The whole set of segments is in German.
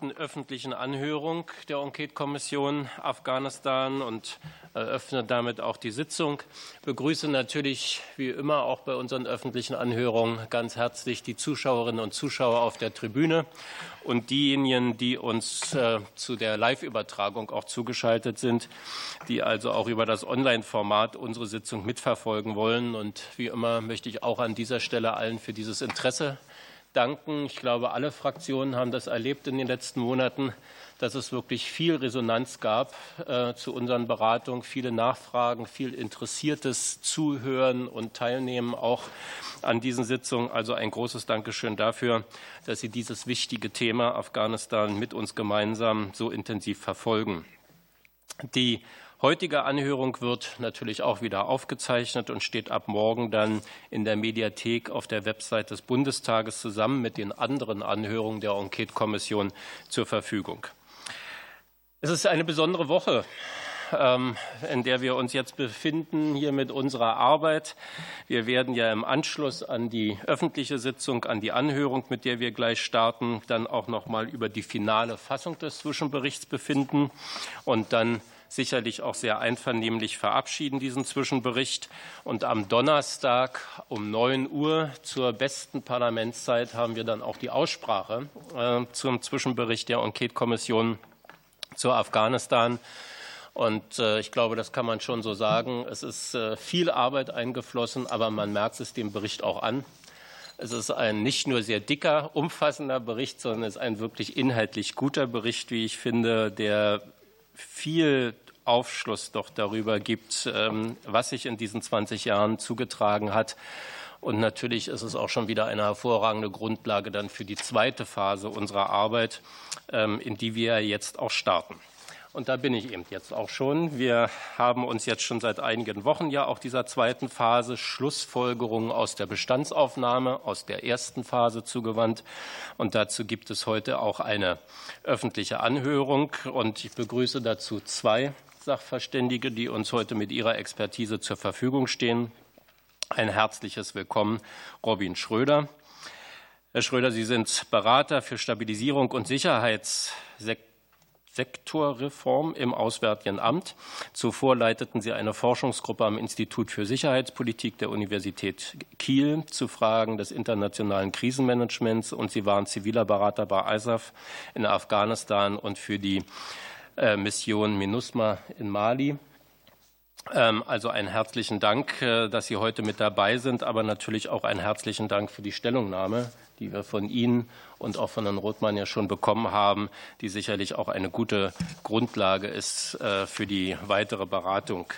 fünften öffentlichen Anhörung der Enquete-Kommission Afghanistan und eröffne damit auch die Sitzung. Begrüße natürlich wie immer auch bei unseren öffentlichen Anhörungen ganz herzlich die Zuschauerinnen und Zuschauer auf der Tribüne und diejenigen, die uns äh, zu der Live-Übertragung auch zugeschaltet sind, die also auch über das Online-Format unsere Sitzung mitverfolgen wollen. Und wie immer möchte ich auch an dieser Stelle allen für dieses Interesse danken. Ich glaube, alle Fraktionen haben das erlebt in den letzten Monaten, dass es wirklich viel Resonanz gab äh, zu unseren Beratungen, viele Nachfragen, viel interessiertes Zuhören und Teilnehmen auch an diesen Sitzungen. Also ein großes Dankeschön dafür, dass Sie dieses wichtige Thema Afghanistan mit uns gemeinsam so intensiv verfolgen. Die heutige Anhörung wird natürlich auch wieder aufgezeichnet und steht ab morgen dann in der Mediathek auf der Website des Bundestages zusammen mit den anderen Anhörungen der Enquete-Kommission zur Verfügung. Es ist eine besondere Woche ähm, in der wir uns jetzt befinden, hier mit unserer Arbeit. Wir werden ja im Anschluss an die öffentliche Sitzung, an die Anhörung, mit der wir gleich starten, dann auch noch mal über die finale Fassung des Zwischenberichts befinden und dann sicherlich auch sehr einvernehmlich verabschieden, diesen Zwischenbericht. Und am Donnerstag um 9 Uhr zur besten Parlamentszeit haben wir dann auch die Aussprache äh, zum Zwischenbericht der Enquete-Kommission zu Afghanistan. Und äh, ich glaube, das kann man schon so sagen. Es ist äh, viel Arbeit eingeflossen, aber man merkt es dem Bericht auch an. Es ist ein nicht nur sehr dicker, umfassender Bericht, sondern es ist ein wirklich inhaltlich guter Bericht, wie ich finde, der viel Aufschluss doch darüber gibt, ähm, was sich in diesen 20 Jahren zugetragen hat. Und natürlich ist es auch schon wieder eine hervorragende Grundlage dann für die zweite Phase unserer Arbeit, ähm, in die wir jetzt auch starten. Und da bin ich eben jetzt auch schon. Wir haben uns jetzt schon seit einigen Wochen ja auch dieser zweiten Phase Schlussfolgerungen aus der Bestandsaufnahme, aus der ersten Phase zugewandt. Und dazu gibt es heute auch eine öffentliche Anhörung. Und ich begrüße dazu zwei Sachverständige, die uns heute mit ihrer Expertise zur Verfügung stehen. Ein herzliches Willkommen, Robin Schröder. Herr Schröder, Sie sind Berater für Stabilisierung und Sicherheitssektor Sektorreform im Auswärtigen Amt. Zuvor leiteten Sie eine Forschungsgruppe am Institut für Sicherheitspolitik der Universität Kiel zu Fragen des internationalen Krisenmanagements und Sie waren ziviler Berater bei ISAF in Afghanistan und für die äh, Mission MINUSMA in Mali. Ähm, also einen herzlichen Dank, äh, dass Sie heute mit dabei sind, aber natürlich auch einen herzlichen Dank für die Stellungnahme, die wir von Ihnen und auch von Herrn Rothmann ja schon bekommen haben, die sicherlich auch eine gute Grundlage ist äh, für die weitere Beratung.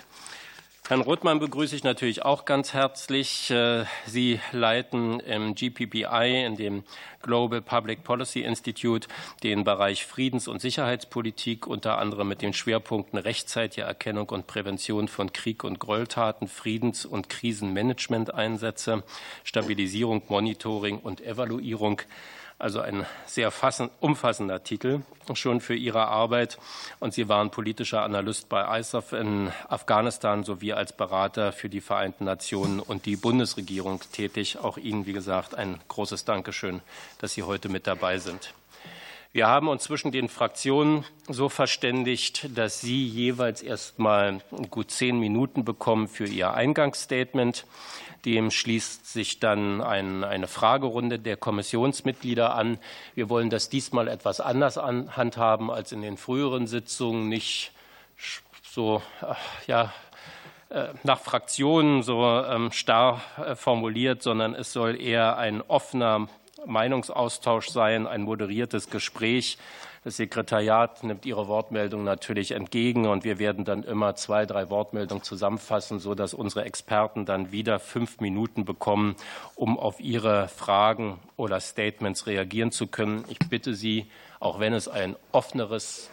Herrn Rothmann begrüße ich natürlich auch ganz herzlich. Äh, Sie leiten im GPPI, in dem Global Public Policy Institute, den Bereich Friedens- und Sicherheitspolitik, unter anderem mit den Schwerpunkten rechtzeitige Erkennung und Prävention von Krieg und Gräueltaten, Friedens- und Krisenmanagement-Einsätze, Stabilisierung, Monitoring und Evaluierung also ein sehr umfassender Titel schon für Ihre Arbeit. Und Sie waren politischer Analyst bei ISAF in Afghanistan sowie als Berater für die Vereinten Nationen und die Bundesregierung tätig. Auch Ihnen, wie gesagt, ein großes Dankeschön, dass Sie heute mit dabei sind. Wir haben uns zwischen den Fraktionen so verständigt, dass Sie jeweils erst mal gut zehn Minuten bekommen für Ihr Eingangsstatement. Dem schließt sich dann ein, eine Fragerunde der Kommissionsmitglieder an. Wir wollen das diesmal etwas anders handhaben als in den früheren Sitzungen, nicht so ja, äh, nach Fraktionen so ähm, starr äh, formuliert, sondern es soll eher ein offener Meinungsaustausch sein, ein moderiertes Gespräch das Sekretariat nimmt Ihre Wortmeldung natürlich entgegen und wir werden dann immer zwei, drei Wortmeldungen zusammenfassen, sodass unsere Experten dann wieder fünf Minuten bekommen, um auf Ihre Fragen oder Statements reagieren zu können. Ich bitte Sie, auch wenn es ein offeneres,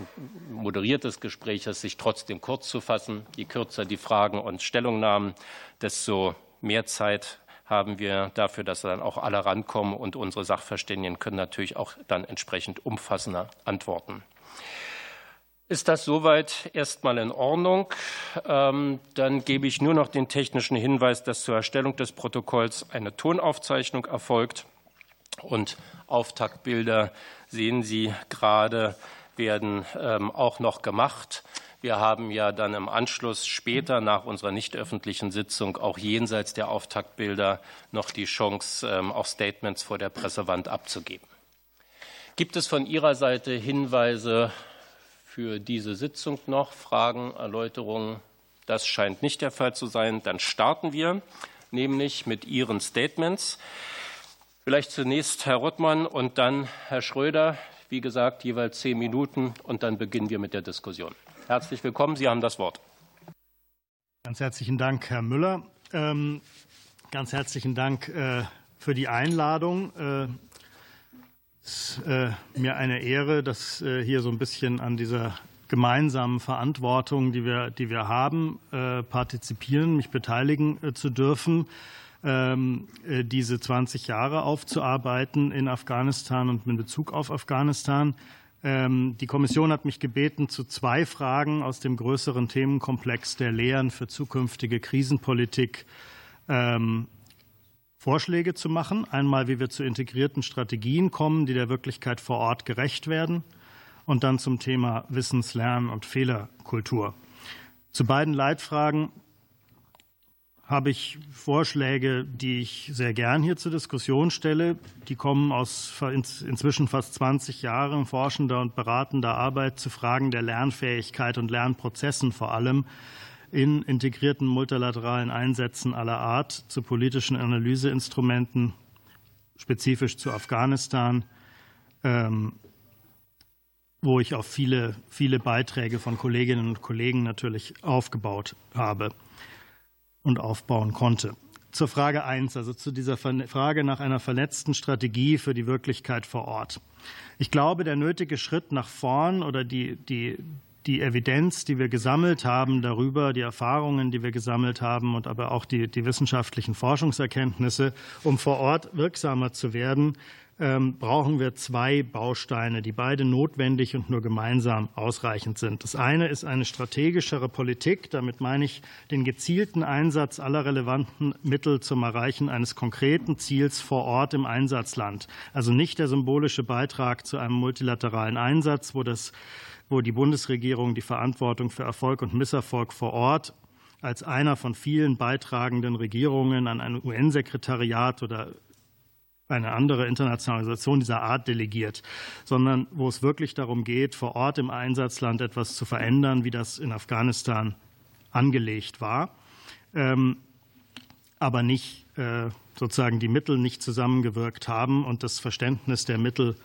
moderiertes Gespräch ist, sich trotzdem kurz zu fassen. Je kürzer die Fragen und Stellungnahmen, desto mehr Zeit haben wir dafür, dass dann auch alle rankommen und unsere Sachverständigen können natürlich auch dann entsprechend umfassender antworten. Ist das soweit erstmal in Ordnung? Ähm, dann gebe ich nur noch den technischen Hinweis, dass zur Erstellung des Protokolls eine Tonaufzeichnung erfolgt. Und Auftaktbilder sehen Sie gerade, werden ähm, auch noch gemacht. Wir haben ja dann im Anschluss später nach unserer nicht öffentlichen Sitzung auch jenseits der Auftaktbilder noch die Chance, ähm, auch Statements vor der Pressewand abzugeben. Gibt es von Ihrer Seite Hinweise für diese Sitzung noch? Fragen, Erläuterungen? Das scheint nicht der Fall zu sein. Dann starten wir nämlich mit Ihren Statements. Vielleicht zunächst Herr Rottmann und dann Herr Schröder. Wie gesagt, jeweils zehn Minuten und dann beginnen wir mit der Diskussion. Herzlich willkommen. Sie haben das Wort. Ganz herzlichen Dank, Herr Müller. Ähm, ganz herzlichen Dank äh, für die Einladung. Es ist äh, mir eine Ehre, dass äh, hier so ein bisschen an dieser gemeinsamen Verantwortung, die wir, die wir haben, partizipieren, mich beteiligen zu dürfen. Ähm, diese 20 Jahre aufzuarbeiten in Afghanistan und in Bezug auf Afghanistan. Ähm, die Kommission hat mich gebeten, zu zwei Fragen aus dem größeren Themenkomplex der Lehren für zukünftige Krisenpolitik ähm, Vorschläge zu machen. Einmal, wie wir zu integrierten Strategien kommen, die der Wirklichkeit vor Ort gerecht werden. Und dann zum Thema Wissenslernen und Fehlerkultur. Zu beiden Leitfragen habe ich Vorschläge, die ich sehr gern hier zur Diskussion stelle. Die kommen aus inzwischen fast 20 Jahren forschender und beratender Arbeit zu Fragen der Lernfähigkeit und Lernprozessen vor allem in integrierten multilateralen Einsätzen aller Art zu politischen Analyseinstrumenten, spezifisch zu Afghanistan, ähm, wo ich auf viele, viele Beiträge von Kolleginnen und Kollegen natürlich aufgebaut habe und aufbauen konnte. Zur Frage 1, also zu dieser Frage nach einer vernetzten Strategie für die Wirklichkeit vor Ort. Ich glaube, der nötige Schritt nach vorn oder die, die, die Evidenz, die wir gesammelt haben darüber, die Erfahrungen, die wir gesammelt haben und aber auch die, die wissenschaftlichen Forschungserkenntnisse, um vor Ort wirksamer zu werden, brauchen wir zwei Bausteine, die beide notwendig und nur gemeinsam ausreichend sind. Das eine ist eine strategischere Politik. Damit meine ich den gezielten Einsatz aller relevanten Mittel zum Erreichen eines konkreten Ziels vor Ort im Einsatzland. Also nicht der symbolische Beitrag zu einem multilateralen Einsatz, wo, das, wo die Bundesregierung die Verantwortung für Erfolg und Misserfolg vor Ort als einer von vielen beitragenden Regierungen an ein UN-Sekretariat oder eine andere internationale Organisation dieser Art delegiert, sondern wo es wirklich darum geht, vor Ort im Einsatzland etwas zu verändern, wie das in Afghanistan angelegt war, ähm, aber nicht äh, sozusagen die Mittel nicht zusammengewirkt haben und das Verständnis der Mittel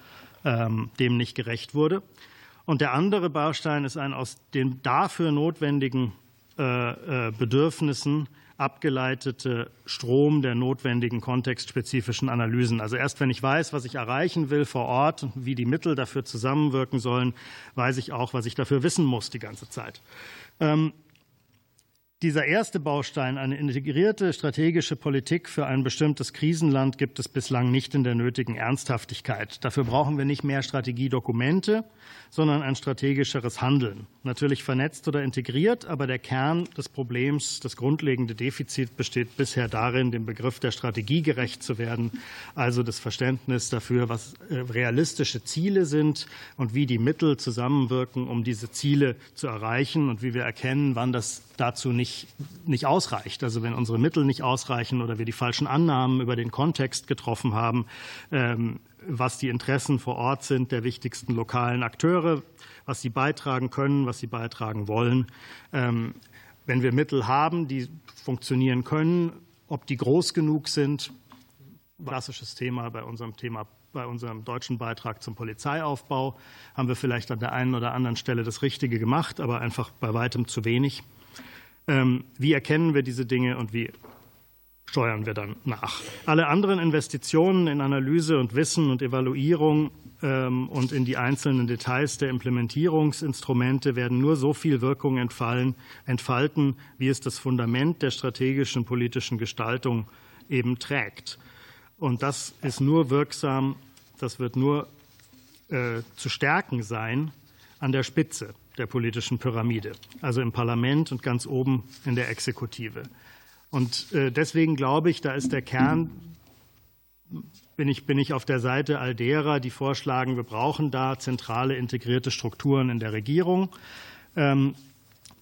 ähm, dem nicht gerecht wurde. Und der andere Baustein ist ein aus den dafür notwendigen äh, äh, Bedürfnissen abgeleitete Strom der notwendigen kontextspezifischen Analysen. Also erst wenn ich weiß, was ich erreichen will vor Ort, wie die Mittel dafür zusammenwirken sollen, weiß ich auch, was ich dafür wissen muss die ganze Zeit. Ähm, dieser erste Baustein, eine integrierte strategische Politik für ein bestimmtes Krisenland, gibt es bislang nicht in der nötigen Ernsthaftigkeit. Dafür brauchen wir nicht mehr Strategiedokumente, sondern ein strategischeres Handeln. Natürlich vernetzt oder integriert, aber der Kern des Problems, das grundlegende Defizit besteht bisher darin, dem Begriff der Strategie gerecht zu werden, also das Verständnis dafür, was äh, realistische Ziele sind und wie die Mittel zusammenwirken, um diese Ziele zu erreichen und wie wir erkennen, wann das dazu nicht, nicht ausreicht. Also wenn unsere Mittel nicht ausreichen oder wir die falschen Annahmen über den Kontext getroffen haben, ähm, was die Interessen vor Ort sind der wichtigsten lokalen Akteure, was sie beitragen können, was sie beitragen wollen. Ähm, wenn wir Mittel haben, die funktionieren können, ob die groß genug sind, klassisches Thema bei unserem Thema bei unserem deutschen Beitrag zum Polizeiaufbau haben wir vielleicht an der einen oder anderen Stelle das Richtige gemacht, aber einfach bei weitem zu wenig. Ähm, wie erkennen wir diese Dinge und wie steuern wir dann nach? Alle anderen Investitionen in Analyse und Wissen und Evaluierung ähm, und in die einzelnen Details der Implementierungsinstrumente werden nur so viel Wirkung entfallen, entfalten, wie es das Fundament der strategischen politischen Gestaltung eben trägt. Und das ist nur wirksam, das wird nur äh, zu stärken sein an der Spitze der politischen Pyramide, also im Parlament und ganz oben in der Exekutive. Und äh, deswegen glaube ich, da ist der Kern bin ich, bin ich auf der Seite all derer, die vorschlagen, wir brauchen da zentrale integrierte Strukturen in der Regierung. Ähm,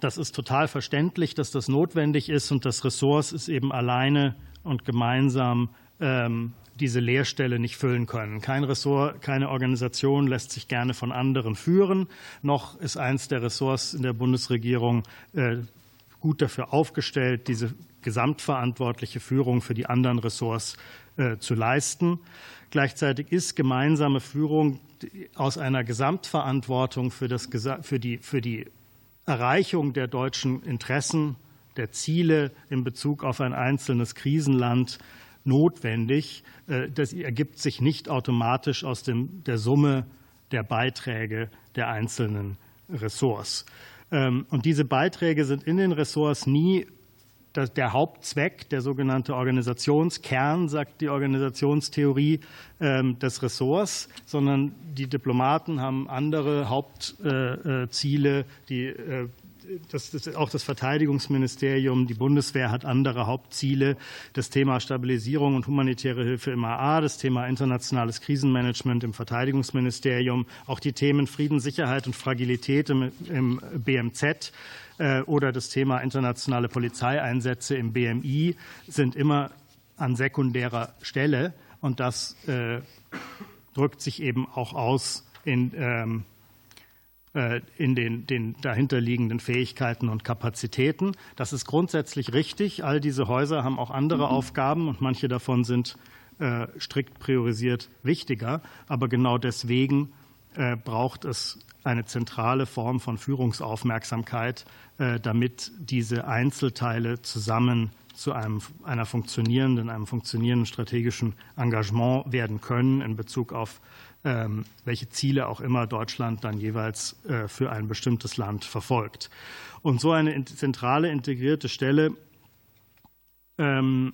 das ist total verständlich, dass das notwendig ist und das Ressorts ist eben alleine und gemeinsam ähm, diese Leerstelle nicht füllen können. Kein Ressort, keine Organisation lässt sich gerne von anderen führen. Noch ist eins der Ressorts in der Bundesregierung äh, gut dafür aufgestellt, diese gesamtverantwortliche Führung für die anderen Ressorts äh, zu leisten. Gleichzeitig ist gemeinsame Führung aus einer Gesamtverantwortung für, das, für, die, für die Erreichung der deutschen Interessen, der Ziele in Bezug auf ein einzelnes Krisenland notwendig. Äh, das ergibt sich nicht automatisch aus dem, der Summe der Beiträge der einzelnen Ressorts. Ähm, und diese Beiträge sind in den Ressorts nie der Hauptzweck, der sogenannte Organisationskern, sagt die Organisationstheorie ähm, des Ressorts, sondern die Diplomaten haben andere Hauptziele, äh, die äh, das, das, auch das Verteidigungsministerium, die Bundeswehr hat andere Hauptziele. Das Thema Stabilisierung und humanitäre Hilfe im AA, das Thema internationales Krisenmanagement im Verteidigungsministerium, auch die Themen Frieden, Sicherheit und Fragilität im, im BMZ äh, oder das Thema internationale Polizeieinsätze im BMI sind immer an sekundärer Stelle. Und das äh, drückt sich eben auch aus in ähm, äh, in den, den dahinterliegenden Fähigkeiten und Kapazitäten. Das ist grundsätzlich richtig. All diese Häuser haben auch andere mhm. Aufgaben und manche davon sind äh, strikt priorisiert wichtiger. Aber genau deswegen äh, braucht es eine zentrale Form von Führungsaufmerksamkeit, damit diese Einzelteile zusammen zu einem, einer funktionierenden, einem funktionierenden strategischen Engagement werden können in Bezug auf welche Ziele auch immer Deutschland dann jeweils äh, für ein bestimmtes Land verfolgt. Und so eine zentrale integrierte Stelle ähm,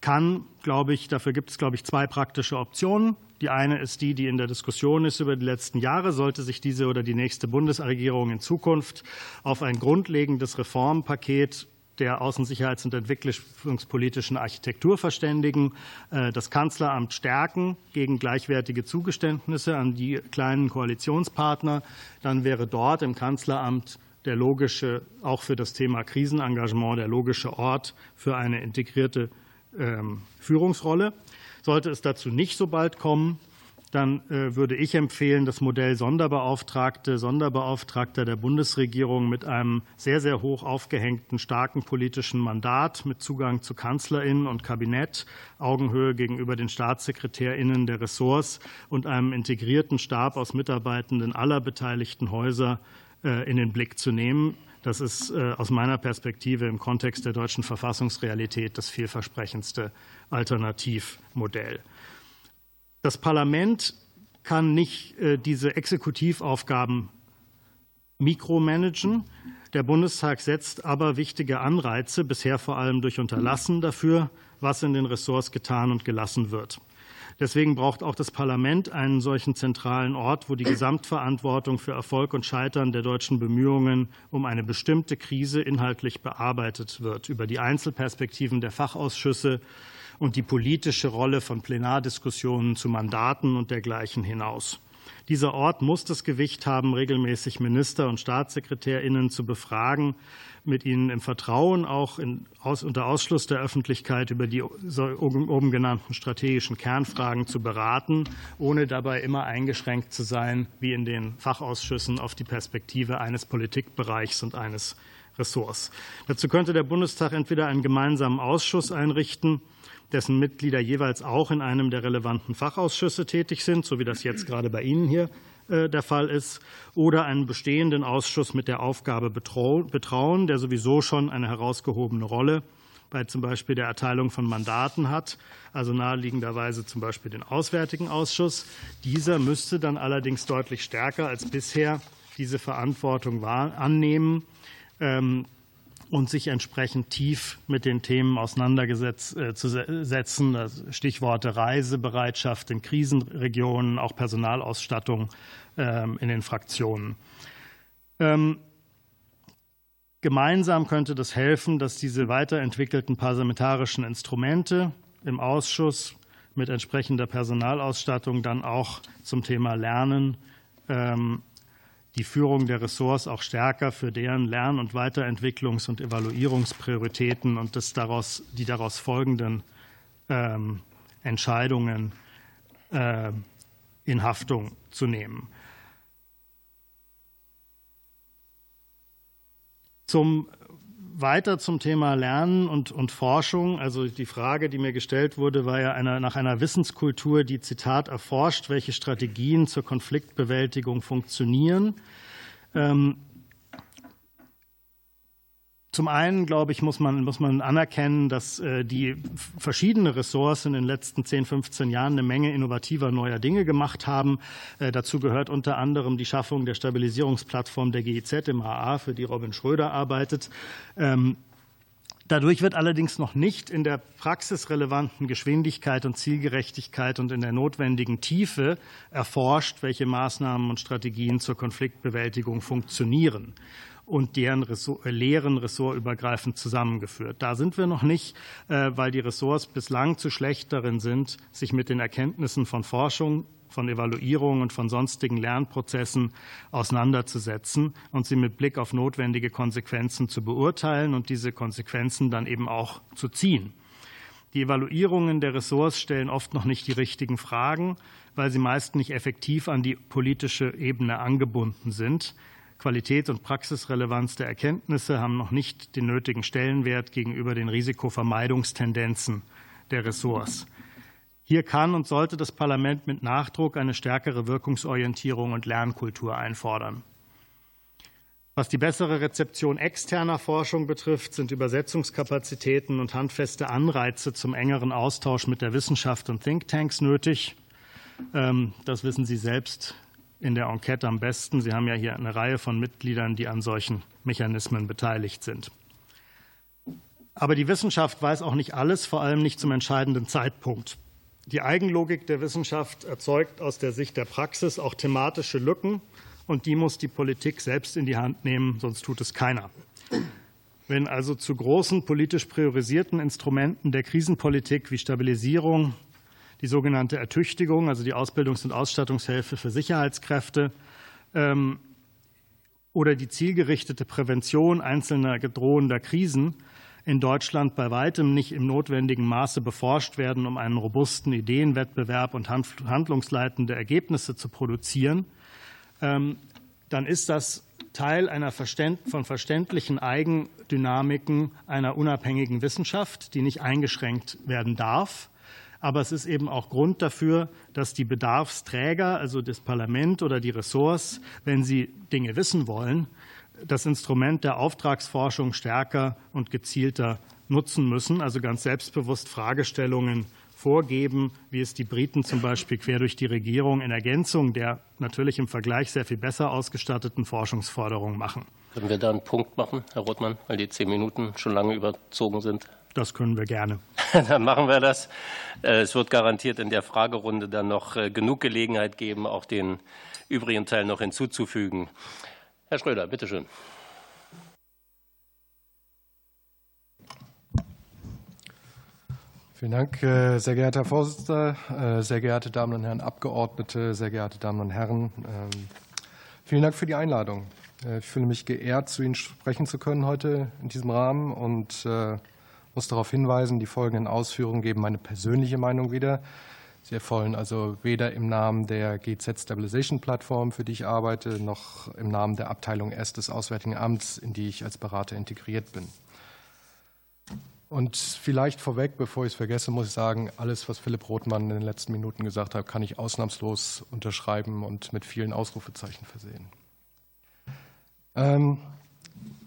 kann, glaube ich, dafür gibt es, glaube ich, zwei praktische Optionen. Die eine ist die, die in der Diskussion ist über die letzten Jahre. Sollte sich diese oder die nächste Bundesregierung in Zukunft auf ein grundlegendes Reformpaket der außensicherheits- und entwicklungspolitischen Architektur verständigen, äh, das Kanzleramt stärken gegen gleichwertige Zugeständnisse an die kleinen Koalitionspartner, dann wäre dort im Kanzleramt der logische, auch für das Thema Krisenengagement, der logische Ort für eine integrierte ähm, Führungsrolle. Sollte es dazu nicht so bald kommen, dann äh, würde ich empfehlen, das Modell Sonderbeauftragte, Sonderbeauftragter der Bundesregierung mit einem sehr, sehr hoch aufgehängten, starken politischen Mandat, mit Zugang zu Kanzlerinnen und Kabinett, Augenhöhe gegenüber den Staatssekretärinnen der Ressorts und einem integrierten Stab aus Mitarbeitenden aller beteiligten Häuser äh, in den Blick zu nehmen. Das ist äh, aus meiner Perspektive im Kontext der deutschen Verfassungsrealität das vielversprechendste Alternativmodell. Das Parlament kann nicht äh, diese Exekutivaufgaben mikromanagen. Der Bundestag setzt aber wichtige Anreize, bisher vor allem durch Unterlassen dafür, was in den Ressorts getan und gelassen wird. Deswegen braucht auch das Parlament einen solchen zentralen Ort, wo die Gesamtverantwortung für Erfolg und Scheitern der deutschen Bemühungen um eine bestimmte Krise inhaltlich bearbeitet wird, über die Einzelperspektiven der Fachausschüsse, und die politische Rolle von Plenardiskussionen zu Mandaten und dergleichen hinaus. Dieser Ort muss das Gewicht haben, regelmäßig Minister und Staatssekretärinnen zu befragen, mit ihnen im Vertrauen auch in, aus, unter Ausschluss der Öffentlichkeit über die oben genannten strategischen Kernfragen zu beraten, ohne dabei immer eingeschränkt zu sein, wie in den Fachausschüssen, auf die Perspektive eines Politikbereichs und eines Ressorts. Dazu könnte der Bundestag entweder einen gemeinsamen Ausschuss einrichten, dessen Mitglieder jeweils auch in einem der relevanten Fachausschüsse tätig sind, so wie das jetzt gerade bei Ihnen hier äh, der Fall ist, oder einen bestehenden Ausschuss mit der Aufgabe betrauen, der sowieso schon eine herausgehobene Rolle bei zum Beispiel der Erteilung von Mandaten hat, also naheliegenderweise zum Beispiel den Auswärtigen Ausschuss. Dieser müsste dann allerdings deutlich stärker als bisher diese Verantwortung annehmen ähm, und sich entsprechend tief mit den Themen auseinandergesetzt äh, zu setzen. Stichworte Reisebereitschaft in Krisenregionen, auch Personalausstattung ähm, in den Fraktionen. Ähm, gemeinsam könnte das helfen, dass diese weiterentwickelten parlamentarischen Instrumente im Ausschuss mit entsprechender Personalausstattung dann auch zum Thema Lernen ähm, die Führung der Ressorts auch stärker für deren Lern- und Weiterentwicklungs- und Evaluierungsprioritäten und das daraus, die daraus folgenden ähm, Entscheidungen äh, in Haftung zu nehmen. Zum weiter zum Thema Lernen und, und Forschung. Also die Frage, die mir gestellt wurde, war ja eine, nach einer Wissenskultur, die, Zitat, erforscht, welche Strategien zur Konfliktbewältigung funktionieren. Ähm, zum einen, glaube ich, muss man, muss man anerkennen, dass äh, die verschiedene Ressorts in den letzten 10, 15 Jahren eine Menge innovativer neuer Dinge gemacht haben. Äh, dazu gehört unter anderem die Schaffung der Stabilisierungsplattform der GIZ im AA, für die Robin Schröder arbeitet. Ähm, dadurch wird allerdings noch nicht in der praxisrelevanten Geschwindigkeit und Zielgerechtigkeit und in der notwendigen Tiefe erforscht, welche Maßnahmen und Strategien zur Konfliktbewältigung funktionieren und deren Ressort, Lehren ressortübergreifend zusammengeführt. Da sind wir noch nicht, äh, weil die Ressorts bislang zu schlecht darin sind, sich mit den Erkenntnissen von Forschung, von Evaluierung und von sonstigen Lernprozessen auseinanderzusetzen und sie mit Blick auf notwendige Konsequenzen zu beurteilen und diese Konsequenzen dann eben auch zu ziehen. Die Evaluierungen der Ressorts stellen oft noch nicht die richtigen Fragen, weil sie meist nicht effektiv an die politische Ebene angebunden sind. Qualität und Praxisrelevanz der Erkenntnisse haben noch nicht den nötigen Stellenwert gegenüber den Risikovermeidungstendenzen der Ressorts. Hier kann und sollte das Parlament mit Nachdruck eine stärkere Wirkungsorientierung und Lernkultur einfordern. Was die bessere Rezeption externer Forschung betrifft, sind Übersetzungskapazitäten und handfeste Anreize zum engeren Austausch mit der Wissenschaft und Thinktanks nötig. Ähm, das wissen Sie selbst in der Enquete am besten. Sie haben ja hier eine Reihe von Mitgliedern, die an solchen Mechanismen beteiligt sind. Aber die Wissenschaft weiß auch nicht alles, vor allem nicht zum entscheidenden Zeitpunkt. Die Eigenlogik der Wissenschaft erzeugt aus der Sicht der Praxis auch thematische Lücken, und die muss die Politik selbst in die Hand nehmen, sonst tut es keiner. Wenn also zu großen politisch priorisierten Instrumenten der Krisenpolitik wie Stabilisierung, die sogenannte Ertüchtigung, also die Ausbildungs- und Ausstattungshilfe für Sicherheitskräfte ähm, oder die zielgerichtete Prävention einzelner gedrohender Krisen in Deutschland bei weitem nicht im notwendigen Maße beforscht werden, um einen robusten Ideenwettbewerb und handlungsleitende Ergebnisse zu produzieren, ähm, dann ist das Teil einer von verständlichen Eigendynamiken einer unabhängigen Wissenschaft, die nicht eingeschränkt werden darf aber es ist eben auch Grund dafür, dass die Bedarfsträger, also das Parlament oder die Ressorts, wenn sie Dinge wissen wollen, das Instrument der Auftragsforschung stärker und gezielter nutzen müssen, also ganz selbstbewusst Fragestellungen vorgeben, wie es die Briten zum Beispiel quer durch die Regierung in Ergänzung der natürlich im Vergleich sehr viel besser ausgestatteten Forschungsforderungen machen. Können wir da einen Punkt machen, Herr Rothmann, weil die zehn Minuten schon lange überzogen sind? Das können wir gerne. dann machen wir das. Äh, es wird garantiert in der Fragerunde dann noch äh, genug Gelegenheit geben, auch den übrigen Teil noch hinzuzufügen. Herr Schröder, bitte schön. Vielen Dank, äh, sehr geehrter Herr Vorsitzender, sehr geehrte Damen und Herren Abgeordnete, sehr geehrte Damen und Herren. Ähm, vielen Dank für die Einladung. Ich fühle mich geehrt, zu Ihnen sprechen zu können heute in diesem Rahmen und muss darauf hinweisen, die folgenden Ausführungen geben meine persönliche Meinung wieder. Sie erfolgen also weder im Namen der GZ Stabilization Plattform, für die ich arbeite, noch im Namen der Abteilung S des Auswärtigen Amts, in die ich als Berater integriert bin. Und vielleicht vorweg, bevor ich es vergesse, muss ich sagen, alles, was Philipp Rothmann in den letzten Minuten gesagt hat, kann ich ausnahmslos unterschreiben und mit vielen Ausrufezeichen versehen. Ähm,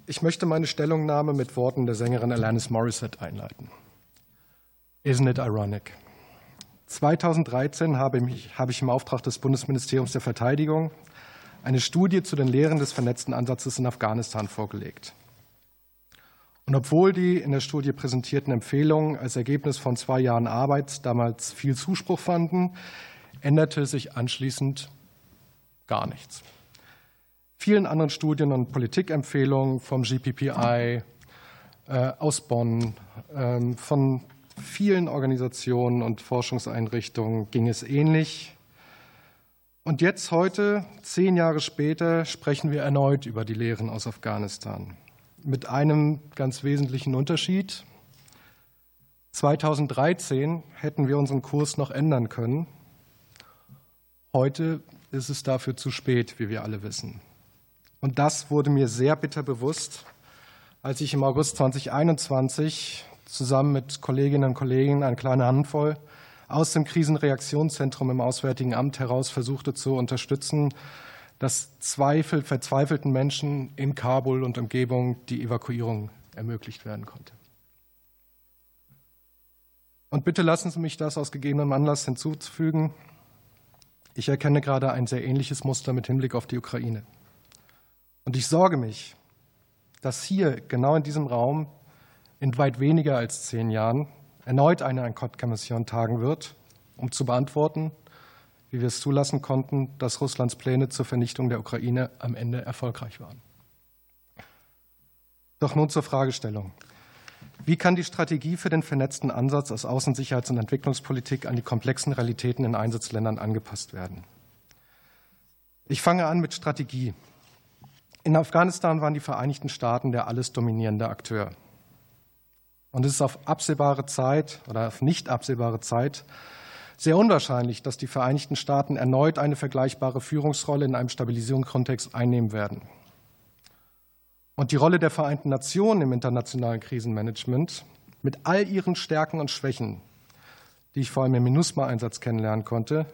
ich möchte meine Stellungnahme mit Worten der Sängerin Alanis Morissette einleiten. Isn't it ironic? 2013 habe ich, habe ich im Auftrag des Bundesministeriums der Verteidigung eine Studie zu den Lehren des vernetzten Ansatzes in Afghanistan vorgelegt. Und obwohl die in der Studie präsentierten Empfehlungen als Ergebnis von zwei Jahren Arbeit damals viel Zuspruch fanden, änderte sich anschließend gar nichts vielen anderen Studien und Politikempfehlungen vom GPPI äh, aus Bonn, ähm, von vielen Organisationen und Forschungseinrichtungen ging es ähnlich. Und jetzt heute, zehn Jahre später, sprechen wir erneut über die Lehren aus Afghanistan. Mit einem ganz wesentlichen Unterschied. 2013 hätten wir unseren Kurs noch ändern können. Heute ist es dafür zu spät, wie wir alle wissen. Und das wurde mir sehr bitter bewusst, als ich im August 2021 zusammen mit Kolleginnen und Kollegen, eine kleine Handvoll, aus dem Krisenreaktionszentrum im Auswärtigen Amt heraus versuchte zu unterstützen, dass Zweifel, verzweifelten Menschen in Kabul und Umgebung die Evakuierung ermöglicht werden konnte. Und bitte lassen Sie mich das aus gegebenem Anlass hinzufügen. Ich erkenne gerade ein sehr ähnliches Muster mit Hinblick auf die Ukraine. Und ich sorge mich, dass hier, genau in diesem Raum, in weit weniger als zehn Jahren erneut eine Enquete-Kommission tagen wird, um zu beantworten, wie wir es zulassen konnten, dass Russlands Pläne zur Vernichtung der Ukraine am Ende erfolgreich waren. Doch nun zur Fragestellung. Wie kann die Strategie für den vernetzten Ansatz aus Außensicherheits- und Entwicklungspolitik an die komplexen Realitäten in Einsatzländern angepasst werden? Ich fange an mit Strategie. In Afghanistan waren die Vereinigten Staaten der alles dominierende Akteur. Und es ist auf absehbare Zeit oder auf nicht absehbare Zeit sehr unwahrscheinlich, dass die Vereinigten Staaten erneut eine vergleichbare Führungsrolle in einem Stabilisierungskontext einnehmen werden. Und die Rolle der Vereinten Nationen im internationalen Krisenmanagement mit all ihren Stärken und Schwächen, die ich vor allem im MINUSMA-Einsatz kennenlernen konnte,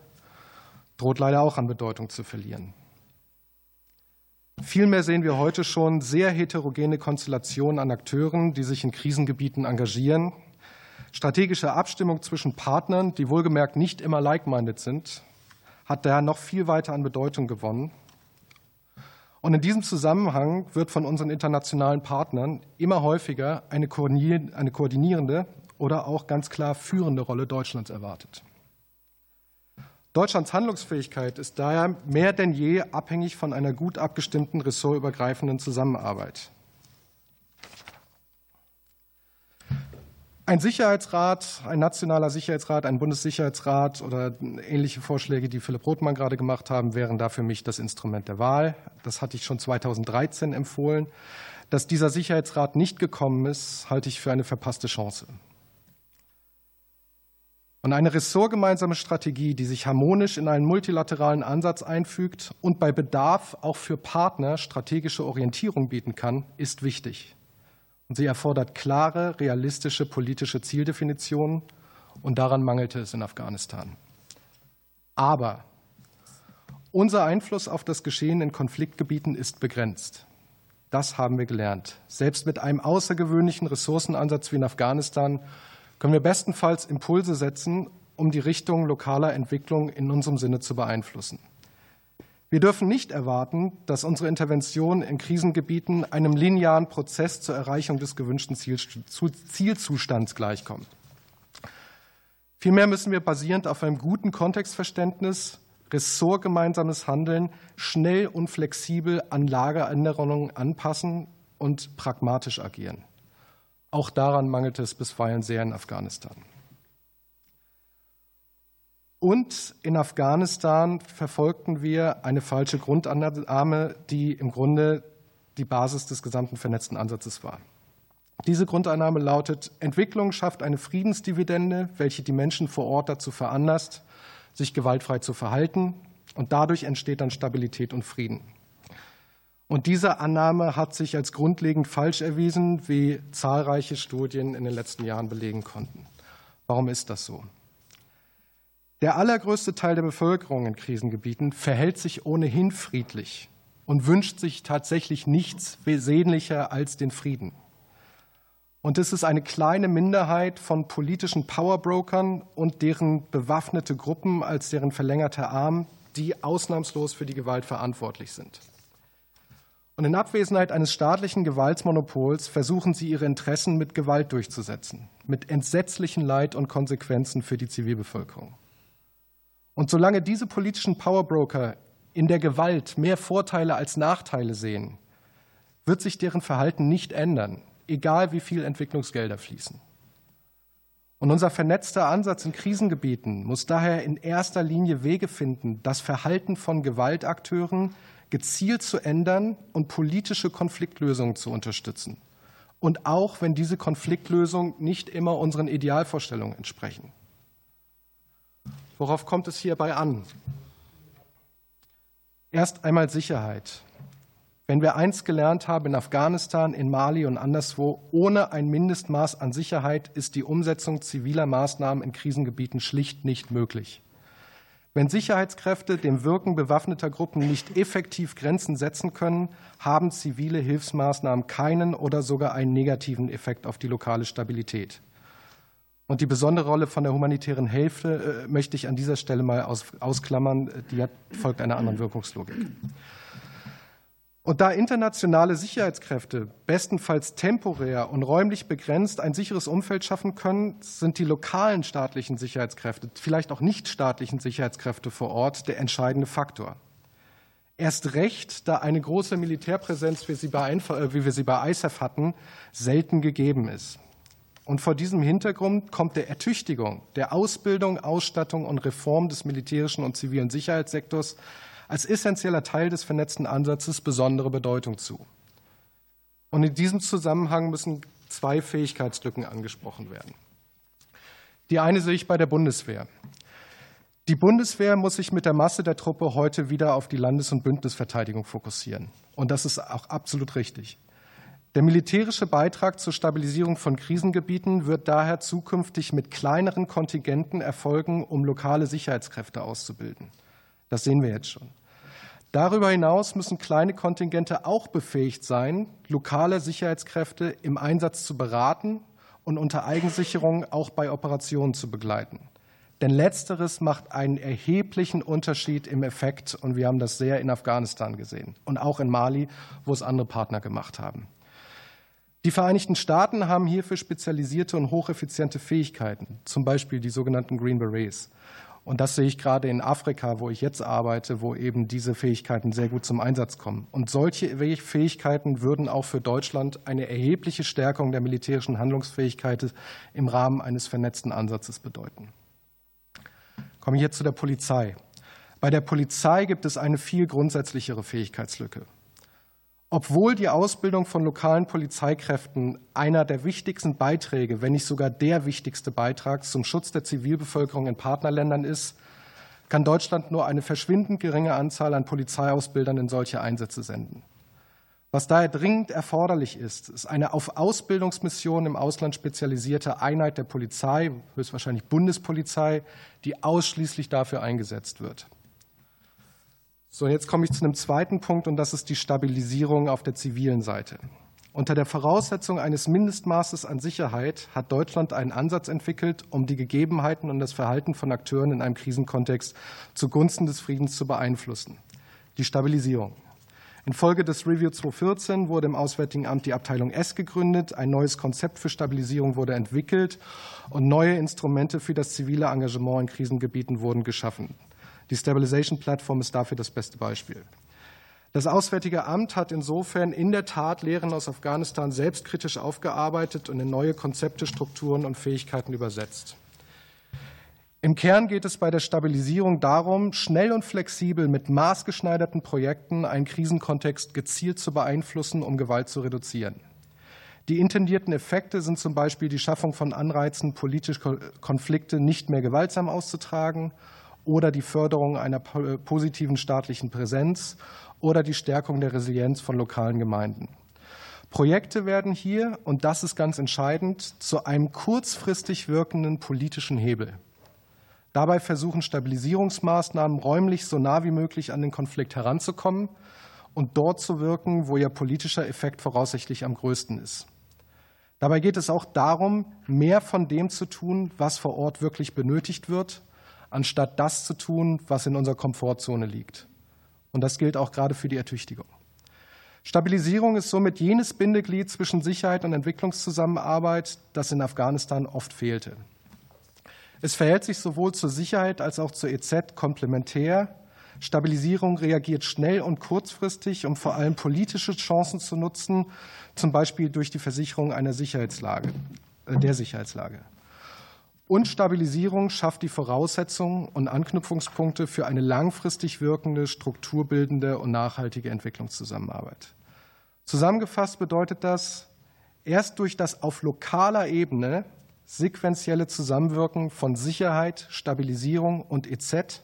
droht leider auch an Bedeutung zu verlieren. Vielmehr sehen wir heute schon sehr heterogene Konstellationen an Akteuren, die sich in Krisengebieten engagieren. Strategische Abstimmung zwischen Partnern, die wohlgemerkt nicht immer like-minded sind, hat daher noch viel weiter an Bedeutung gewonnen. Und in diesem Zusammenhang wird von unseren internationalen Partnern immer häufiger eine koordinierende oder auch ganz klar führende Rolle Deutschlands erwartet. Deutschlands Handlungsfähigkeit ist daher mehr denn je abhängig von einer gut abgestimmten ressortübergreifenden Zusammenarbeit. Ein Sicherheitsrat, ein nationaler Sicherheitsrat, ein Bundessicherheitsrat oder ähnliche Vorschläge, die Philipp Rothmann gerade gemacht haben, wären da für mich das Instrument der Wahl. Das hatte ich schon 2013 empfohlen. Dass dieser Sicherheitsrat nicht gekommen ist, halte ich für eine verpasste Chance. Und eine ressortgemeinsame Strategie, die sich harmonisch in einen multilateralen Ansatz einfügt und bei Bedarf auch für Partner strategische Orientierung bieten kann, ist wichtig. Und sie erfordert klare, realistische politische Zieldefinitionen. Und daran mangelte es in Afghanistan. Aber unser Einfluss auf das Geschehen in Konfliktgebieten ist begrenzt. Das haben wir gelernt. Selbst mit einem außergewöhnlichen Ressourcenansatz wie in Afghanistan können wir bestenfalls Impulse setzen, um die Richtung lokaler Entwicklung in unserem Sinne zu beeinflussen. Wir dürfen nicht erwarten, dass unsere Interventionen in Krisengebieten einem linearen Prozess zur Erreichung des gewünschten Zielzustands gleichkommen. Vielmehr müssen wir basierend auf einem guten Kontextverständnis, ressortgemeinsames Handeln schnell und flexibel an Lageänderungen anpassen und pragmatisch agieren. Auch daran mangelte es bisweilen sehr in Afghanistan. Und in Afghanistan verfolgten wir eine falsche Grundannahme, die im Grunde die Basis des gesamten vernetzten Ansatzes war. Diese Grundannahme lautet, Entwicklung schafft eine Friedensdividende, welche die Menschen vor Ort dazu veranlasst, sich gewaltfrei zu verhalten. Und dadurch entsteht dann Stabilität und Frieden. Und diese Annahme hat sich als grundlegend falsch erwiesen, wie zahlreiche Studien in den letzten Jahren belegen konnten. Warum ist das so? Der allergrößte Teil der Bevölkerung in Krisengebieten verhält sich ohnehin friedlich und wünscht sich tatsächlich nichts sehnlicher als den Frieden. Und es ist eine kleine Minderheit von politischen Powerbrokern und deren bewaffnete Gruppen als deren verlängerter Arm, die ausnahmslos für die Gewalt verantwortlich sind. Und in Abwesenheit eines staatlichen Gewaltsmonopols versuchen sie ihre Interessen mit Gewalt durchzusetzen, mit entsetzlichen Leid und Konsequenzen für die Zivilbevölkerung. Und solange diese politischen Powerbroker in der Gewalt mehr Vorteile als Nachteile sehen, wird sich deren Verhalten nicht ändern, egal wie viel Entwicklungsgelder fließen. Und unser vernetzter Ansatz in Krisengebieten muss daher in erster Linie Wege finden, das Verhalten von Gewaltakteuren gezielt zu ändern und politische Konfliktlösungen zu unterstützen. Und auch wenn diese Konfliktlösungen nicht immer unseren Idealvorstellungen entsprechen. Worauf kommt es hierbei an? Erst einmal Sicherheit. Wenn wir eins gelernt haben in Afghanistan, in Mali und anderswo, ohne ein Mindestmaß an Sicherheit ist die Umsetzung ziviler Maßnahmen in Krisengebieten schlicht nicht möglich. Wenn Sicherheitskräfte dem Wirken bewaffneter Gruppen nicht effektiv Grenzen setzen können, haben zivile Hilfsmaßnahmen keinen oder sogar einen negativen Effekt auf die lokale Stabilität. Und die besondere Rolle von der humanitären Hilfe äh, möchte ich an dieser Stelle mal ausklammern. Die folgt einer anderen Wirkungslogik. Und da internationale Sicherheitskräfte bestenfalls temporär und räumlich begrenzt ein sicheres Umfeld schaffen können, sind die lokalen staatlichen Sicherheitskräfte, vielleicht auch nicht staatlichen Sicherheitskräfte vor Ort, der entscheidende Faktor. Erst recht, da eine große Militärpräsenz, wie, äh, wie wir sie bei ISAF hatten, selten gegeben ist. Und vor diesem Hintergrund kommt der Ertüchtigung, der Ausbildung, Ausstattung und Reform des militärischen und zivilen Sicherheitssektors als essentieller Teil des vernetzten Ansatzes besondere Bedeutung zu. Und in diesem Zusammenhang müssen zwei Fähigkeitslücken angesprochen werden. Die eine sehe ich bei der Bundeswehr. Die Bundeswehr muss sich mit der Masse der Truppe heute wieder auf die Landes- und Bündnisverteidigung fokussieren. Und das ist auch absolut richtig. Der militärische Beitrag zur Stabilisierung von Krisengebieten wird daher zukünftig mit kleineren Kontingenten erfolgen, um lokale Sicherheitskräfte auszubilden. Das sehen wir jetzt schon. Darüber hinaus müssen kleine Kontingente auch befähigt sein, lokale Sicherheitskräfte im Einsatz zu beraten und unter Eigensicherung auch bei Operationen zu begleiten. Denn letzteres macht einen erheblichen Unterschied im Effekt und wir haben das sehr in Afghanistan gesehen und auch in Mali, wo es andere Partner gemacht haben. Die Vereinigten Staaten haben hierfür spezialisierte und hocheffiziente Fähigkeiten, zum Beispiel die sogenannten Green Berets. Und das sehe ich gerade in Afrika, wo ich jetzt arbeite, wo eben diese Fähigkeiten sehr gut zum Einsatz kommen. Und solche Fähigkeiten würden auch für Deutschland eine erhebliche Stärkung der militärischen Handlungsfähigkeit im Rahmen eines vernetzten Ansatzes bedeuten. Komme ich jetzt zu der Polizei. Bei der Polizei gibt es eine viel grundsätzlichere Fähigkeitslücke. Obwohl die Ausbildung von lokalen Polizeikräften einer der wichtigsten Beiträge, wenn nicht sogar der wichtigste Beitrag zum Schutz der Zivilbevölkerung in Partnerländern ist, kann Deutschland nur eine verschwindend geringe Anzahl an Polizeiausbildern in solche Einsätze senden. Was daher dringend erforderlich ist, ist eine auf Ausbildungsmissionen im Ausland spezialisierte Einheit der Polizei, höchstwahrscheinlich Bundespolizei, die ausschließlich dafür eingesetzt wird. So, jetzt komme ich zu einem zweiten Punkt und das ist die Stabilisierung auf der zivilen Seite. Unter der Voraussetzung eines Mindestmaßes an Sicherheit hat Deutschland einen Ansatz entwickelt, um die Gegebenheiten und das Verhalten von Akteuren in einem Krisenkontext zugunsten des Friedens zu beeinflussen. Die Stabilisierung. Infolge des Review 2014 wurde im Auswärtigen Amt die Abteilung S gegründet, ein neues Konzept für Stabilisierung wurde entwickelt und neue Instrumente für das zivile Engagement in Krisengebieten wurden geschaffen. Die Stabilization Platform ist dafür das beste Beispiel. Das Auswärtige Amt hat insofern in der Tat Lehren aus Afghanistan selbstkritisch aufgearbeitet und in neue Konzepte, Strukturen und Fähigkeiten übersetzt. Im Kern geht es bei der Stabilisierung darum, schnell und flexibel mit maßgeschneiderten Projekten einen Krisenkontext gezielt zu beeinflussen, um Gewalt zu reduzieren. Die intendierten Effekte sind zum Beispiel die Schaffung von Anreizen, politische Konflikte nicht mehr gewaltsam auszutragen oder die Förderung einer äh, positiven staatlichen Präsenz oder die Stärkung der Resilienz von lokalen Gemeinden. Projekte werden hier, und das ist ganz entscheidend, zu einem kurzfristig wirkenden politischen Hebel. Dabei versuchen Stabilisierungsmaßnahmen räumlich so nah wie möglich an den Konflikt heranzukommen und dort zu wirken, wo ihr politischer Effekt voraussichtlich am größten ist. Dabei geht es auch darum, mehr von dem zu tun, was vor Ort wirklich benötigt wird anstatt das zu tun, was in unserer Komfortzone liegt. Und das gilt auch gerade für die Ertüchtigung. Stabilisierung ist somit jenes Bindeglied zwischen Sicherheit und Entwicklungszusammenarbeit, das in Afghanistan oft fehlte. Es verhält sich sowohl zur Sicherheit als auch zur EZ komplementär. Stabilisierung reagiert schnell und kurzfristig, um vor allem politische Chancen zu nutzen, zum Beispiel durch die Versicherung einer Sicherheitslage, äh, der Sicherheitslage. Und Stabilisierung schafft die Voraussetzungen und Anknüpfungspunkte für eine langfristig wirkende, strukturbildende und nachhaltige Entwicklungszusammenarbeit. Zusammengefasst bedeutet das, erst durch das auf lokaler Ebene sequentielle Zusammenwirken von Sicherheit, Stabilisierung und EZ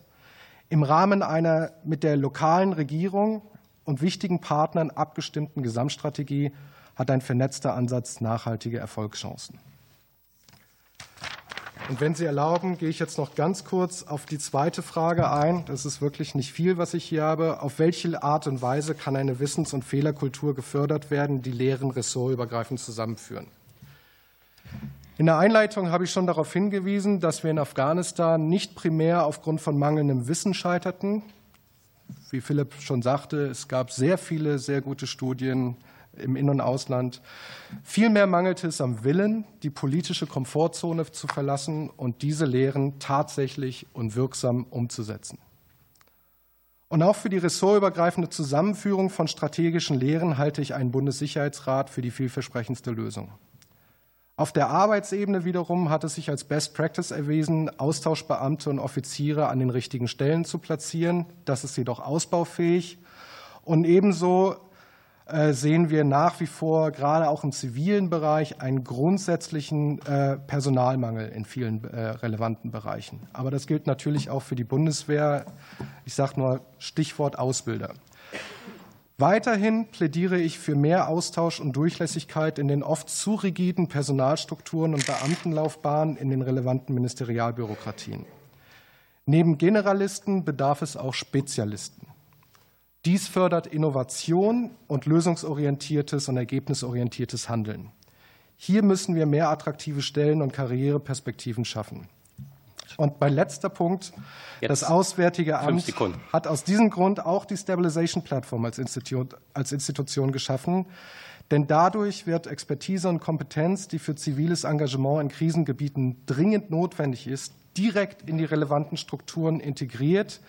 im Rahmen einer mit der lokalen Regierung und wichtigen Partnern abgestimmten Gesamtstrategie hat ein vernetzter Ansatz nachhaltige Erfolgschancen. Und wenn Sie erlauben, gehe ich jetzt noch ganz kurz auf die zweite Frage ein. Das ist wirklich nicht viel, was ich hier habe. Auf welche Art und Weise kann eine Wissens- und Fehlerkultur gefördert werden, die Lehren ressortübergreifend zusammenführen? In der Einleitung habe ich schon darauf hingewiesen, dass wir in Afghanistan nicht primär aufgrund von mangelndem Wissen scheiterten. Wie Philipp schon sagte, es gab sehr viele sehr gute Studien im In- und Ausland. Vielmehr mangelte es am Willen, die politische Komfortzone zu verlassen und diese Lehren tatsächlich und wirksam umzusetzen. Und auch für die ressortübergreifende Zusammenführung von strategischen Lehren halte ich einen Bundessicherheitsrat für die vielversprechendste Lösung. Auf der Arbeitsebene wiederum hat es sich als Best Practice erwiesen, Austauschbeamte und Offiziere an den richtigen Stellen zu platzieren. Das ist jedoch ausbaufähig. Und ebenso sehen wir nach wie vor gerade auch im zivilen Bereich einen grundsätzlichen äh, Personalmangel in vielen äh, relevanten Bereichen. Aber das gilt natürlich auch für die Bundeswehr. Ich sage nur Stichwort Ausbilder. Weiterhin plädiere ich für mehr Austausch und Durchlässigkeit in den oft zu rigiden Personalstrukturen und Beamtenlaufbahnen in den relevanten Ministerialbürokratien. Neben Generalisten bedarf es auch Spezialisten. Dies fördert Innovation und lösungsorientiertes und ergebnisorientiertes Handeln. Hier müssen wir mehr attraktive Stellen und Karriereperspektiven schaffen. Und mein letzter Punkt. Jetzt das Auswärtige Amt hat aus diesem Grund auch die Stabilization Platform als, Institut, als Institution geschaffen. Denn dadurch wird Expertise und Kompetenz, die für ziviles Engagement in Krisengebieten dringend notwendig ist, direkt in die relevanten Strukturen integriert,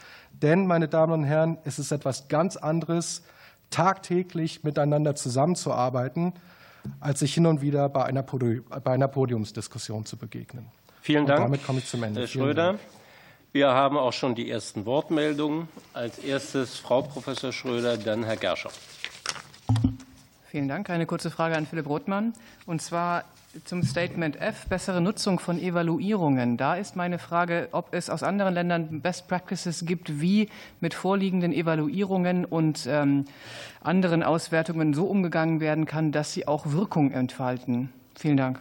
denn, meine Damen und Herren, es ist etwas ganz anderes, tagtäglich miteinander zusammenzuarbeiten, als sich hin und wieder bei einer, bei einer Podiumsdiskussion zu begegnen. Vielen Dank. Und damit komme ich zum Ende. Herr Schröder. Wir haben auch schon die ersten Wortmeldungen. Als erstes Frau Professor Schröder, dann Herr Gerscher. Vielen Dank. Eine kurze Frage an Philipp Rothmann. Und zwar zum Statement F, bessere Nutzung von Evaluierungen. Da ist meine Frage, ob es aus anderen Ländern Best Practices gibt, wie mit vorliegenden Evaluierungen und ähm, anderen Auswertungen so umgegangen werden kann, dass sie auch Wirkung entfalten. Vielen Dank.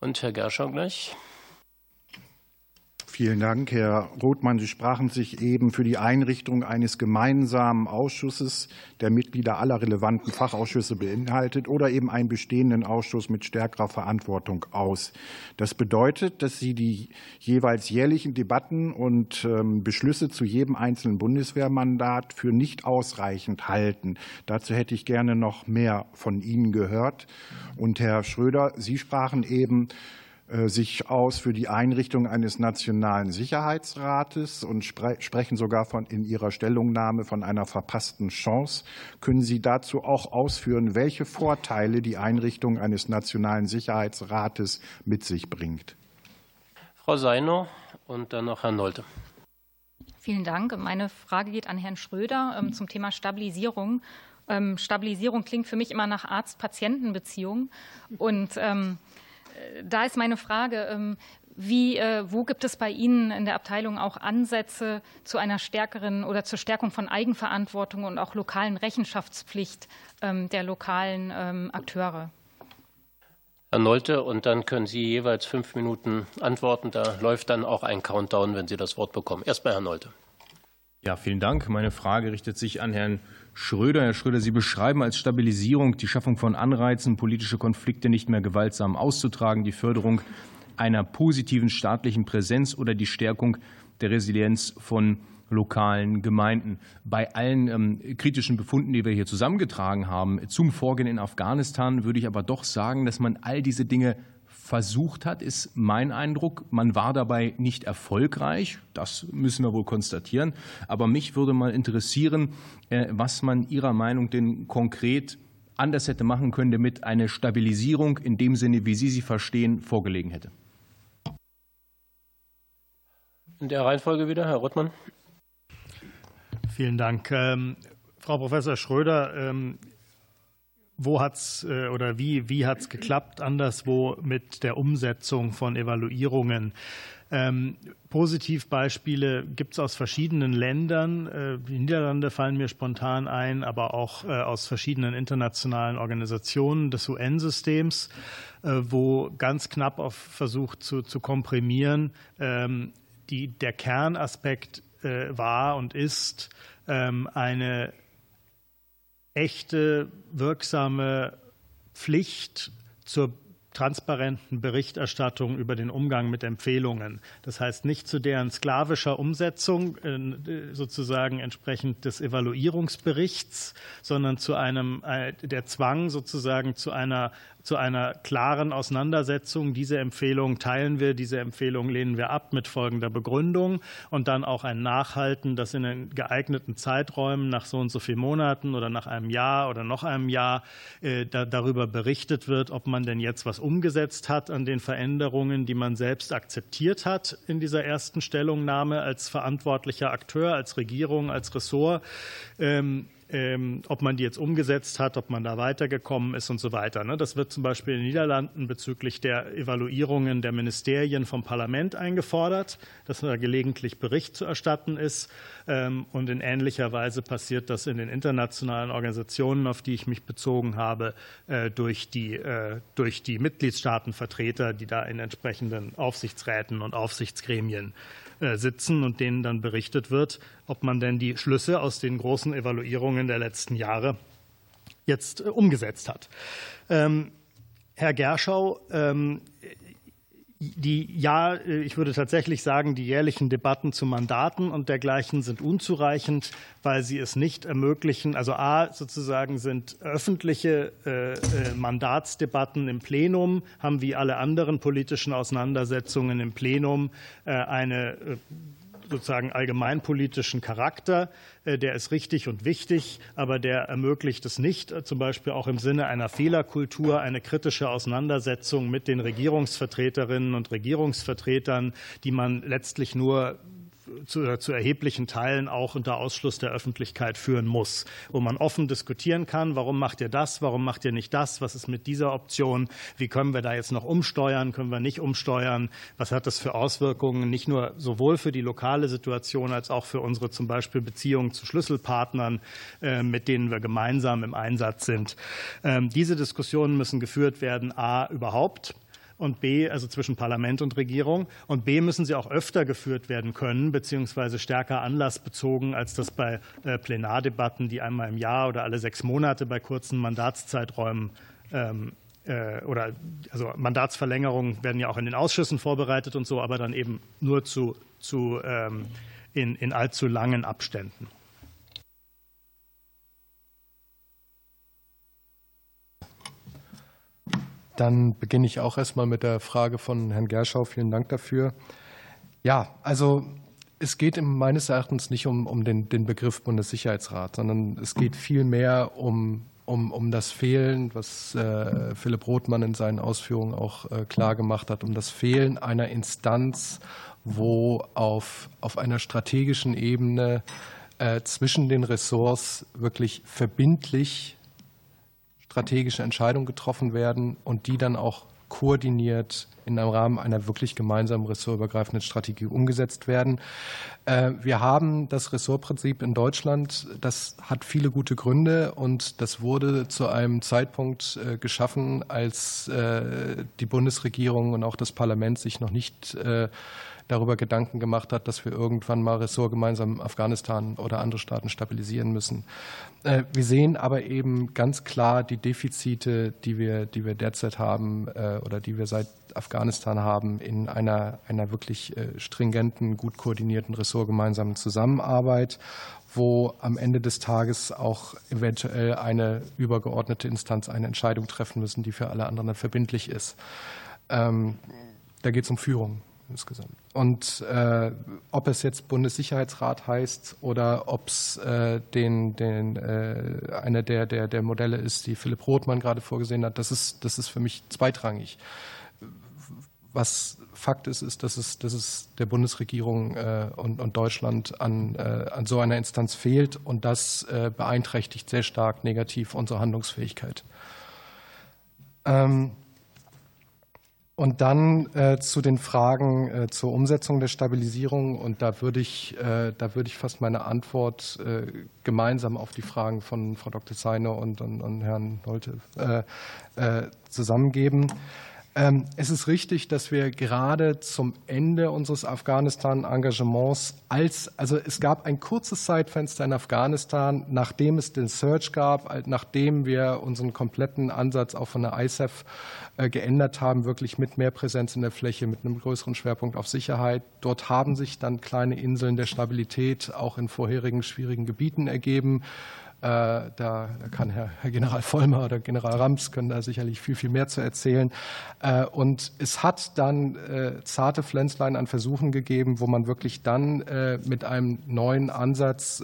Und Herr Gerschau gleich. Vielen Dank, Herr Rothmann. Sie sprachen sich eben für die Einrichtung eines gemeinsamen Ausschusses, der Mitglieder aller relevanten Fachausschüsse beinhaltet, oder eben einen bestehenden Ausschuss mit stärkerer Verantwortung aus. Das bedeutet, dass Sie die jeweils jährlichen Debatten und ähm, Beschlüsse zu jedem einzelnen Bundeswehrmandat für nicht ausreichend halten. Dazu hätte ich gerne noch mehr von Ihnen gehört. Und Herr Schröder, Sie sprachen eben sich aus für die Einrichtung eines nationalen Sicherheitsrates und sprechen sogar von in Ihrer Stellungnahme von einer verpassten Chance. Können Sie dazu auch ausführen, welche Vorteile die Einrichtung eines nationalen Sicherheitsrates mit sich bringt? Frau Seiner und dann noch Herr Nolte. Vielen Dank. Meine Frage geht an Herrn Schröder ähm, zum Thema Stabilisierung. Ähm, Stabilisierung klingt für mich immer nach Arzt-Patienten-Beziehung. Und ähm, da ist meine Frage, ähm, wie, äh, wo gibt es bei Ihnen in der Abteilung auch Ansätze zu einer stärkeren oder zur Stärkung von Eigenverantwortung und auch lokalen Rechenschaftspflicht ähm, der lokalen ähm, Akteure? Herr Nolte, und dann können Sie jeweils fünf Minuten antworten. Da läuft dann auch ein Countdown, wenn Sie das Wort bekommen. Erstmal Herr Nolte. Ja, vielen Dank. Meine Frage richtet sich an Herrn Schröder. Herr Schröder, Sie beschreiben als Stabilisierung die Schaffung von Anreizen, politische Konflikte nicht mehr gewaltsam auszutragen, die Förderung einer positiven staatlichen Präsenz oder die Stärkung der Resilienz von lokalen Gemeinden. Bei allen ähm, kritischen Befunden, die wir hier zusammengetragen haben zum Vorgehen in Afghanistan, würde ich aber doch sagen, dass man all diese Dinge versucht hat, ist mein Eindruck. Man war dabei nicht erfolgreich, das müssen wir wohl konstatieren. Aber mich würde mal interessieren, äh, was man Ihrer Meinung denn konkret anders hätte machen können, damit eine Stabilisierung in dem Sinne, wie Sie sie verstehen, vorgelegen hätte. In der Reihenfolge wieder, Herr Rottmann. Vielen Dank. Ähm, Frau Professor Schröder, ähm, wo hat's äh, oder wie, wie hat es geklappt anderswo mit der Umsetzung von Evaluierungen? Ähm, Positivbeispiele gibt es aus verschiedenen Ländern. Äh, die Niederlande fallen mir spontan ein, aber auch äh, aus verschiedenen internationalen Organisationen des UN-Systems, wo ganz knapp auf versucht zu, zu komprimieren, ähm, die, der Kernaspekt war und ist ähm, eine echte, wirksame Pflicht zur transparenten Berichterstattung über den Umgang mit Empfehlungen. Das heißt nicht zu deren sklavischer Umsetzung äh, sozusagen entsprechend des Evaluierungsberichts, sondern zu einem äh, der Zwang sozusagen zu einer zu einer klaren Auseinandersetzung. Diese Empfehlung teilen wir, diese Empfehlung lehnen wir ab mit folgender Begründung und dann auch ein Nachhalten, dass in den geeigneten Zeiträumen nach so und so vielen Monaten oder nach einem Jahr oder noch einem Jahr äh, da, darüber berichtet wird, ob man denn jetzt was umgesetzt hat an den Veränderungen, die man selbst akzeptiert hat in dieser ersten Stellungnahme als verantwortlicher Akteur, als Regierung, als Ressort. Ähm, ähm, ob man die jetzt umgesetzt hat, ob man da weitergekommen ist und so weiter. Ne? Das wird zum Beispiel in den Niederlanden bezüglich der Evaluierungen der Ministerien vom Parlament eingefordert, dass da gelegentlich Bericht zu erstatten ist. Ähm, und in ähnlicher Weise passiert das in den internationalen Organisationen, auf die ich mich bezogen habe, äh, durch die, äh, durch die Mitgliedstaatenvertreter, die da in entsprechenden Aufsichtsräten und Aufsichtsgremien sitzen und denen dann berichtet wird, ob man denn die Schlüsse aus den großen Evaluierungen der letzten Jahre jetzt äh, umgesetzt hat. Ähm, Herr Gerschau, ähm, die, ja, ich würde tatsächlich sagen, die jährlichen Debatten zu Mandaten und dergleichen sind unzureichend, weil sie es nicht ermöglichen. Also A, sozusagen sind öffentliche äh, äh, Mandatsdebatten im Plenum, haben wie alle anderen politischen Auseinandersetzungen im Plenum äh, eine äh, sozusagen allgemeinpolitischen Charakter. Äh, der ist richtig und wichtig, aber der ermöglicht es nicht, äh, zum Beispiel auch im Sinne einer Fehlerkultur, eine kritische Auseinandersetzung mit den Regierungsvertreterinnen und Regierungsvertretern, die man letztlich nur zu, zu, erheblichen Teilen auch unter Ausschluss der Öffentlichkeit führen muss, wo man offen diskutieren kann, warum macht ihr das, warum macht ihr nicht das, was ist mit dieser Option, wie können wir da jetzt noch umsteuern, können wir nicht umsteuern, was hat das für Auswirkungen, nicht nur sowohl für die lokale Situation als auch für unsere zum Beispiel Beziehungen zu Schlüsselpartnern, äh, mit denen wir gemeinsam im Einsatz sind. Ähm, diese Diskussionen müssen geführt werden, a, überhaupt und B, also zwischen Parlament und Regierung. Und B, müssen sie auch öfter geführt werden können, beziehungsweise stärker anlassbezogen, als das bei äh, Plenardebatten, die einmal im Jahr oder alle sechs Monate bei kurzen Mandatszeiträumen ähm, äh, oder also Mandatsverlängerungen werden ja auch in den Ausschüssen vorbereitet und so, aber dann eben nur zu, zu ähm, in, in allzu langen Abständen. Dann beginne ich auch erstmal mit der Frage von Herrn Gerschau. Vielen Dank dafür. Ja, also es geht meines Erachtens nicht um, um den, den Begriff Bundessicherheitsrat, sondern es geht vielmehr um, um, um das Fehlen, was äh, Philipp Rothmann in seinen Ausführungen auch äh, klar gemacht hat, um das Fehlen einer Instanz, wo auf, auf einer strategischen Ebene äh, zwischen den Ressorts wirklich verbindlich strategische Entscheidungen getroffen werden und die dann auch koordiniert in einem Rahmen einer wirklich gemeinsamen ressortübergreifenden Strategie umgesetzt werden. Äh, wir haben das Ressortprinzip in Deutschland. Das hat viele gute Gründe und das wurde zu einem Zeitpunkt äh, geschaffen, als äh, die Bundesregierung und auch das Parlament sich noch nicht darüber Gedanken gemacht hat, dass wir irgendwann mal Ressort gemeinsam Afghanistan oder andere Staaten stabilisieren müssen. Äh, wir sehen aber eben ganz klar die Defizite, die wir, die wir derzeit haben äh, oder die wir seit Afghanistan haben, in einer, einer wirklich äh, stringenten, gut koordinierten ressortgemeinsamen Zusammenarbeit wo am Ende des Tages auch eventuell eine übergeordnete Instanz eine Entscheidung treffen müssen, die für alle anderen verbindlich ist. Ähm, da geht es um Führung insgesamt. Und äh, ob es jetzt Bundessicherheitsrat heißt oder ob es äh, den, den, äh, eine der, der, der Modelle ist, die Philipp Rothmann gerade vorgesehen hat, das ist, das ist für mich zweitrangig. was Fakt ist, ist, dass es, dass es der Bundesregierung äh, und, und, Deutschland an, äh, an so einer Instanz fehlt und das äh, beeinträchtigt sehr stark negativ unsere Handlungsfähigkeit. Ähm, und dann äh, zu den Fragen äh, zur Umsetzung der Stabilisierung. Und da würde ich, äh, da würde ich fast meine Antwort äh, gemeinsam auf die Fragen von Frau Dr. Seine und, und, und Herrn Nolte äh, äh, zusammengeben. Ähm, es ist richtig, dass wir gerade zum Ende unseres Afghanistan-Engagements als, also es gab ein kurzes Zeitfenster in Afghanistan, nachdem es den Search gab, nachdem wir unseren kompletten Ansatz auch von der ISAF äh, geändert haben, wirklich mit mehr Präsenz in der Fläche, mit einem größeren Schwerpunkt auf Sicherheit. Dort haben sich dann kleine Inseln der Stabilität auch in vorherigen schwierigen Gebieten ergeben. Äh, da, kann Herr, General Vollmer oder General Rams können da sicherlich viel, viel mehr zu erzählen. Äh, und es hat dann äh, zarte Pflänzlein an Versuchen gegeben, wo man wirklich dann mit einem neuen Ansatz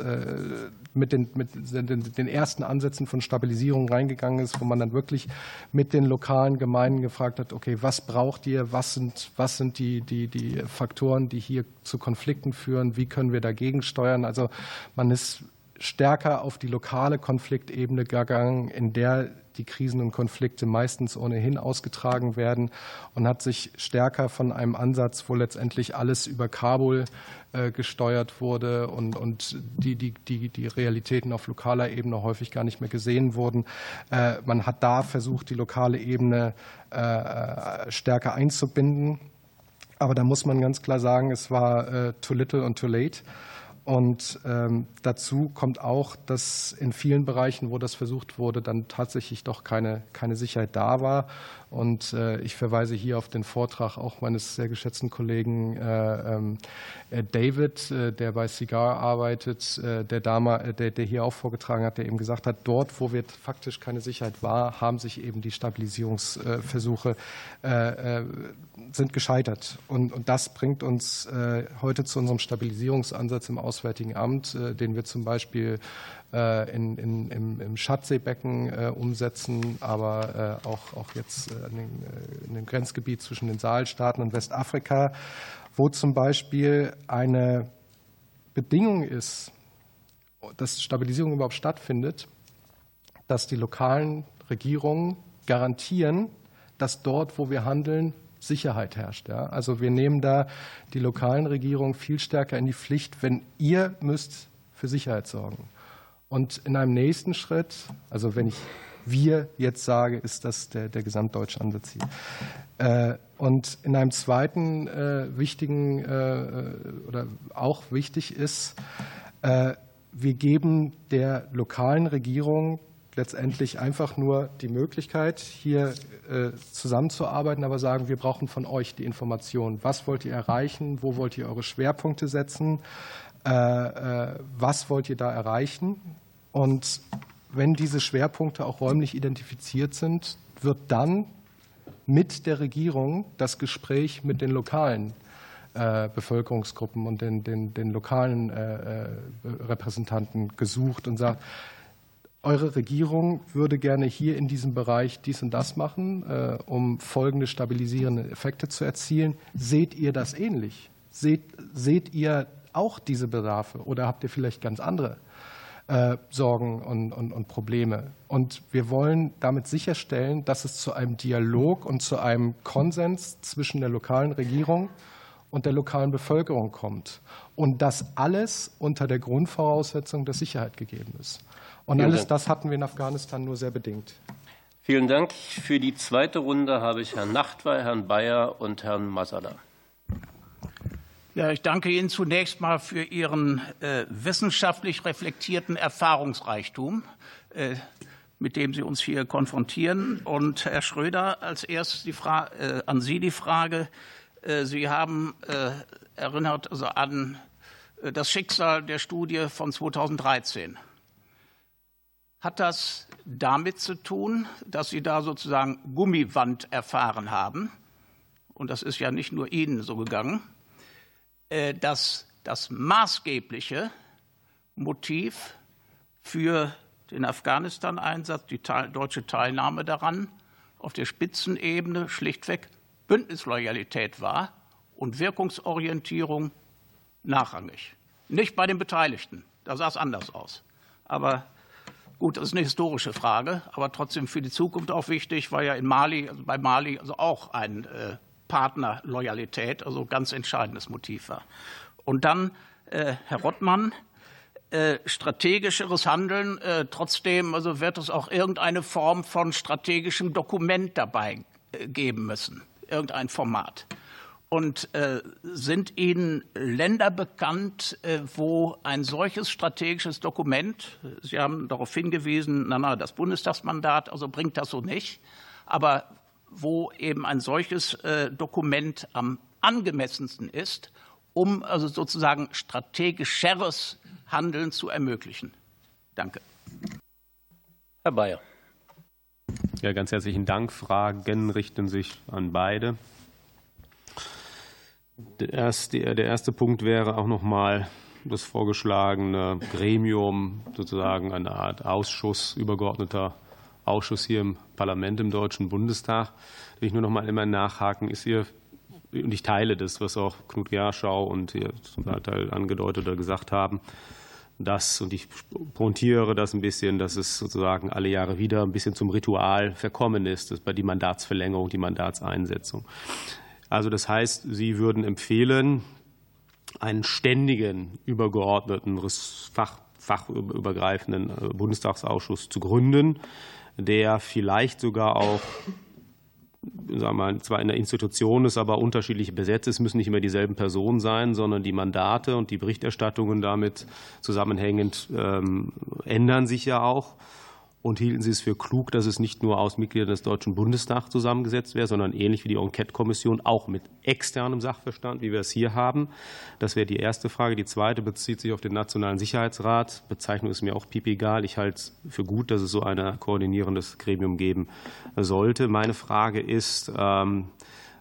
mit den, mit den, ersten Ansätzen von Stabilisierung reingegangen ist, wo man dann wirklich mit den lokalen Gemeinden gefragt hat, okay, was braucht ihr, was sind, was sind die, die, die Faktoren, die hier zu Konflikten führen, wie können wir dagegen steuern? Also man ist stärker auf die lokale Konfliktebene gegangen, in der die Krisen und Konflikte meistens ohnehin ausgetragen werden und hat sich stärker von einem Ansatz, wo letztendlich alles über Kabul äh, gesteuert wurde und, und die, die, die, die Realitäten auf lokaler Ebene häufig gar nicht mehr gesehen wurden. Äh, man hat da versucht, die lokale Ebene äh, stärker einzubinden. Aber da muss man ganz klar sagen, es war too little und too late. Und ähm, dazu kommt auch, dass in vielen Bereichen, wo das versucht wurde, dann tatsächlich doch keine, keine Sicherheit da war. Und äh, ich verweise hier auf den Vortrag auch meines sehr geschätzten Kollegen äh, ähm, äh, David, äh, der bei Cigar arbeitet, äh, der, Dame, der, der hier auch vorgetragen hat, der eben gesagt hat, dort, wo wir faktisch keine Sicherheit war, haben sich eben die Stabilisierungsversuche äh, sind gescheitert. Und, und das bringt uns heute zu unserem Stabilisierungsansatz im Auswärtigen Amt, den wir zum Beispiel äh, in, in, im, im Schadseebecken äh, umsetzen, aber äh, auch, auch jetzt in, den, in dem Grenzgebiet zwischen den Saalstaaten und Westafrika, wo zum Beispiel eine Bedingung ist, dass Stabilisierung überhaupt stattfindet, dass die lokalen Regierungen garantieren, dass dort, wo wir handeln, Sicherheit herrscht. Ja? Also wir nehmen da die lokalen Regierungen viel stärker in die Pflicht, wenn ihr müsst für Sicherheit sorgen. Und in einem nächsten Schritt, also wenn ich wir jetzt sage, ist das der, der gesamtdeutsche Ansatz hier. Äh, und in einem zweiten äh, wichtigen äh, oder auch wichtig ist, wir geben der lokalen Regierung letztendlich einfach nur die Möglichkeit, hier zusammenzuarbeiten, aber sagen, wir brauchen von euch die Information. Was wollt ihr erreichen? Wo wollt ihr eure Schwerpunkte setzen? Was wollt ihr da erreichen? Und wenn diese Schwerpunkte auch räumlich identifiziert sind, wird dann mit der Regierung das Gespräch mit den lokalen äh, Bevölkerungsgruppen und den, den, den lokalen äh, äh Repräsentanten gesucht und sagt, eure Regierung würde gerne hier in diesem Bereich dies und das machen, äh, um folgende stabilisierende Effekte zu erzielen. Seht ihr das ähnlich? Seht, seht ihr auch diese Bedarfe oder habt ihr vielleicht ganz andere? Äh, Sorgen und, und, und, Probleme. Und wir wollen damit sicherstellen, dass es zu einem Dialog und zu einem Konsens zwischen der lokalen Regierung und der lokalen Bevölkerung kommt. Und das alles unter der Grundvoraussetzung, dass Sicherheit gegeben ist. Und Vielen alles Dank. das hatten wir in Afghanistan nur sehr bedingt. Vielen Dank. Für die zweite Runde habe ich Herrn Nachtwey, Herrn Bayer und Herrn Masada. Ja, ich danke Ihnen zunächst mal für Ihren äh, wissenschaftlich reflektierten Erfahrungsreichtum, äh, mit dem Sie uns hier konfrontieren. Und Herr Schröder, als erstes die Fra äh, an Sie die Frage. Äh, Sie haben äh, erinnert also an äh, das Schicksal der Studie von 2013. Hat das damit zu tun, dass Sie da sozusagen Gummiwand erfahren haben? Und das ist ja nicht nur Ihnen so gegangen äh, dass das maßgebliche Motiv für den Afghanistan-Einsatz, die deutsche Teilnahme daran, auf der Spitzenebene schlichtweg Bündnisloyalität war und Wirkungsorientierung nachrangig. Nicht bei den Beteiligten, da sah es anders aus. Aber gut, das ist eine historische Frage, aber trotzdem für die Zukunft auch wichtig, weil ja in Mali, also bei Mali also auch ein äh, Partnerloyalität, also ganz entscheidendes Motiv war. Und dann, äh, Herr Rottmann, äh, strategischeres Handeln. Äh, trotzdem also wird es auch irgendeine Form von strategischem Dokument dabei äh, geben müssen, irgendein Format. Und äh, sind Ihnen Länder bekannt, äh, wo ein solches strategisches Dokument, Sie haben darauf hingewiesen, na, na, das Bundestagsmandat, also bringt das so nicht, aber wo eben ein solches äh, Dokument am angemessensten ist, um also sozusagen strategischeres Handeln zu ermöglichen. Danke. Herr Bayer. Ja, ganz herzlichen Dank. Fragen richten sich an beide. Der erste, der erste Punkt wäre auch noch mal das vorgeschlagene Gremium, sozusagen eine Art Ausschuss, übergeordneter Ausschuss hier im Parlament, im Deutschen Bundestag. Da will ich nur noch mal immer nachhaken, ist hier, und ich teile das, was auch Knut Gerschau und hier zum Teil angedeutet oder gesagt haben, dass, und ich pointiere das ein bisschen, dass es sozusagen alle Jahre wieder ein bisschen zum Ritual verkommen ist, das bei die Mandatsverlängerung, die Mandatseinsetzung. Also das heißt, Sie würden empfehlen, einen ständigen, übergeordneten, fach, fachübergreifenden äh, Bundestagsausschuss zu gründen, der vielleicht sogar auch sagen wir zwar in der Institution ist, aber unterschiedlich besetzt ist, müssen nicht immer dieselben Personen sein, sondern die Mandate und die Berichterstattungen damit zusammenhängend ähm, ändern sich ja auch. Und hielten Sie es für klug, dass es nicht nur aus Mitgliedern des Deutschen Bundestags zusammengesetzt wäre, sondern ähnlich wie die Enquete-Kommission auch mit externem Sachverstand, wie wir es hier haben? Das wäre die erste Frage. Die zweite bezieht sich auf den Nationalen Sicherheitsrat. Bezeichnung ist mir auch pipi-egal. Ich halte es für gut, dass es so ein koordinierendes Gremium geben sollte. Meine Frage ist, ähm,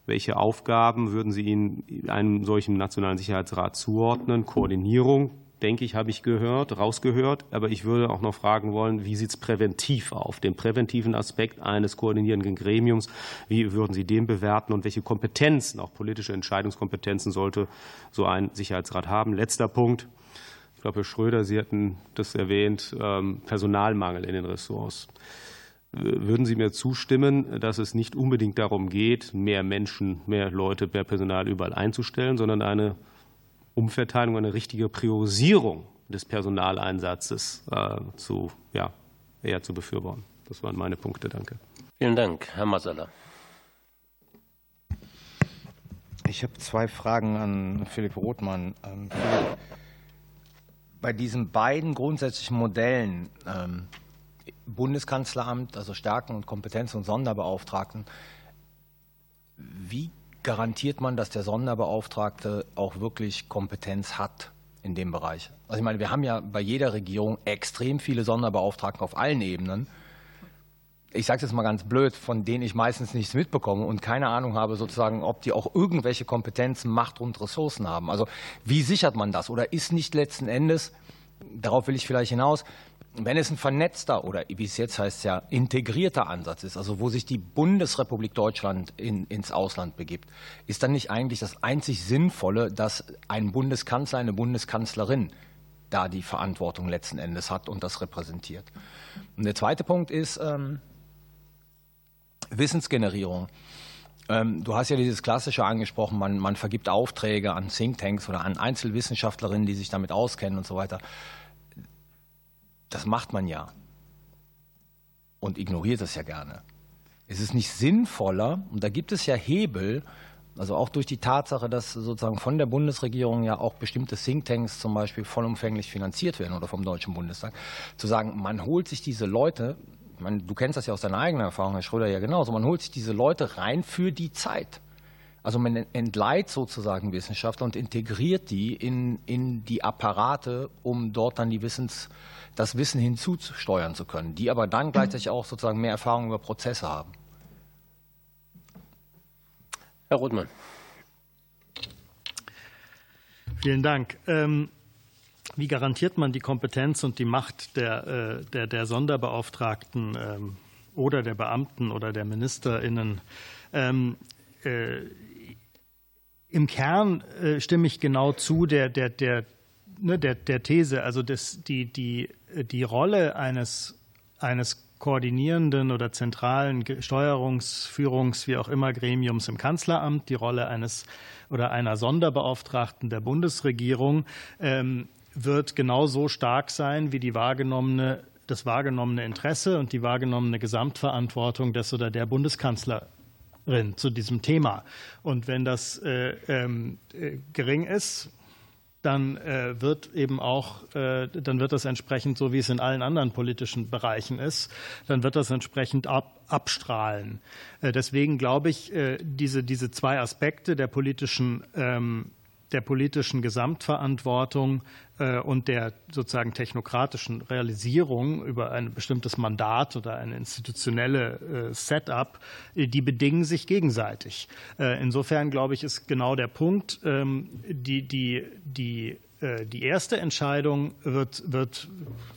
welche Aufgaben würden Sie Ihnen einem solchen Nationalen Sicherheitsrat zuordnen? Koordinierung, denke ich, habe ich gehört, rausgehört. Aber ich würde auch noch fragen wollen, wie sieht es präventiv auf, den präventiven Aspekt eines koordinierenden Gremiums? Wie würden Sie den bewerten und welche Kompetenzen, auch politische Entscheidungskompetenzen sollte so ein Sicherheitsrat haben? Letzter Punkt. Ich glaube, Herr Schröder, Sie hatten das erwähnt, ähm, Personalmangel in den Ressorts. Würden Sie mir zustimmen, dass es nicht unbedingt darum geht, mehr Menschen, mehr Leute, mehr Personal überall einzustellen, sondern eine Umverteilung, eine richtige Priorisierung des Personaleinsatzes äh, zu, ja, eher zu befürworten. Das waren meine Punkte. Danke. Vielen Dank. Herr Masala. Ich habe zwei Fragen an Philipp Rothmann. Ähm, Philipp, bei diesen beiden grundsätzlichen Modellen, ähm, Bundeskanzleramt, also Stärken und Kompetenz und Sonderbeauftragten, wie garantiert man, dass der Sonderbeauftragte auch wirklich Kompetenz hat in dem Bereich? Also ich meine, wir haben ja bei jeder Regierung extrem viele Sonderbeauftragte auf allen Ebenen. Ich sage es jetzt mal ganz blöd, von denen ich meistens nichts mitbekomme und keine Ahnung habe, sozusagen, ob die auch irgendwelche Kompetenzen, Macht und Ressourcen haben. Also wie sichert man das? Oder ist nicht letzten Endes, darauf will ich vielleicht hinaus, wenn es ein vernetzter oder wie es jetzt heißt ja integrierter Ansatz ist, also wo sich die Bundesrepublik Deutschland in, ins Ausland begibt, ist dann nicht eigentlich das einzig Sinnvolle, dass ein Bundeskanzler, eine Bundeskanzlerin da die Verantwortung letzten Endes hat und das repräsentiert. Und der zweite Punkt ist ähm, Wissensgenerierung. Ähm, du hast ja dieses Klassische angesprochen, man, man vergibt Aufträge an Thinktanks oder an Einzelwissenschaftlerinnen, die sich damit auskennen und so weiter. Das macht man ja und ignoriert das ja gerne. Es ist nicht sinnvoller, und da gibt es ja Hebel, also auch durch die Tatsache, dass sozusagen von der Bundesregierung ja auch bestimmte Thinktanks zum Beispiel vollumfänglich finanziert werden oder vom Deutschen Bundestag, zu sagen, man holt sich diese Leute, meine, du kennst das ja aus deiner eigenen Erfahrung, Herr Schröder ja genauso, man holt sich diese Leute rein für die Zeit. Also man entleiht sozusagen Wissenschaftler und integriert die in, in die Apparate, um dort dann die Wissens, das Wissen hinzusteuern zu können, die aber dann gleichzeitig auch sozusagen mehr Erfahrung über Prozesse haben. Herr Rothmann. Vielen Dank. Ähm, wie garantiert man die Kompetenz und die Macht der, äh, der, der Sonderbeauftragten ähm, oder der Beamten oder der MinisterInnen? Ähm, im Kern äh, stimme ich genau zu der, der, der, ne, der, der These, also das, die, die, die Rolle eines, eines koordinierenden oder zentralen Steuerungs-, Führungs-, wie auch immer Gremiums im Kanzleramt, die Rolle eines oder einer Sonderbeauftragten der Bundesregierung ähm, wird genauso stark sein wie die wahrgenommene, das wahrgenommene Interesse und die wahrgenommene Gesamtverantwortung des oder der Bundeskanzler zu diesem Thema. Und wenn das äh, ähm, äh, gering ist, dann äh, wird eben auch, äh, dann wird das entsprechend, so wie es in allen anderen politischen Bereichen ist, dann wird das entsprechend ab, abstrahlen. Äh, deswegen glaube ich, äh, diese, diese zwei Aspekte der politischen ähm, der politischen Gesamtverantwortung äh, und der sozusagen technokratischen Realisierung über ein bestimmtes Mandat oder eine institutionelle äh, Setup, äh, die bedingen sich gegenseitig. Insofern glaube ich, ist genau der Punkt, ähm, die, die, die äh, die erste Entscheidung wird, wird,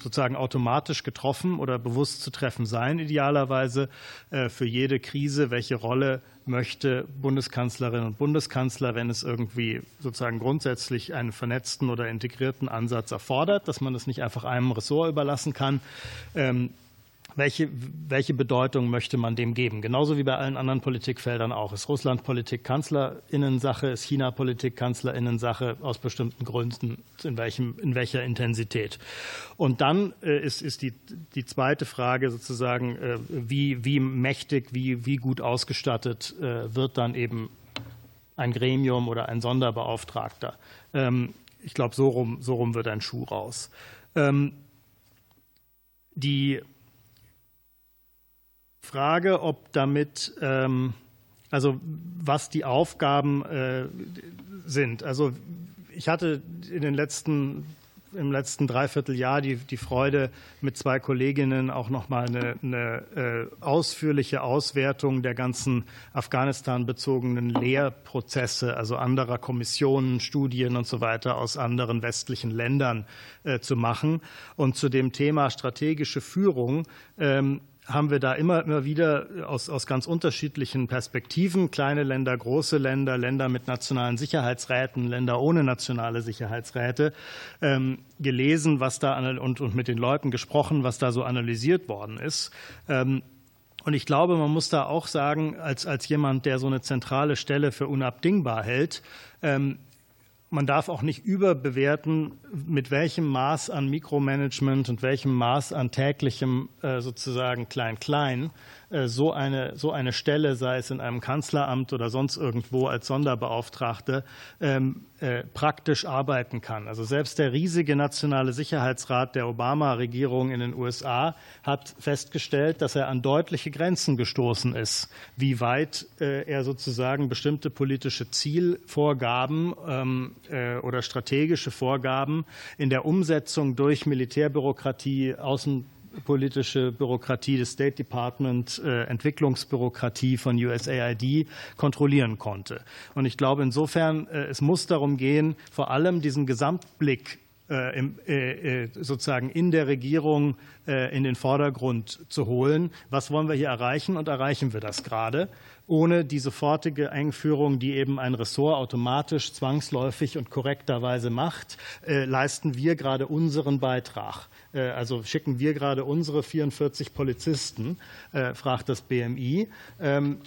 sozusagen automatisch getroffen oder bewusst zu treffen sein, idealerweise äh, für jede Krise, welche Rolle möchte Bundeskanzlerin und Bundeskanzler, wenn es irgendwie sozusagen grundsätzlich einen vernetzten oder integrierten Ansatz erfordert, dass man es nicht einfach einem Ressort überlassen kann. Welche, welche Bedeutung möchte man dem geben? Genauso wie bei allen anderen Politikfeldern auch. Ist Russland Politik Kanzlerinnensache? Ist China Politik Kanzlerinnensache? Aus bestimmten Gründen? In, welchem, in welcher Intensität? Und dann äh, ist, ist die, die zweite Frage sozusagen, äh, wie, wie mächtig, wie, wie gut ausgestattet äh, wird dann eben ein Gremium oder ein Sonderbeauftragter? Ähm, ich glaube, so rum, so rum wird ein Schuh raus. Ähm, die Frage, ob damit, ähm, also was die Aufgaben äh, sind. Also ich hatte in den letzten im letzten Dreivierteljahr die, die Freude, mit zwei Kolleginnen auch noch mal eine, eine äh, ausführliche Auswertung der ganzen Afghanistan-bezogenen Lehrprozesse, also anderer Kommissionen, Studien und so weiter aus anderen westlichen Ländern äh, zu machen. Und zu dem Thema strategische Führung ähm, haben wir da immer, immer wieder aus, aus ganz unterschiedlichen Perspektiven, kleine Länder, große Länder, Länder mit nationalen Sicherheitsräten, Länder ohne nationale Sicherheitsräte, ähm, gelesen, was da und, und mit den Leuten gesprochen, was da so analysiert worden ist. Ähm, und ich glaube, man muss da auch sagen, als, als jemand, der so eine zentrale Stelle für unabdingbar hält, ähm, man darf auch nicht überbewerten, mit welchem Maß an Mikromanagement und welchem Maß an täglichem äh, sozusagen Klein-Klein so eine, so eine Stelle, sei es in einem Kanzleramt oder sonst irgendwo als Sonderbeauftragte, ähm, äh, praktisch arbeiten kann. Also selbst der riesige nationale Sicherheitsrat der Obama-Regierung in den USA hat festgestellt, dass er an deutliche Grenzen gestoßen ist, wie weit äh, er sozusagen bestimmte politische Zielvorgaben ähm, oder strategische Vorgaben in der Umsetzung durch Militärbürokratie, Außen politische Bürokratie des State Department, äh, Entwicklungsbürokratie von USAID kontrollieren konnte. Und ich glaube insofern, äh, es muss darum gehen, vor allem diesen Gesamtblick äh, sozusagen in der Regierung in den Vordergrund zu holen. Was wollen wir hier erreichen und erreichen wir das gerade? Ohne die sofortige Einführung, die eben ein Ressort automatisch, zwangsläufig und korrekterweise macht, leisten wir gerade unseren Beitrag. Äh, also schicken wir gerade unsere 44 Polizisten, äh, fragt das BMI. Ähm,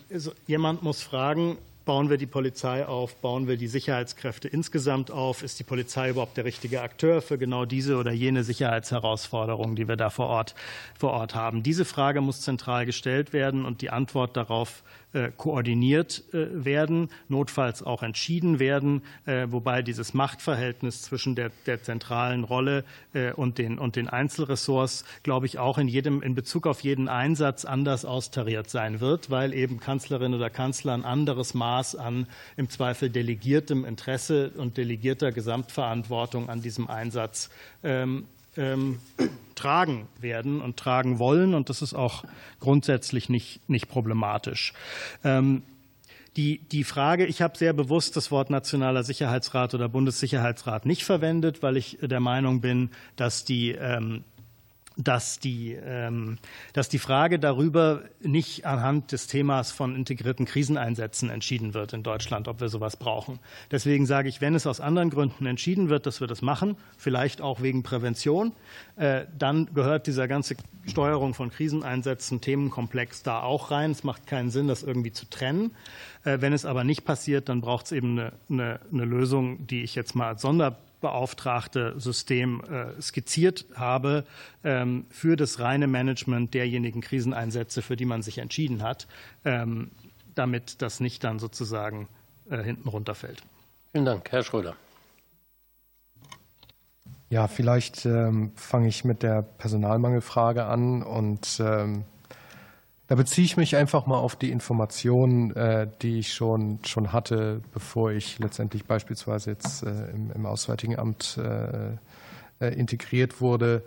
jemand muss fragen, bauen wir die Polizei auf, bauen wir die Sicherheitskräfte insgesamt auf, ist die Polizei überhaupt der richtige Akteur für genau diese oder jene Sicherheitsherausforderungen, die wir da vor Ort, vor Ort haben. Diese Frage muss zentral gestellt werden und die Antwort darauf koordiniert äh, werden, notfalls auch entschieden werden, äh, wobei dieses Machtverhältnis zwischen der, der zentralen Rolle und den, und den Einzelressorts, glaube ich, auch in jedem, in Bezug auf jeden Einsatz anders austariert sein wird, weil eben Kanzlerin oder Kanzler ein anderes Maß an im Zweifel delegiertem Interesse und delegierter Gesamtverantwortung an diesem Einsatz ähm, ähm, tragen werden und tragen wollen. Und das ist auch grundsätzlich nicht, nicht problematisch. Ähm, die, die Frage, ich habe sehr bewusst das Wort Nationaler Sicherheitsrat oder Bundessicherheitsrat nicht verwendet, weil ich der Meinung bin, dass die ähm, dass die, ähm, dass die Frage darüber nicht anhand des Themas von integrierten Kriseneinsätzen entschieden wird in Deutschland, ob wir sowas brauchen. Deswegen sage ich, wenn es aus anderen Gründen entschieden wird, dass wir das machen, vielleicht auch wegen Prävention, äh, dann gehört dieser ganze Steuerung von Kriseneinsätzen, Themenkomplex da auch rein. Es macht keinen Sinn, das irgendwie zu trennen. Äh, wenn es aber nicht passiert, dann braucht es eben eine, eine, eine Lösung, die ich jetzt mal als Sonder beauftragte System äh, skizziert habe ähm, für das reine Management derjenigen Kriseneinsätze, für die man sich entschieden hat, ähm, damit das nicht dann sozusagen äh, hinten runterfällt. Vielen Dank, Herr Schröder. Ja, vielleicht ähm, fange ich mit der Personalmangelfrage an und da beziehe ich mich einfach mal auf die Informationen, äh, die ich schon, schon hatte, bevor ich letztendlich beispielsweise jetzt äh, im, im Auswärtigen Amt äh, integriert wurde.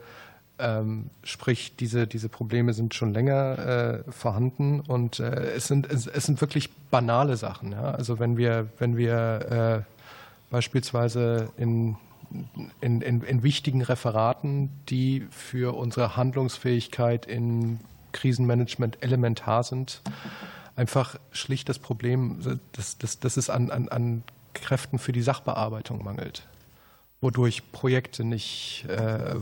Ähm, sprich, diese, diese Probleme sind schon länger vorhanden und es, sind, es, sind wirklich banale Sachen. Also wenn wir, wenn wir beispielsweise in in, in, in, wichtigen Referaten, die für unsere Handlungsfähigkeit in Krisenmanagement elementar sind. Einfach schlicht das Problem, dass, dass, dass es an, an, an Kräften für die Sachbearbeitung mangelt wodurch Projekte nicht äh,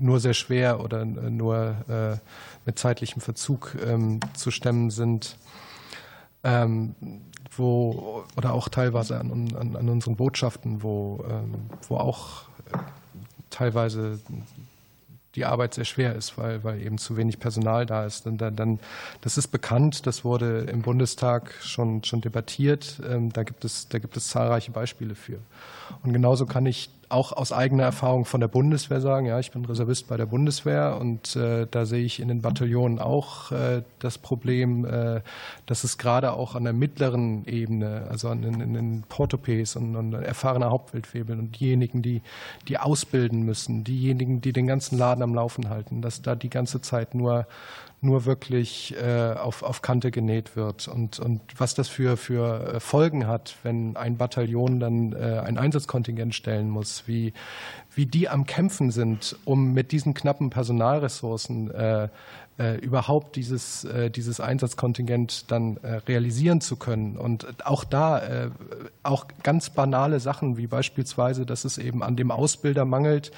nur sehr schwer oder nur äh, mit zeitlichem Verzug ähm, zu stemmen sind, ähm, wo oder auch teilweise an, an, an unseren Botschaften, wo, ähm, wo auch äh, teilweise die Arbeit sehr schwer ist, weil, weil eben zu wenig Personal da ist. Und dann, dann, das ist bekannt, das wurde im Bundestag schon, schon debattiert. Ähm, da, gibt es, da gibt es zahlreiche Beispiele für. Und genauso kann ich auch aus eigener Erfahrung von der Bundeswehr sagen, ja, ich bin Reservist bei der Bundeswehr und äh, da sehe ich in den Bataillonen auch äh, das Problem, äh, dass es gerade auch an der mittleren Ebene, also an, in, in den Portopes und, und erfahrener Hauptwildwebeln und diejenigen, die, die ausbilden müssen, diejenigen, die den ganzen Laden am Laufen halten, dass da die ganze Zeit nur nur wirklich äh, auf, auf Kante genäht wird. Und, und was das für, für äh, Folgen hat, wenn ein Bataillon dann äh, ein Einsatzkontingent stellen muss, wie, wie die am Kämpfen sind, um mit diesen knappen Personalressourcen äh, äh, überhaupt dieses, äh, dieses Einsatzkontingent dann äh, realisieren zu können. Und auch da, äh, auch ganz banale Sachen wie beispielsweise, dass es eben an dem Ausbilder mangelt,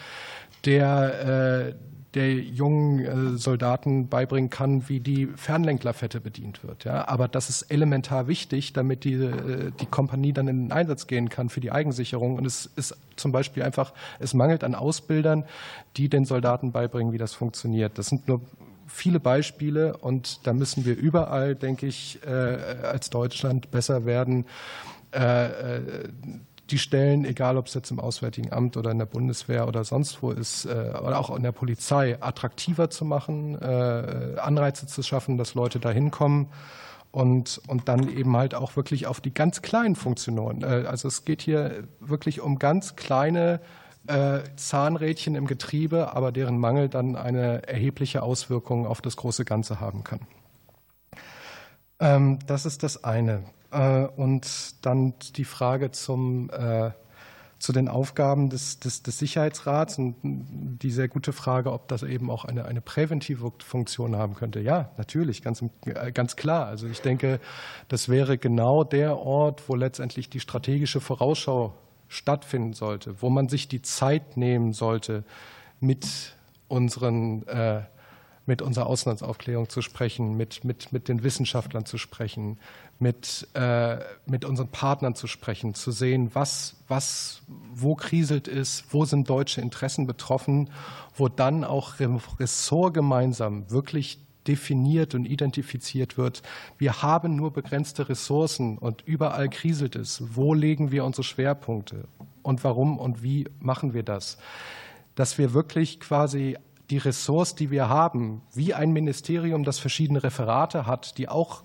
der, äh, der jungen äh, Soldaten beibringen kann, wie die Fernlenklafette bedient wird. Ja, aber das ist elementar wichtig, damit die, äh, die Kompanie dann in den Einsatz gehen kann für die Eigensicherung. Und es ist zum Beispiel einfach, es mangelt an Ausbildern, die den Soldaten beibringen, wie das funktioniert. Das sind nur viele Beispiele und da müssen wir überall, denke ich, äh, als Deutschland besser werden die Stellen, egal ob es jetzt im Auswärtigen Amt oder in der Bundeswehr oder sonst wo ist, äh, oder auch in der Polizei, attraktiver zu machen, äh, Anreize zu schaffen, dass Leute da hinkommen und, und dann eben halt auch wirklich auf die ganz kleinen Funktionen. Äh, also es geht hier wirklich um ganz kleine Zahnrädchen im Getriebe, aber deren Mangel dann eine erhebliche Auswirkung auf das große Ganze haben kann. Ähm, das ist das eine. Äh, und dann die Frage zum, äh, zu den Aufgaben des, des, des, Sicherheitsrats und die sehr gute Frage, ob das eben auch eine, eine präventive Funktion haben könnte. Ja, natürlich, ganz, äh, ganz klar. Also ich denke, das wäre genau der Ort, wo letztendlich die strategische Vorausschau stattfinden sollte, wo man sich die Zeit nehmen sollte, mit unseren mit unserer Auslandsaufklärung zu sprechen, mit, mit, mit den Wissenschaftlern zu sprechen, mit, äh, mit unseren Partnern zu sprechen, zu sehen, was, was, wo kriselt ist, wo sind deutsche Interessen betroffen, wo dann auch ressortgemeinsam wirklich definiert und identifiziert wird. Wir haben nur begrenzte Ressourcen und überall kriselt es. Wo legen wir unsere Schwerpunkte und warum und wie machen wir das? Dass wir wirklich quasi die Ressource, die wir haben, wie ein Ministerium, das verschiedene Referate hat, die auch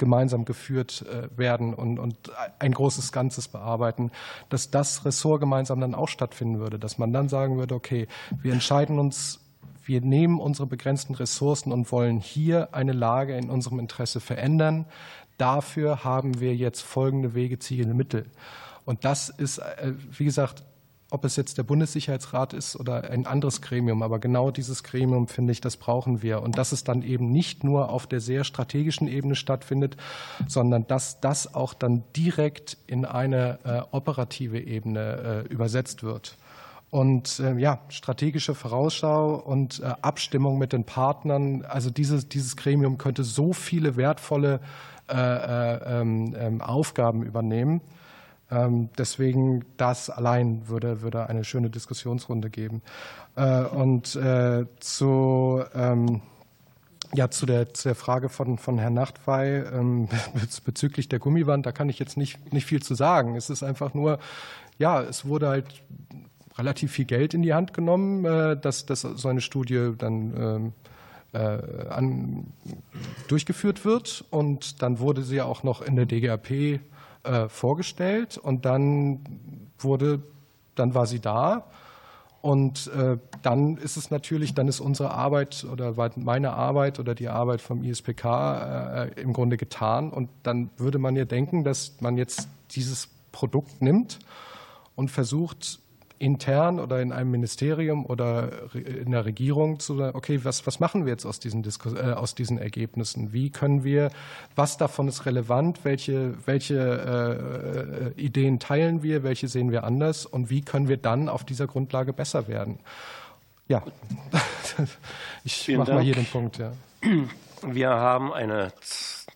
gemeinsam geführt äh, werden und, und ein großes Ganzes bearbeiten, dass das Ressort gemeinsam dann auch stattfinden würde, dass man dann sagen würde, okay, wir entscheiden uns, wir nehmen unsere begrenzten Ressourcen und wollen hier eine Lage in unserem Interesse verändern. Dafür haben wir jetzt folgende Wege, Ziele, Mittel. Und das ist, äh, wie gesagt, ob es jetzt der Bundessicherheitsrat ist oder ein anderes Gremium. Aber genau dieses Gremium, finde ich, das brauchen wir. Und dass es dann eben nicht nur auf der sehr strategischen Ebene stattfindet, sondern dass das auch dann direkt in eine äh, operative Ebene äh, übersetzt wird. Und äh, ja, strategische Vorausschau und Abstimmung mit den Partnern, also dieses, dieses Gremium könnte so viele wertvolle äh, äh ähm, ähm, Aufgaben übernehmen. Ähm, deswegen das allein würde, würde eine schöne Diskussionsrunde geben. Äh, und äh, zu, ähm, ja, zu der, zu der Frage von, von Herrn Nachtwey ähm, bezüglich der Gummiwand, da kann ich jetzt nicht, nicht viel zu sagen. Es ist einfach nur, ja, es wurde halt relativ viel Geld in die Hand genommen, äh, dass, dass so eine Studie dann an, durchgeführt wird. Und dann wurde sie auch noch in der DGAP äh, vorgestellt und dann wurde, dann war sie da. Und äh, dann ist es natürlich, dann ist unsere Arbeit oder meine Arbeit oder die Arbeit vom ISPK äh, im Grunde getan. Und dann würde man ja denken, dass man jetzt dieses Produkt nimmt und versucht, intern oder in einem Ministerium oder in der Regierung zu sagen, okay, was, was machen wir jetzt aus diesen, Diskus äh, aus diesen Ergebnissen? Wie können wir, was davon ist relevant? Welche, welche äh, Ideen teilen wir? Welche sehen wir anders? Und wie können wir dann auf dieser Grundlage besser werden? Ja, ich mache mal hier den Punkt. Ja. Wir haben eine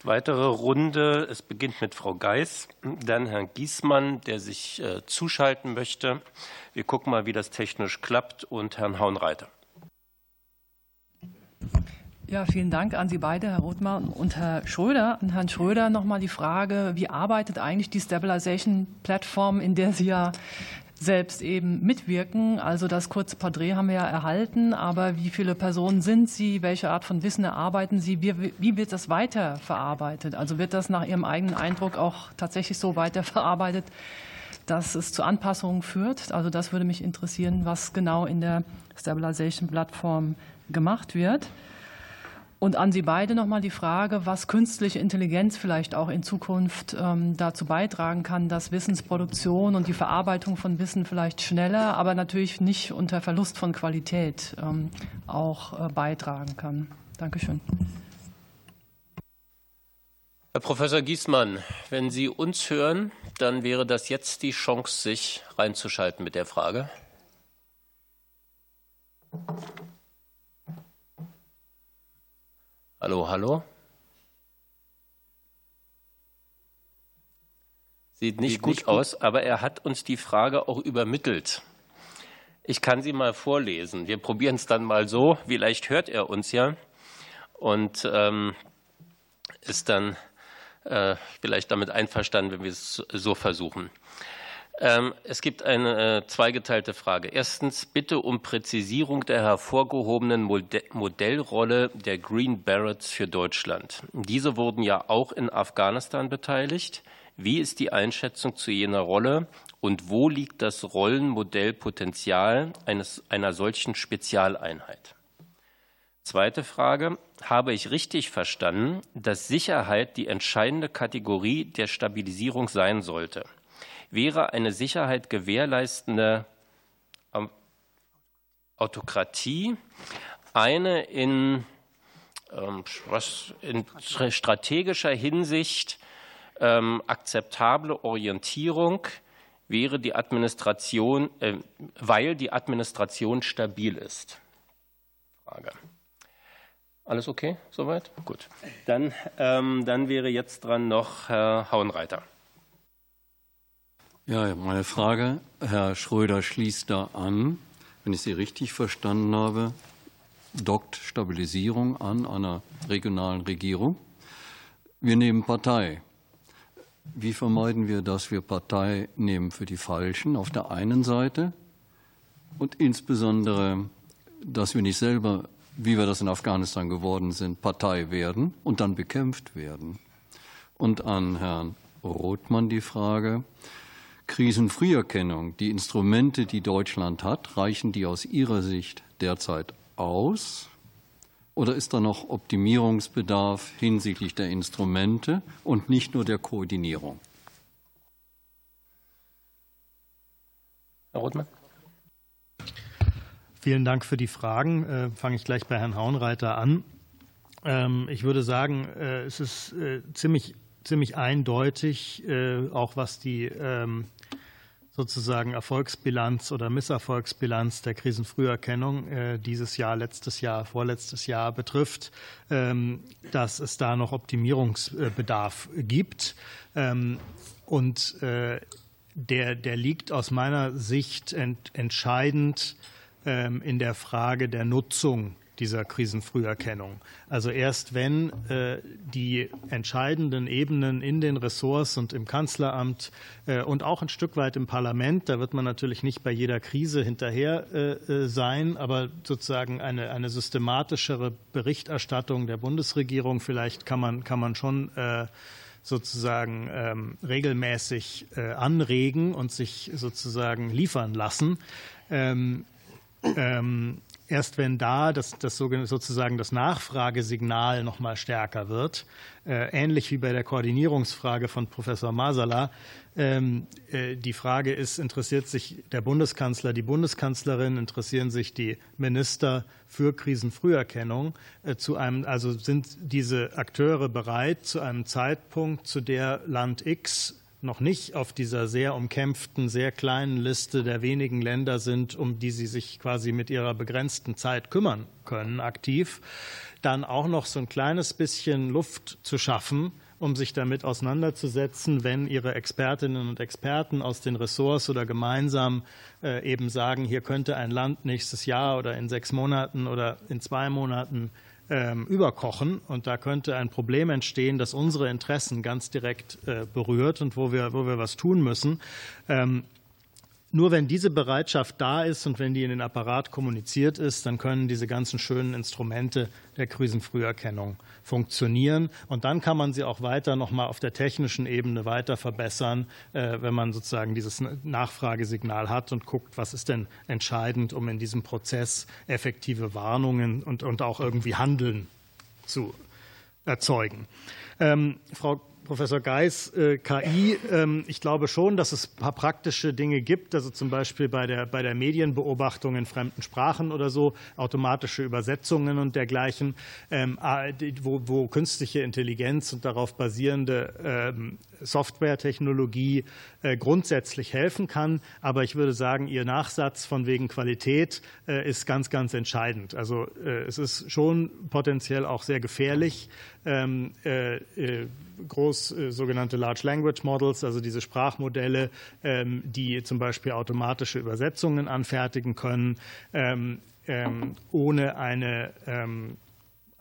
weitere Runde. Es beginnt mit Frau Geis, dann Herrn Giesmann, der sich äh, zuschalten möchte. Wir gucken mal, wie das technisch klappt und Herrn Hauenreiter. Ja, vielen Dank an Sie beide, Herr Rothmann und Herr Schröder. An Herrn Schröder nochmal die Frage, wie arbeitet eigentlich die Stabilization-Plattform, in der Sie ja selbst eben mitwirken. Also das kurze Porträt haben wir ja erhalten, aber wie viele Personen sind Sie? Welche Art von Wissen erarbeiten Sie? Wie, wie wird das weiterverarbeitet? Also wird das nach Ihrem eigenen Eindruck auch tatsächlich so weiterverarbeitet, dass es zu Anpassungen führt. Also das würde mich interessieren, was genau in der Stabilization-Plattform gemacht wird. Und an Sie beide nochmal die Frage, was künstliche Intelligenz vielleicht auch in Zukunft ähm, dazu beitragen kann, dass Wissensproduktion und die Verarbeitung von Wissen vielleicht schneller, aber natürlich nicht unter Verlust von Qualität ähm, auch äh, beitragen kann. Dankeschön. Herr Professor Giesmann, wenn Sie uns hören, dann wäre das jetzt die Chance, sich reinzuschalten mit der Frage. Hallo, hallo. Sieht nicht Sieht gut nicht aus, aber er hat uns die Frage auch übermittelt. Ich kann sie mal vorlesen. Wir probieren es dann mal so. Vielleicht hört er uns ja und ähm, ist dann äh, vielleicht damit einverstanden, wenn wir es so versuchen. Ähm, es gibt eine äh, zweigeteilte Frage. Erstens bitte um Präzisierung der hervorgehobenen Modellrolle der Green Berets für Deutschland. Diese wurden ja auch in Afghanistan beteiligt. Wie ist die Einschätzung zu jener Rolle und wo liegt das Rollenmodellpotenzial eines, einer solchen Spezialeinheit? Zweite Frage. Habe ich richtig verstanden, dass Sicherheit die entscheidende Kategorie der Stabilisierung sein sollte? Wäre eine Sicherheit gewährleistende ähm, Autokratie eine in, ähm, in strategischer Hinsicht ähm, akzeptable Orientierung wäre die Administration, äh, weil die Administration stabil ist? Frage. Alles okay soweit? Gut. Dann, ähm, dann wäre jetzt dran noch Herr Hauenreiter. Ja, meine Frage, Herr Schröder schließt da an, wenn ich Sie richtig verstanden habe, dockt Stabilisierung an einer regionalen Regierung. Wir nehmen Partei. Wie vermeiden wir, dass wir Partei nehmen für die Falschen auf der einen Seite und insbesondere, dass wir nicht selber wie wir das in Afghanistan geworden sind, Partei werden und dann bekämpft werden. Und an Herrn Rothmann die Frage, Krisenfrüherkennung, die Instrumente, die Deutschland hat, reichen die aus Ihrer Sicht derzeit aus? Oder ist da noch Optimierungsbedarf hinsichtlich der Instrumente und nicht nur der Koordinierung? Herr Rothmann. Vielen Dank für die Fragen. Äh, fange ich gleich bei Herrn Hauenreiter an. Ähm, ich würde sagen, äh, es ist äh, ziemlich, ziemlich eindeutig, auch was die ähm, sozusagen Erfolgsbilanz oder Misserfolgsbilanz der Krisenfrüherkennung dieses Jahr, letztes Jahr, vorletztes Jahr betrifft, ähm, dass es da noch Optimierungsbedarf gibt. Und der, der liegt aus meiner Sicht ent, entscheidend ähm, in der Frage der Nutzung dieser Krisenfrüherkennung. Also erst wenn äh, die entscheidenden Ebenen in den Ressorts und im Kanzleramt äh, und auch ein Stück weit im Parlament, da wird man natürlich nicht bei jeder Krise hinterher äh, äh sein, aber sozusagen eine, eine systematischere Berichterstattung der Bundesregierung, vielleicht kann man, kann man schon äh, sozusagen ähm, regelmäßig äh, anregen und sich sozusagen liefern lassen. Ähm, ähm, erst wenn da das, das sozusagen das Nachfragesignal noch mal stärker wird, äh, ähnlich wie bei der Koordinierungsfrage von Professor Masala, ähm, äh, die Frage ist, interessiert sich der Bundeskanzler, die Bundeskanzlerin, interessieren sich die Minister für Krisenfrüherkennung äh, zu einem, also sind diese Akteure bereit, zu einem Zeitpunkt, zu der Land X noch nicht auf dieser sehr umkämpften, sehr kleinen Liste der wenigen Länder sind, um die sie sich quasi mit ihrer begrenzten Zeit kümmern können, aktiv, dann auch noch so ein kleines bisschen Luft zu schaffen, um sich damit auseinanderzusetzen, wenn ihre Expertinnen und Experten aus den Ressorts oder gemeinsam äh, eben sagen, hier könnte ein Land nächstes Jahr oder in sechs Monaten oder in zwei Monaten ähm, überkochen. Und da könnte ein Problem entstehen, das unsere Interessen ganz direkt äh, berührt und wo wir, wo wir was tun müssen. Ähm, nur wenn diese Bereitschaft da ist und wenn die in den Apparat kommuniziert ist, dann können diese ganzen schönen Instrumente der Krisenfrüherkennung funktionieren. Und dann kann man sie auch weiter noch mal auf der technischen Ebene weiter verbessern, äh, wenn man sozusagen dieses Nachfragesignal hat und guckt, was ist denn entscheidend, um in diesem Prozess effektive Warnungen und, und auch irgendwie Handeln zu erzeugen. Ähm, Frau Professor Geis, äh, KI, ähm, ich glaube schon, dass es ein paar praktische Dinge gibt, also zum Beispiel bei der, bei der Medienbeobachtung in fremden Sprachen oder so, automatische Übersetzungen und dergleichen, ähm, wo, wo künstliche Intelligenz und darauf basierende ähm, Softwaretechnologie äh, grundsätzlich helfen kann. Aber ich würde sagen, Ihr Nachsatz von wegen Qualität äh, ist ganz, ganz entscheidend. Also es ist schon potenziell auch sehr gefährlich, groß groß äh, sogenannte Large Language Models, also diese Sprachmodelle, ähm, die zum Beispiel automatische Übersetzungen anfertigen können, ähm, ähm, ohne eine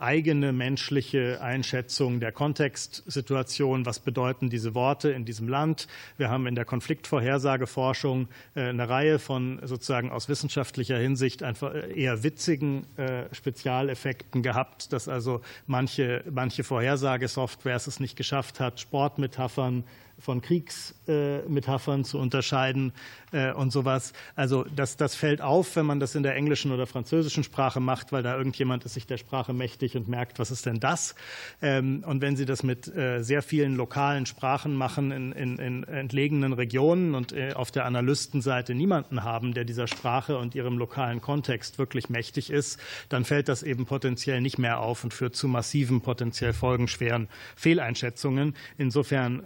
eigene menschliche Einschätzung der Kontextsituation. Was bedeuten diese Worte in diesem Land? Wir haben in der Konfliktvorhersageforschung äh, eine Reihe von sozusagen aus wissenschaftlicher Hinsicht einfach äh, eher witzigen äh, Spezialeffekten gehabt, dass also manche, manche Vorhersagesoftwares es nicht geschafft hat, Sportmetaphern von Kriegsmetaphern zu unterscheiden äh, und sowas. Also das, das fällt auf, wenn man das in der englischen oder französischen Sprache macht, weil da irgendjemand ist sich der Sprache mächtig und merkt, was ist denn das? Ähm, und wenn Sie das mit äh, sehr vielen lokalen Sprachen machen in, in, in entlegenen Regionen und äh, auf der Analystenseite niemanden haben, der dieser Sprache und ihrem lokalen Kontext wirklich mächtig ist, dann fällt das eben potenziell nicht mehr auf und führt zu massiven, potenziell folgenschweren Fehleinschätzungen. Insofern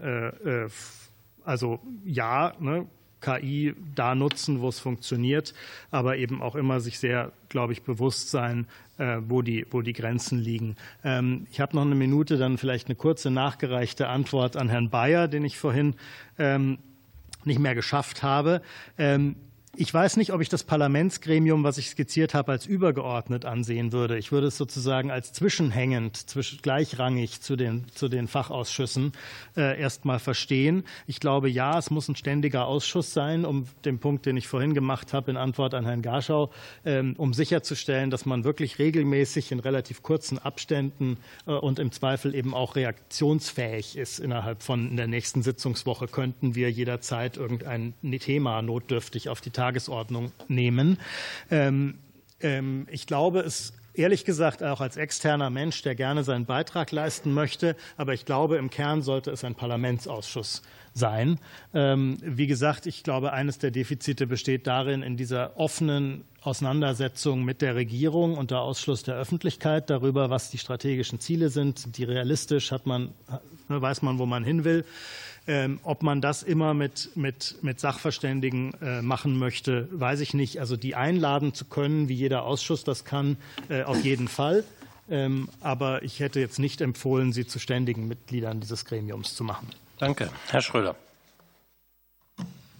also ja, ne, KI da nutzen, wo es funktioniert, aber eben auch immer sich sehr, glaube ich, bewusst sein, äh, wo, die, wo die Grenzen liegen. Ähm, ich habe noch eine Minute, dann vielleicht eine kurze nachgereichte Antwort an Herrn Bayer, den ich vorhin ähm, nicht mehr geschafft habe. Ähm, ich weiß nicht, ob ich das Parlamentsgremium, was ich skizziert habe, als übergeordnet ansehen würde. Ich würde es sozusagen als zwischenhängend, zwischen, gleichrangig zu den, zu den Fachausschüssen äh, erst mal verstehen. Ich glaube, ja, es muss ein ständiger Ausschuss sein, um den Punkt, den ich vorhin gemacht habe, in Antwort an Herrn Garschau, ähm, um sicherzustellen, dass man wirklich regelmäßig in relativ kurzen Abständen äh, und im Zweifel eben auch reaktionsfähig ist. Innerhalb von der nächsten Sitzungswoche könnten wir jederzeit irgendein Thema notdürftig auf die Tagesordnung nehmen. Ähm, ähm, ich glaube, es ehrlich gesagt auch als externer Mensch, der gerne seinen Beitrag leisten möchte. Aber ich glaube, im Kern sollte es ein Parlamentsausschuss sein. Ähm, wie gesagt, ich glaube, eines der Defizite besteht darin, in dieser offenen Auseinandersetzung mit der Regierung unter Ausschluss der Öffentlichkeit darüber, was die strategischen Ziele sind. Die realistisch? Hat man, weiß man, wo man hin will? Ähm, ob man das immer mit, mit, mit Sachverständigen äh, machen möchte, weiß ich nicht. Also die einladen zu können, wie jeder Ausschuss das kann, äh, auf jeden Fall. Ähm, aber ich hätte jetzt nicht empfohlen, sie zu ständigen Mitgliedern dieses Gremiums zu machen. Danke. Herr Schröder.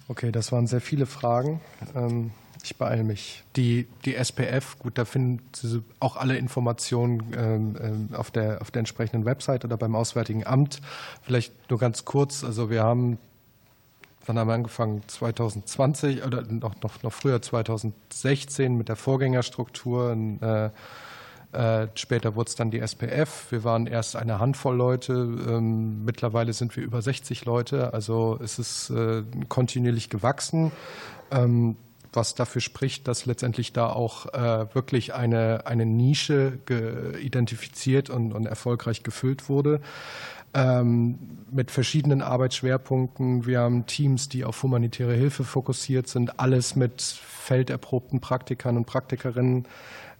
Okay, das waren sehr viele Fragen. Ähm, ich beeile mich. Die, die SPF, gut, da finden Sie auch alle Informationen ähm, ähm, auf, der, auf der entsprechenden Website oder beim Auswärtigen Amt. Vielleicht nur ganz kurz. Also wir haben, wann haben wir angefangen? 2020 oder noch, noch, noch früher 2016 mit der Vorgängerstruktur. Äh, äh, später wurde es dann die SPF. Wir waren erst eine Handvoll Leute. Ähm, mittlerweile sind wir über 60 Leute. Also es ist äh, kontinuierlich gewachsen. Was dafür spricht, dass letztendlich da auch äh, wirklich eine, eine Nische identifiziert und, und erfolgreich gefüllt wurde. Ähm, mit verschiedenen Arbeitsschwerpunkten. Wir haben Teams, die auf humanitäre Hilfe fokussiert sind, alles mit felderprobten Praktikern und Praktikerinnen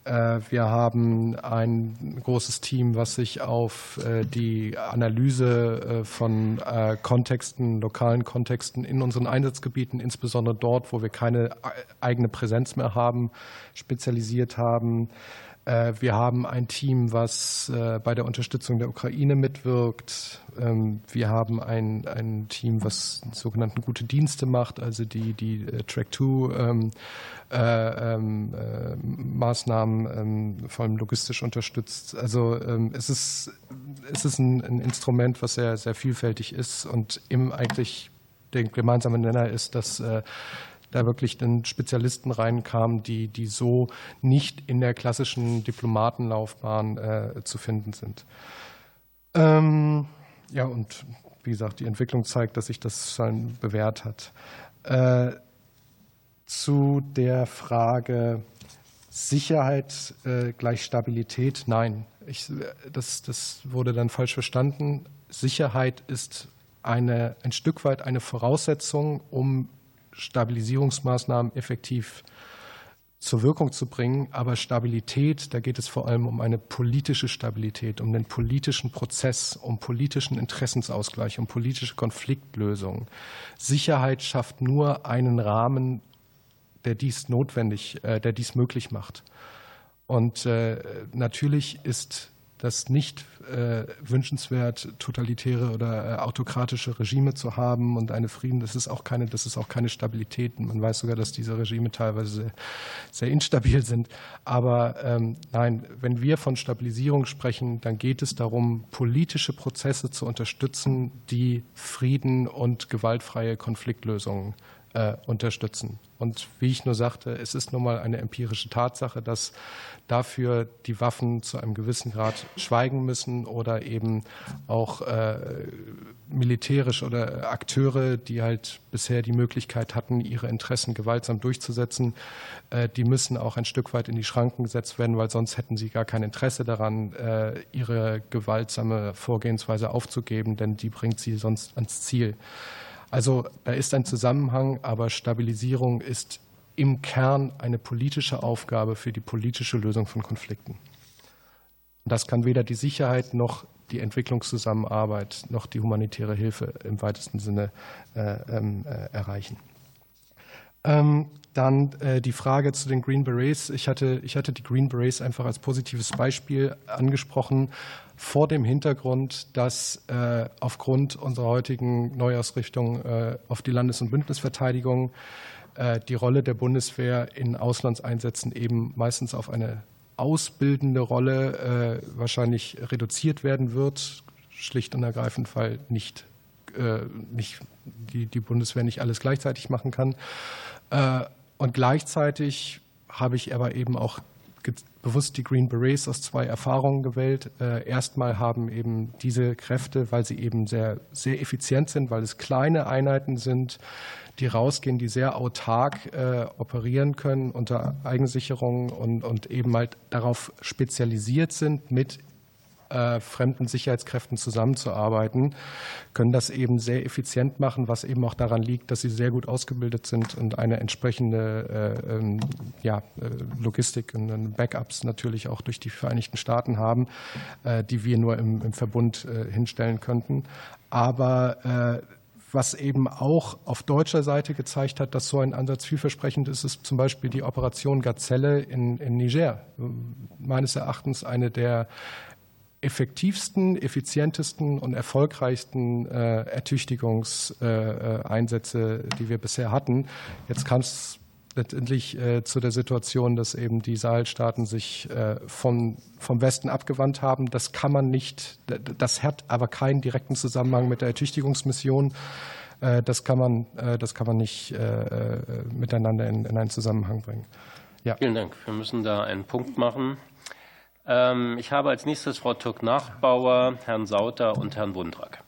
wir haben ein großes Team, was sich auf äh, die Analyse äh, von Kontexten, lokalen Kontexten in unseren Einsatzgebieten, insbesondere dort, wo wir keine eigene Präsenz mehr haben, spezialisiert haben. Äh, wir haben ein Team, was äh, bei der Unterstützung der Ukraine mitwirkt. Ähm, wir haben ein, ein Team, was sogenannten gute Dienste macht, also die, die äh, Track-2 ähm, ähm, vor allem logistisch unterstützt. Also es ist, es ist ein, ein Instrument, was sehr, sehr vielfältig ist und im eigentlich der gemeinsame Nenner ist, dass da wirklich dann Spezialisten reinkamen, die, die so nicht in der klassischen Diplomatenlaufbahn äh, zu finden sind. Ähm, ja, und wie gesagt, die Entwicklung zeigt, dass sich das schon bewährt hat. Äh, zu der Frage Sicherheit äh, gleich Stabilität, nein. Ich, das, das wurde dann falsch verstanden. Sicherheit ist eine, ein Stück weit eine Voraussetzung, um Stabilisierungsmaßnahmen effektiv zur Wirkung zu bringen. Aber Stabilität, da geht es vor allem um eine politische Stabilität, um den politischen Prozess, um politischen Interessensausgleich, um politische Konfliktlösung. Sicherheit schafft nur einen Rahmen, der dies notwendig, äh, der dies möglich macht. Und äh, natürlich ist das nicht äh, wünschenswert, totalitäre oder äh, autokratische Regime zu haben und eine Frieden. Das ist auch keine, das ist auch keine Stabilität. Man weiß sogar, dass diese Regime teilweise sehr, sehr instabil sind. Aber ähm, nein, wenn wir von Stabilisierung sprechen, dann geht es darum, politische Prozesse zu unterstützen, die Frieden und gewaltfreie Konfliktlösungen äh, unterstützen. Und wie ich nur sagte, es ist nun mal eine empirische Tatsache, dass dafür die Waffen zu einem gewissen Grad schweigen müssen oder eben auch äh, militärisch oder Akteure, die halt bisher die Möglichkeit hatten, ihre Interessen gewaltsam durchzusetzen, äh, die müssen auch ein Stück weit in die Schranken gesetzt werden, weil sonst hätten sie gar kein Interesse daran, äh, ihre gewaltsame Vorgehensweise aufzugeben, denn die bringt sie sonst ans Ziel. Also da ist ein Zusammenhang, aber Stabilisierung ist im Kern eine politische Aufgabe für die politische Lösung von Konflikten. Das kann weder die Sicherheit noch die Entwicklungszusammenarbeit noch die humanitäre Hilfe im weitesten Sinne äh, ähm, äh, erreichen. Ähm, dann äh, die Frage zu den Green Berets. Ich hatte, ich hatte die Green Berets einfach als positives Beispiel angesprochen, vor dem Hintergrund, dass äh, aufgrund unserer heutigen Neuausrichtung äh, auf die Landes- und Bündnisverteidigung äh, die Rolle der Bundeswehr in Auslandseinsätzen eben meistens auf eine ausbildende Rolle äh, wahrscheinlich reduziert werden wird, schlicht und ergreifend, weil nicht, äh, nicht die, die Bundeswehr nicht alles gleichzeitig machen kann. Äh, und gleichzeitig habe ich aber eben auch bewusst die Green Berets aus zwei Erfahrungen gewählt. Erstmal haben eben diese Kräfte, weil sie eben sehr, sehr effizient sind, weil es kleine Einheiten sind, die rausgehen, die sehr autark äh, operieren können unter Eigensicherung und, und eben halt darauf spezialisiert sind, mit äh, fremden Sicherheitskräften zusammenzuarbeiten, können das eben sehr effizient machen, was eben auch daran liegt, dass sie sehr gut ausgebildet sind und eine entsprechende äh, ähm, ja, äh, Logistik und Backups natürlich auch durch die Vereinigten Staaten haben, die wir nur im, im Verbund hinstellen könnten. Aber was eben auch auf deutscher Seite gezeigt hat, dass so ein Ansatz vielversprechend ist, ist zum Beispiel die Operation Gazelle in, in Niger. Meines Erachtens eine der effektivsten, effizientesten und erfolgreichsten äh, Ertüchtigungseinsätze, äh, die wir bisher hatten. Jetzt kam es letztendlich äh, zu der Situation, dass eben die Sahelstaaten sich äh, von, vom Westen abgewandt haben. Das kann man nicht, das hat aber keinen direkten Zusammenhang mit der Ertüchtigungsmission. Äh, das kann man, äh, das kann man nicht äh, miteinander in, in einen Zusammenhang bringen. Ja. Vielen Dank. Wir müssen da einen Punkt machen. Ähm, ich habe als nächstes Frau Türk-Nachbauer, Herrn Sauter und Herrn Wundrak.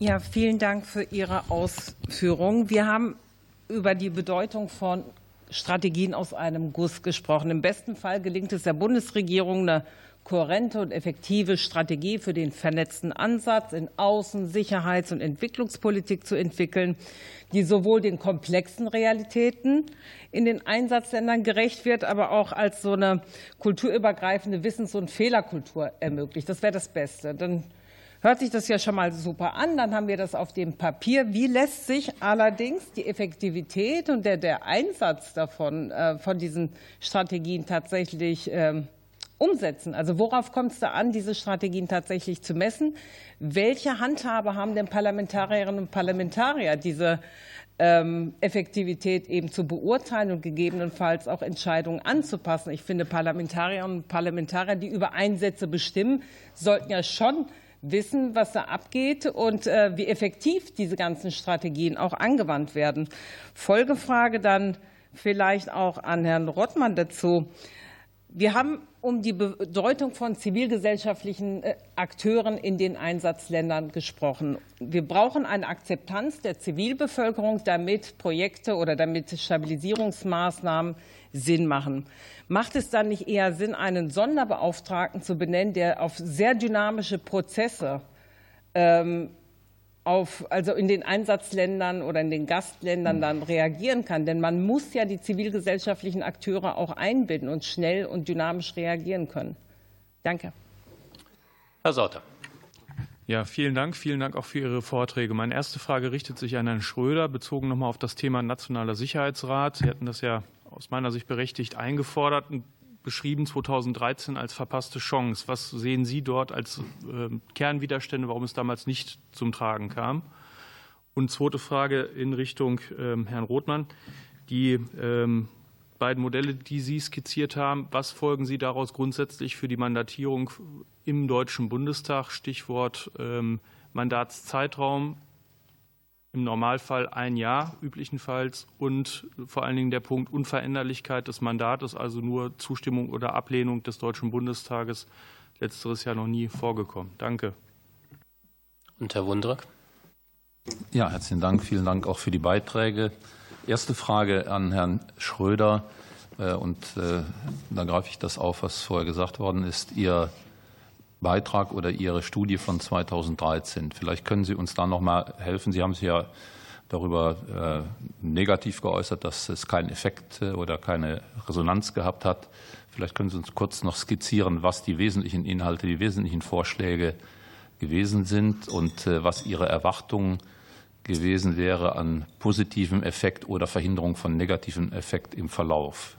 Ja, vielen Dank für Ihre Ausführungen. Wir haben über die Bedeutung von Strategien aus einem Guss gesprochen. Im besten Fall gelingt es der Bundesregierung, eine kohärente und effektive Strategie für den vernetzten Ansatz in Außen-, Sicherheits- und Entwicklungspolitik zu entwickeln, die sowohl den komplexen Realitäten in den Einsatzländern gerecht wird, aber auch als so eine kulturübergreifende Wissens- und Fehlerkultur ermöglicht. Das wäre das Beste. Dann hört sich das ja schon mal super an. Dann haben wir das auf dem Papier. Wie lässt sich allerdings die Effektivität und der, der Einsatz davon, äh, von diesen Strategien tatsächlich ähm, umsetzen? Also worauf kommt es da an, diese Strategien tatsächlich zu messen? Welche Handhabe haben denn Parlamentarierinnen und Parlamentarier, diese ähm, Effektivität eben zu beurteilen und gegebenenfalls auch Entscheidungen anzupassen? Ich finde, Parlamentarierinnen und Parlamentarier, die über Einsätze bestimmen, sollten ja schon wissen, was da abgeht und äh, wie effektiv diese ganzen Strategien auch angewandt werden. Folgefrage dann vielleicht auch an Herrn Rottmann dazu. Wir haben um die Bedeutung von zivilgesellschaftlichen äh, Akteuren in den Einsatzländern gesprochen. Wir brauchen eine Akzeptanz der Zivilbevölkerung, damit Projekte oder damit Stabilisierungsmaßnahmen Sinn machen. Macht es dann nicht eher Sinn, einen Sonderbeauftragten zu benennen, der auf sehr dynamische Prozesse ähm, auf, also in den Einsatzländern oder in den Gastländern dann reagieren kann. Denn man muss ja die zivilgesellschaftlichen Akteure auch einbinden und schnell und dynamisch reagieren können. Danke. Herr Sauter. Ja, vielen Dank. Vielen Dank auch für Ihre Vorträge. Meine erste Frage richtet sich an Herrn Schröder, bezogen nochmal auf das Thema Nationaler Sicherheitsrat. Sie hatten das ja aus meiner Sicht berechtigt eingefordert beschrieben 2013 als verpasste Chance. Was sehen Sie dort als ähm, Kernwiderstände, warum es damals nicht zum Tragen kam? Und zweite Frage in Richtung ähm, Herrn Rothmann. Die ähm, beiden Modelle, die Sie skizziert haben, was folgen Sie daraus grundsätzlich für die Mandatierung im Deutschen Bundestag? Stichwort Mandatszeitraum im Normalfall ein Jahr üblichenfalls und vor allen Dingen der Punkt Unveränderlichkeit des Mandates, also nur Zustimmung oder Ablehnung des Deutschen Bundestages, letzteres Jahr noch nie vorgekommen. Danke. Und Herr Wundrak? Ja, herzlichen Dank. Vielen Dank auch für die Beiträge. Erste Frage an Herrn Schröder. Äh, und äh, da greife ich das auf, was vorher gesagt worden ist. Ihr Beitrag oder Ihre Studie von 2013. Vielleicht können Sie uns da noch mal helfen. Sie haben sich ja darüber äh, negativ geäußert, dass es keinen Effekt äh, oder keine Resonanz gehabt hat. Vielleicht können Sie uns kurz noch skizzieren, was die wesentlichen Inhalte, die wesentlichen Vorschläge gewesen sind und äh, was Ihre Erwartungen gewesen wäre an positivem Effekt oder Verhinderung von negativem Effekt im Verlauf.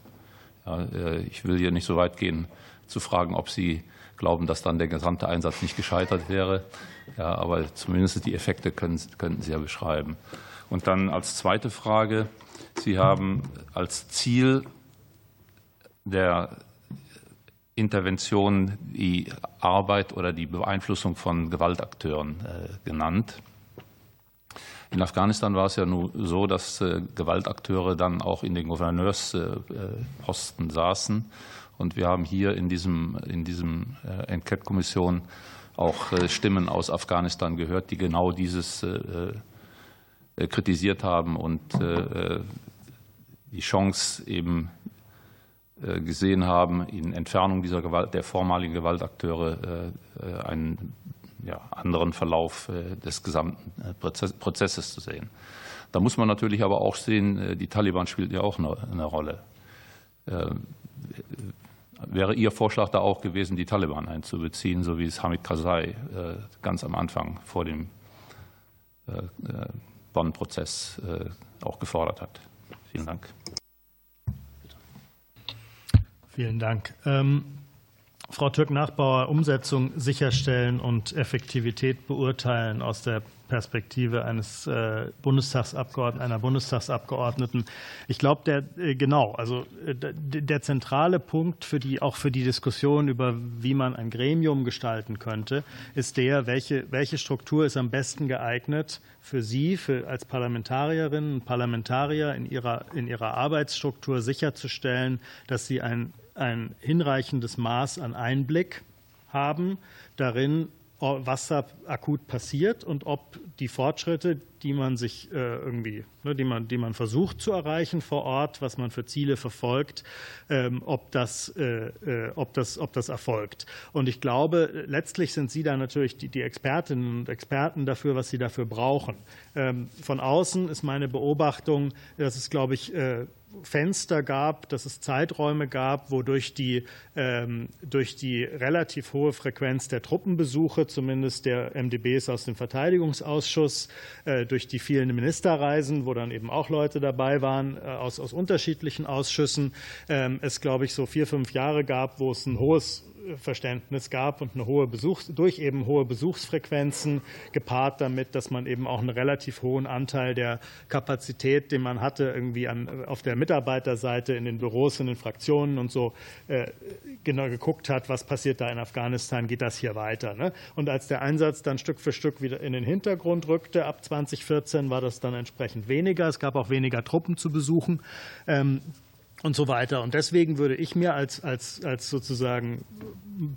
Ich will hier nicht so weit gehen zu fragen, ob Sie glauben, dass dann der gesamte Einsatz nicht gescheitert wäre. Ja, aber zumindest die Effekte können, könnten Sie ja beschreiben. Und dann als zweite Frage, Sie haben als Ziel der Intervention die Arbeit oder die Beeinflussung von Gewaltakteuren äh, genannt. In Afghanistan war es ja nur so, dass äh, Gewaltakteure dann auch in den Gouverneursposten saßen Und wir haben hier in diesem, in diesem Enquete-Kommission auch Stimmen aus Afghanistan gehört, die genau dieses kritisiert haben und die Chance eben gesehen haben, in Entfernung dieser Gewalt, der vormaligen Gewaltakteure einen ja, anderen Verlauf des gesamten Prozesses zu sehen. Da muss man natürlich aber auch sehen, die Taliban spielt ja auch eine, eine Rolle. Wäre Ihr Vorschlag da auch gewesen, die Taliban einzubeziehen, so wie es Hamid Karzai ganz am Anfang vor dem Bonn-Prozess auch gefordert hat? Vielen Dank. Vielen Dank. Ähm, Frau Türk-Nachbauer, Umsetzung sicherstellen und Effektivität beurteilen aus der Perspektive eines äh, Bundestagsabgeordneten, einer Bundestagsabgeordneten. Ich glaube, der äh, genau, also äh, der zentrale Punkt für die auch für die Diskussion über wie man ein Gremium gestalten könnte, ist der, welche welche Struktur ist am besten geeignet für Sie, für als Parlamentarierinnen und Parlamentarier in ihrer in ihrer Arbeitsstruktur sicherzustellen, dass Sie ein ein hinreichendes Maß an Einblick haben darin, was da akut passiert und ob die Fortschritte, die man sich irgendwie, ne, die man, die man versucht zu erreichen vor Ort, was man für Ziele verfolgt, ob das, ob das, ob das erfolgt. Und ich glaube, letztlich sind Sie da natürlich die, die Expertinnen und Experten dafür, was Sie dafür brauchen. Von außen ist meine Beobachtung, dass es, glaube ich, Fenster gab, dass es Zeiträume gab, wodurch die, ähm, durch die relativ hohe Frequenz der Truppenbesuche, zumindest der MdBs aus dem Verteidigungsausschuss, äh, durch die vielen Ministerreisen, wo dann eben auch Leute dabei waren äh, aus, aus unterschiedlichen Ausschüssen, ähm, es, glaube ich, so vier, fünf Jahre gab, wo es ein hohes Verständnis gab und eine hohe Besuchs durch eben hohe Besuchsfrequenzen gepaart damit, dass man eben auch einen relativ hohen Anteil der Kapazität, den man hatte, irgendwie an, auf der Mitarbeiterseite in den Büros, in den Fraktionen und so äh, genau geguckt hat, was passiert da in Afghanistan, geht das hier weiter. Ne? Und als der Einsatz dann Stück für Stück wieder in den Hintergrund rückte, ab 2014 war das dann entsprechend weniger. Es gab auch weniger Truppen zu besuchen. Ähm, und so weiter. Und deswegen würde ich mir als, als, als sozusagen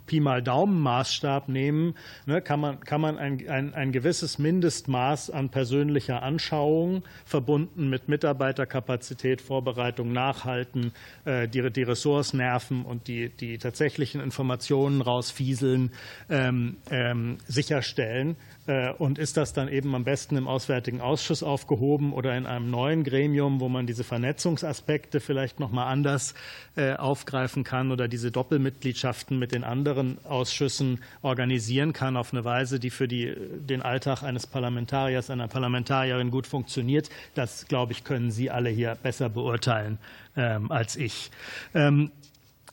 Pi mal Daumen Maßstab nehmen, ne, kann man, kann man ein, ein, ein gewisses Mindestmaß an persönlicher Anschauung verbunden mit Mitarbeiterkapazität, Vorbereitung, Nachhalten, äh, die, die Ressorts nerven und die, die tatsächlichen Informationen rausfieseln, ähm, ähm, sicherstellen. Und ist das dann eben am besten im Auswärtigen Ausschuss aufgehoben oder in einem neuen Gremium, wo man diese Vernetzungsaspekte vielleicht noch mal anders aufgreifen kann oder diese Doppelmitgliedschaften mit den anderen Ausschüssen organisieren kann auf eine Weise, die für die, den Alltag eines Parlamentariers, einer Parlamentarierin gut funktioniert. Das, glaube ich, können Sie alle hier besser beurteilen ähm, als ich. Ähm,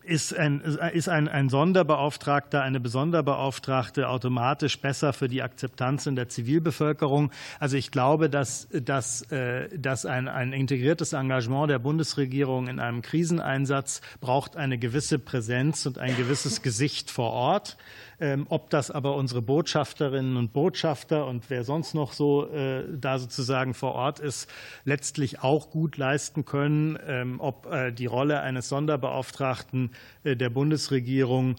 ist ein, ist ein, ein Sonderbeauftragter, eine Besonderbeauftragte automatisch besser für die Akzeptanz in der Zivilbevölkerung? Also ich glaube, dass, dass, dass ein, ein integriertes Engagement der Bundesregierung in einem Kriseneinsatz braucht eine gewisse Präsenz und ein gewisses Gesicht vor Ort. Ob das aber unsere Botschafterinnen und Botschafter und wer sonst noch so da sozusagen vor Ort ist, letztlich auch gut leisten können, ob die Rolle eines Sonderbeauftragten der Bundesregierung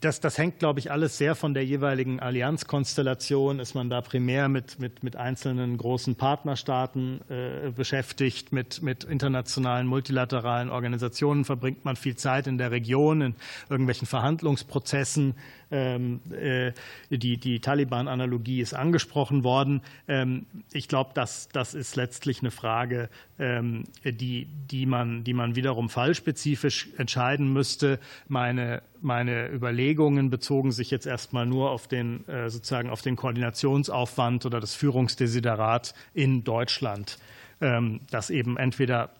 das, das hängt, glaube ich, alles sehr von der jeweiligen Allianzkonstellation. Ist man da primär mit, mit, mit einzelnen großen Partnerstaaten äh, beschäftigt, mit, mit internationalen, multilateralen Organisationen, verbringt man viel Zeit in der Region, in irgendwelchen Verhandlungsprozessen. Ähm, äh, die, die Taliban-Analogie ist angesprochen worden. Ähm, ich glaube, das, das ist letztlich eine Frage, ähm, die, die, man, die man wiederum fallspezifisch entscheiden müsste. Meine meine Überlegungen bezogen sich jetzt erstmal nur auf den, sozusagen auf den Koordinationsaufwand oder das Führungsdesiderat in Deutschland, das eben entweder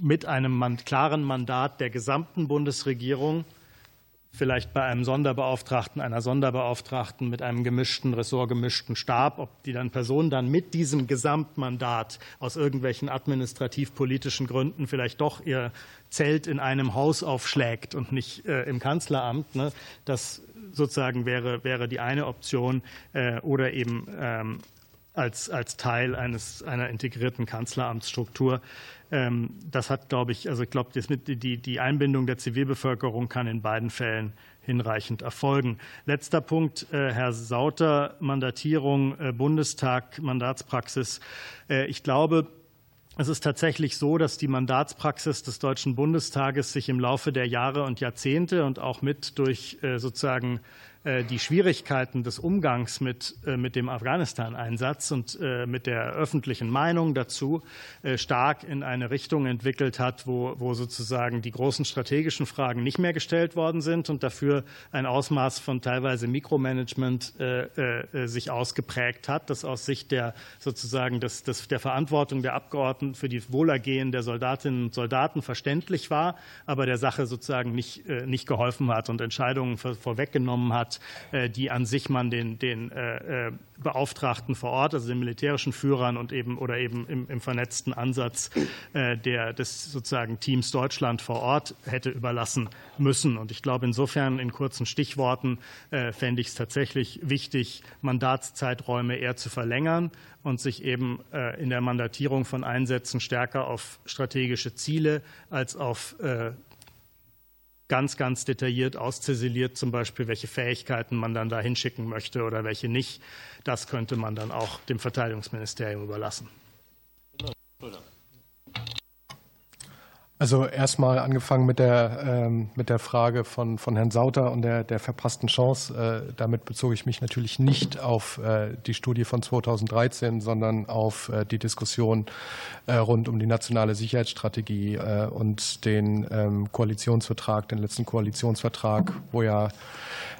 mit einem klaren Mandat der gesamten Bundesregierung vielleicht bei einem Sonderbeauftragten, einer Sonderbeauftragten mit einem gemischten, ressortgemischten Stab, ob die dann Person dann mit diesem Gesamtmandat aus irgendwelchen administrativ-politischen Gründen vielleicht doch ihr Zelt in einem Haus aufschlägt und nicht äh, im Kanzleramt. Ne? Das sozusagen wäre, wäre die eine Option äh, oder eben ähm, als, als Teil eines, einer integrierten Kanzleramtsstruktur. Ähm, das hat, glaube ich, also ich glaube, die, Einbindung der Zivilbevölkerung kann in beiden Fällen hinreichend erfolgen. Letzter Punkt, äh, Herr Sauter, Mandatierung, äh, Bundestag, Mandatspraxis. Äh, ich glaube, es ist tatsächlich so, dass die Mandatspraxis des Deutschen Bundestages sich im Laufe der Jahre und Jahrzehnte und auch mit durch sozusagen die Schwierigkeiten des Umgangs mit, äh, mit dem Afghanistan-Einsatz und äh, mit der öffentlichen Meinung dazu stark in eine Richtung entwickelt hat, wo, wo sozusagen die großen strategischen Fragen nicht mehr gestellt worden sind und dafür ein Ausmaß von teilweise Mikromanagement sich ausgeprägt hat, das aus Sicht der sozusagen des, des, der Verantwortung der Abgeordneten für die Wohlergehen der Soldatinnen und Soldaten verständlich war, aber der Sache sozusagen nicht, nicht geholfen hat und Entscheidungen vorweggenommen hat, äh, die an sich man den, den äh, äh, Beauftragten vor Ort, also den militärischen Führern und eben oder eben im, im vernetzten Ansatz der, des sozusagen Teams Deutschland vor Ort hätte überlassen müssen. Und ich glaube, insofern in kurzen Stichworten fände ich es tatsächlich wichtig, Mandatszeiträume eher zu verlängern und sich eben in der Mandatierung von Einsätzen stärker auf strategische Ziele als auf ganz, ganz detailliert ausziseliert, zum Beispiel, welche Fähigkeiten man dann da hinschicken möchte oder welche nicht. Das könnte man dann auch dem Verteidigungsministerium überlassen. Also erstmal angefangen mit der, ähm, mit der Frage von, von Herrn Sauter und der, der verpassten Chance. Äh, damit bezog ich mich natürlich nicht auf äh, die Studie von 2013, sondern auf äh, die Diskussion äh, rund um die nationale Sicherheitsstrategie äh, und den ähm, Koalitionsvertrag, den letzten Koalitionsvertrag, wo ja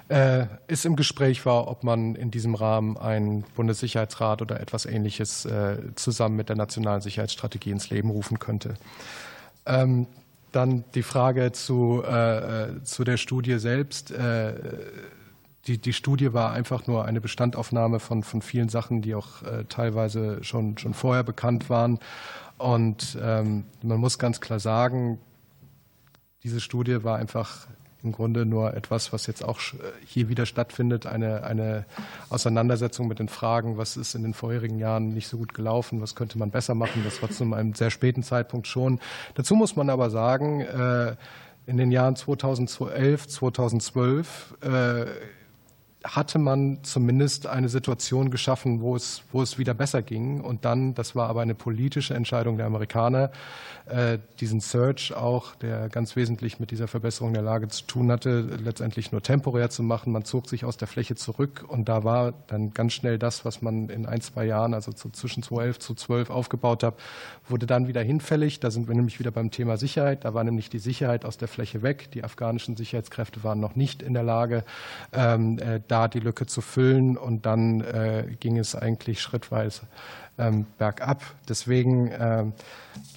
äh, es im Gespräch war, ob man in diesem Rahmen einen Bundessicherheitsrat oder etwas Ähnliches zusammen mit der nationalen Sicherheitsstrategie ins Leben rufen könnte. Ähm, dann die Frage zu, äh, äh, zu der Studie selbst. Äh, die, die Studie war einfach nur eine Bestandaufnahme von, von vielen Sachen, die auch äh, teilweise schon, schon vorher bekannt waren. Und ähm, man muss ganz klar sagen, diese Studie war einfach im Grunde nur etwas, was jetzt auch hier wieder stattfindet, eine, eine Auseinandersetzung mit den Fragen, was ist in den vorherigen Jahren nicht so gut gelaufen, was könnte man besser machen. Das war zu einem sehr späten Zeitpunkt schon. Dazu muss man aber sagen, äh, in den Jahren 2011, 2012 hatte man zumindest eine Situation geschaffen, wo es, wo es wieder besser ging. Und dann, das war aber eine politische Entscheidung der Amerikaner, äh, diesen Search auch, der ganz wesentlich mit dieser Verbesserung der Lage zu tun hatte, letztendlich nur temporär zu machen. Man zog sich aus der Fläche zurück und da war dann ganz schnell das, was man in ein, zwei Jahren, also zwischen 2011 zu 12 aufgebaut hat, wurde dann wieder hinfällig. Da sind wir nämlich wieder beim Thema Sicherheit. Da war nämlich die Sicherheit aus der Fläche weg. Die afghanischen Sicherheitskräfte waren noch nicht in der Lage, ähm, äh, da die Lücke zu füllen. Und dann äh, ging es eigentlich schrittweise ähm, bergab. Deswegen, äh,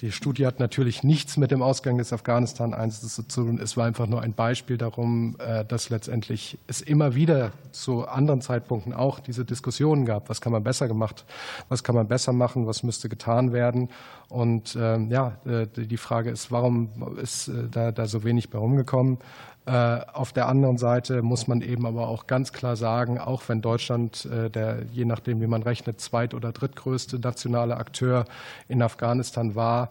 die Studie hat natürlich nichts mit dem Ausgang des Afghanistan-Einsatzes zu tun. Es war einfach nur ein Beispiel darum, äh, dass letztendlich es immer wieder zu anderen Zeitpunkten auch diese Diskussionen gab. Was kann man besser gemacht? Was kann man besser machen? Was müsste getan werden? Und ähm, ja, die Frage ist, warum ist da, da so wenig bei rumgekommen? Äh, auf der anderen Seite muss man eben aber auch ganz klar sagen, auch wenn Deutschland, äh, der je nachdem, wie man rechnet, zweit- oder drittgrößte nationale Akteur in Afghanistan war,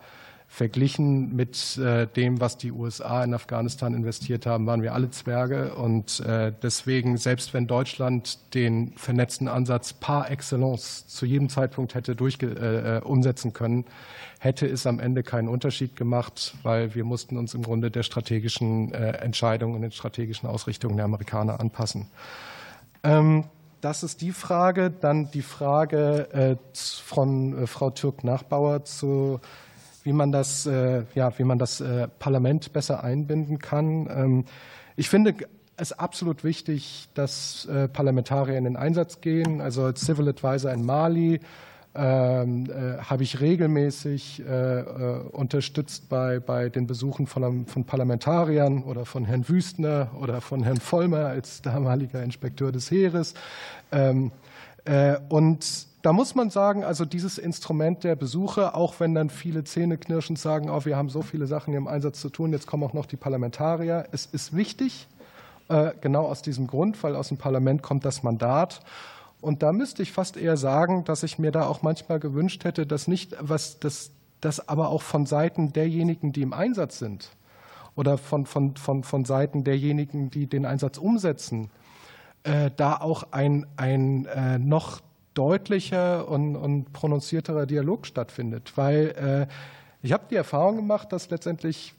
Verglichen mit äh, dem, was die USA in Afghanistan investiert haben, waren wir alle Zwerge. Und äh, deswegen, selbst wenn Deutschland den vernetzten Ansatz par excellence zu jedem Zeitpunkt hätte durchge äh, umsetzen können, hätte es am Ende keinen Unterschied gemacht, weil wir mussten uns im Grunde der strategischen Entscheidungen und den strategischen Ausrichtungen der Amerikaner anpassen. Ähm, das ist die Frage. Dann die Frage von Frau Türk-Nachbauer zu wie man das, äh, ja, wie man das äh, Parlament besser einbinden kann. Ähm, ich finde es absolut wichtig, dass äh, Parlamentarier in den Einsatz gehen. Also als Civil Advisor in Mali ähm, äh, habe ich regelmäßig unterstützt bei, bei den Besuchen von, von Parlamentariern oder von Herrn Wüstner oder von Herrn Vollmer als damaliger Inspekteur des Heeres. Ähm, und da muss man sagen, also dieses Instrument der Besuche, auch wenn dann viele zähneknirschend sagen, oh, wir haben so viele Sachen im Einsatz zu tun, jetzt kommen auch noch die Parlamentarier. Es ist wichtig, äh, genau aus diesem Grund, weil aus dem Parlament kommt das Mandat. Und da müsste ich fast eher sagen, dass ich mir da auch manchmal gewünscht hätte, dass nicht, was das, das aber auch von Seiten derjenigen, die im Einsatz sind oder von, von, von, von Seiten derjenigen, die den Einsatz umsetzen, äh, da auch ein, ein äh, noch deutlicher und, und prononzierterer Dialog stattfindet. Weil äh, ich habe die Erfahrung gemacht, dass letztendlich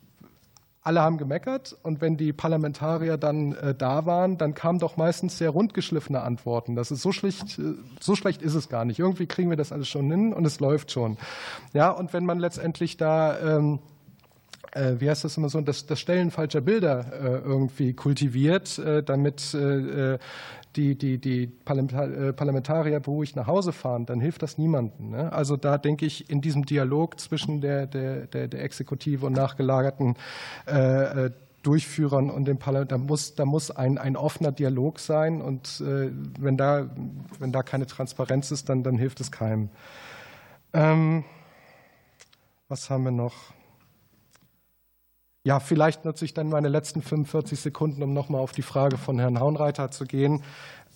alle haben gemeckert und wenn die Parlamentarier dann äh, da waren, dann kamen doch meistens sehr rundgeschliffene Antworten. Das ist so schlecht, äh, so schlecht ist es gar nicht. Irgendwie kriegen wir das alles schon hin und es läuft schon. Ja, und wenn man letztendlich da ähm, äh, wie heißt das immer so, das, das Stellen falscher Bilder äh, irgendwie kultiviert, äh, damit die, die, die Parlamentarier beruhigt nach Hause fahren, dann hilft das niemandem. Ne? Also da denke ich, in diesem Dialog zwischen der, der, der, der Exekutive und nachgelagerten Durchführern und dem Parlament, da muss, da muss ein, ein offener Dialog sein und wenn, da, wenn da keine Transparenz ist, dann, dann hilft es keinem. Ähm, was haben wir noch? Ja, vielleicht nutze ich dann meine letzten 45 Sekunden, um nochmal auf die Frage von Herrn Haunreiter zu gehen.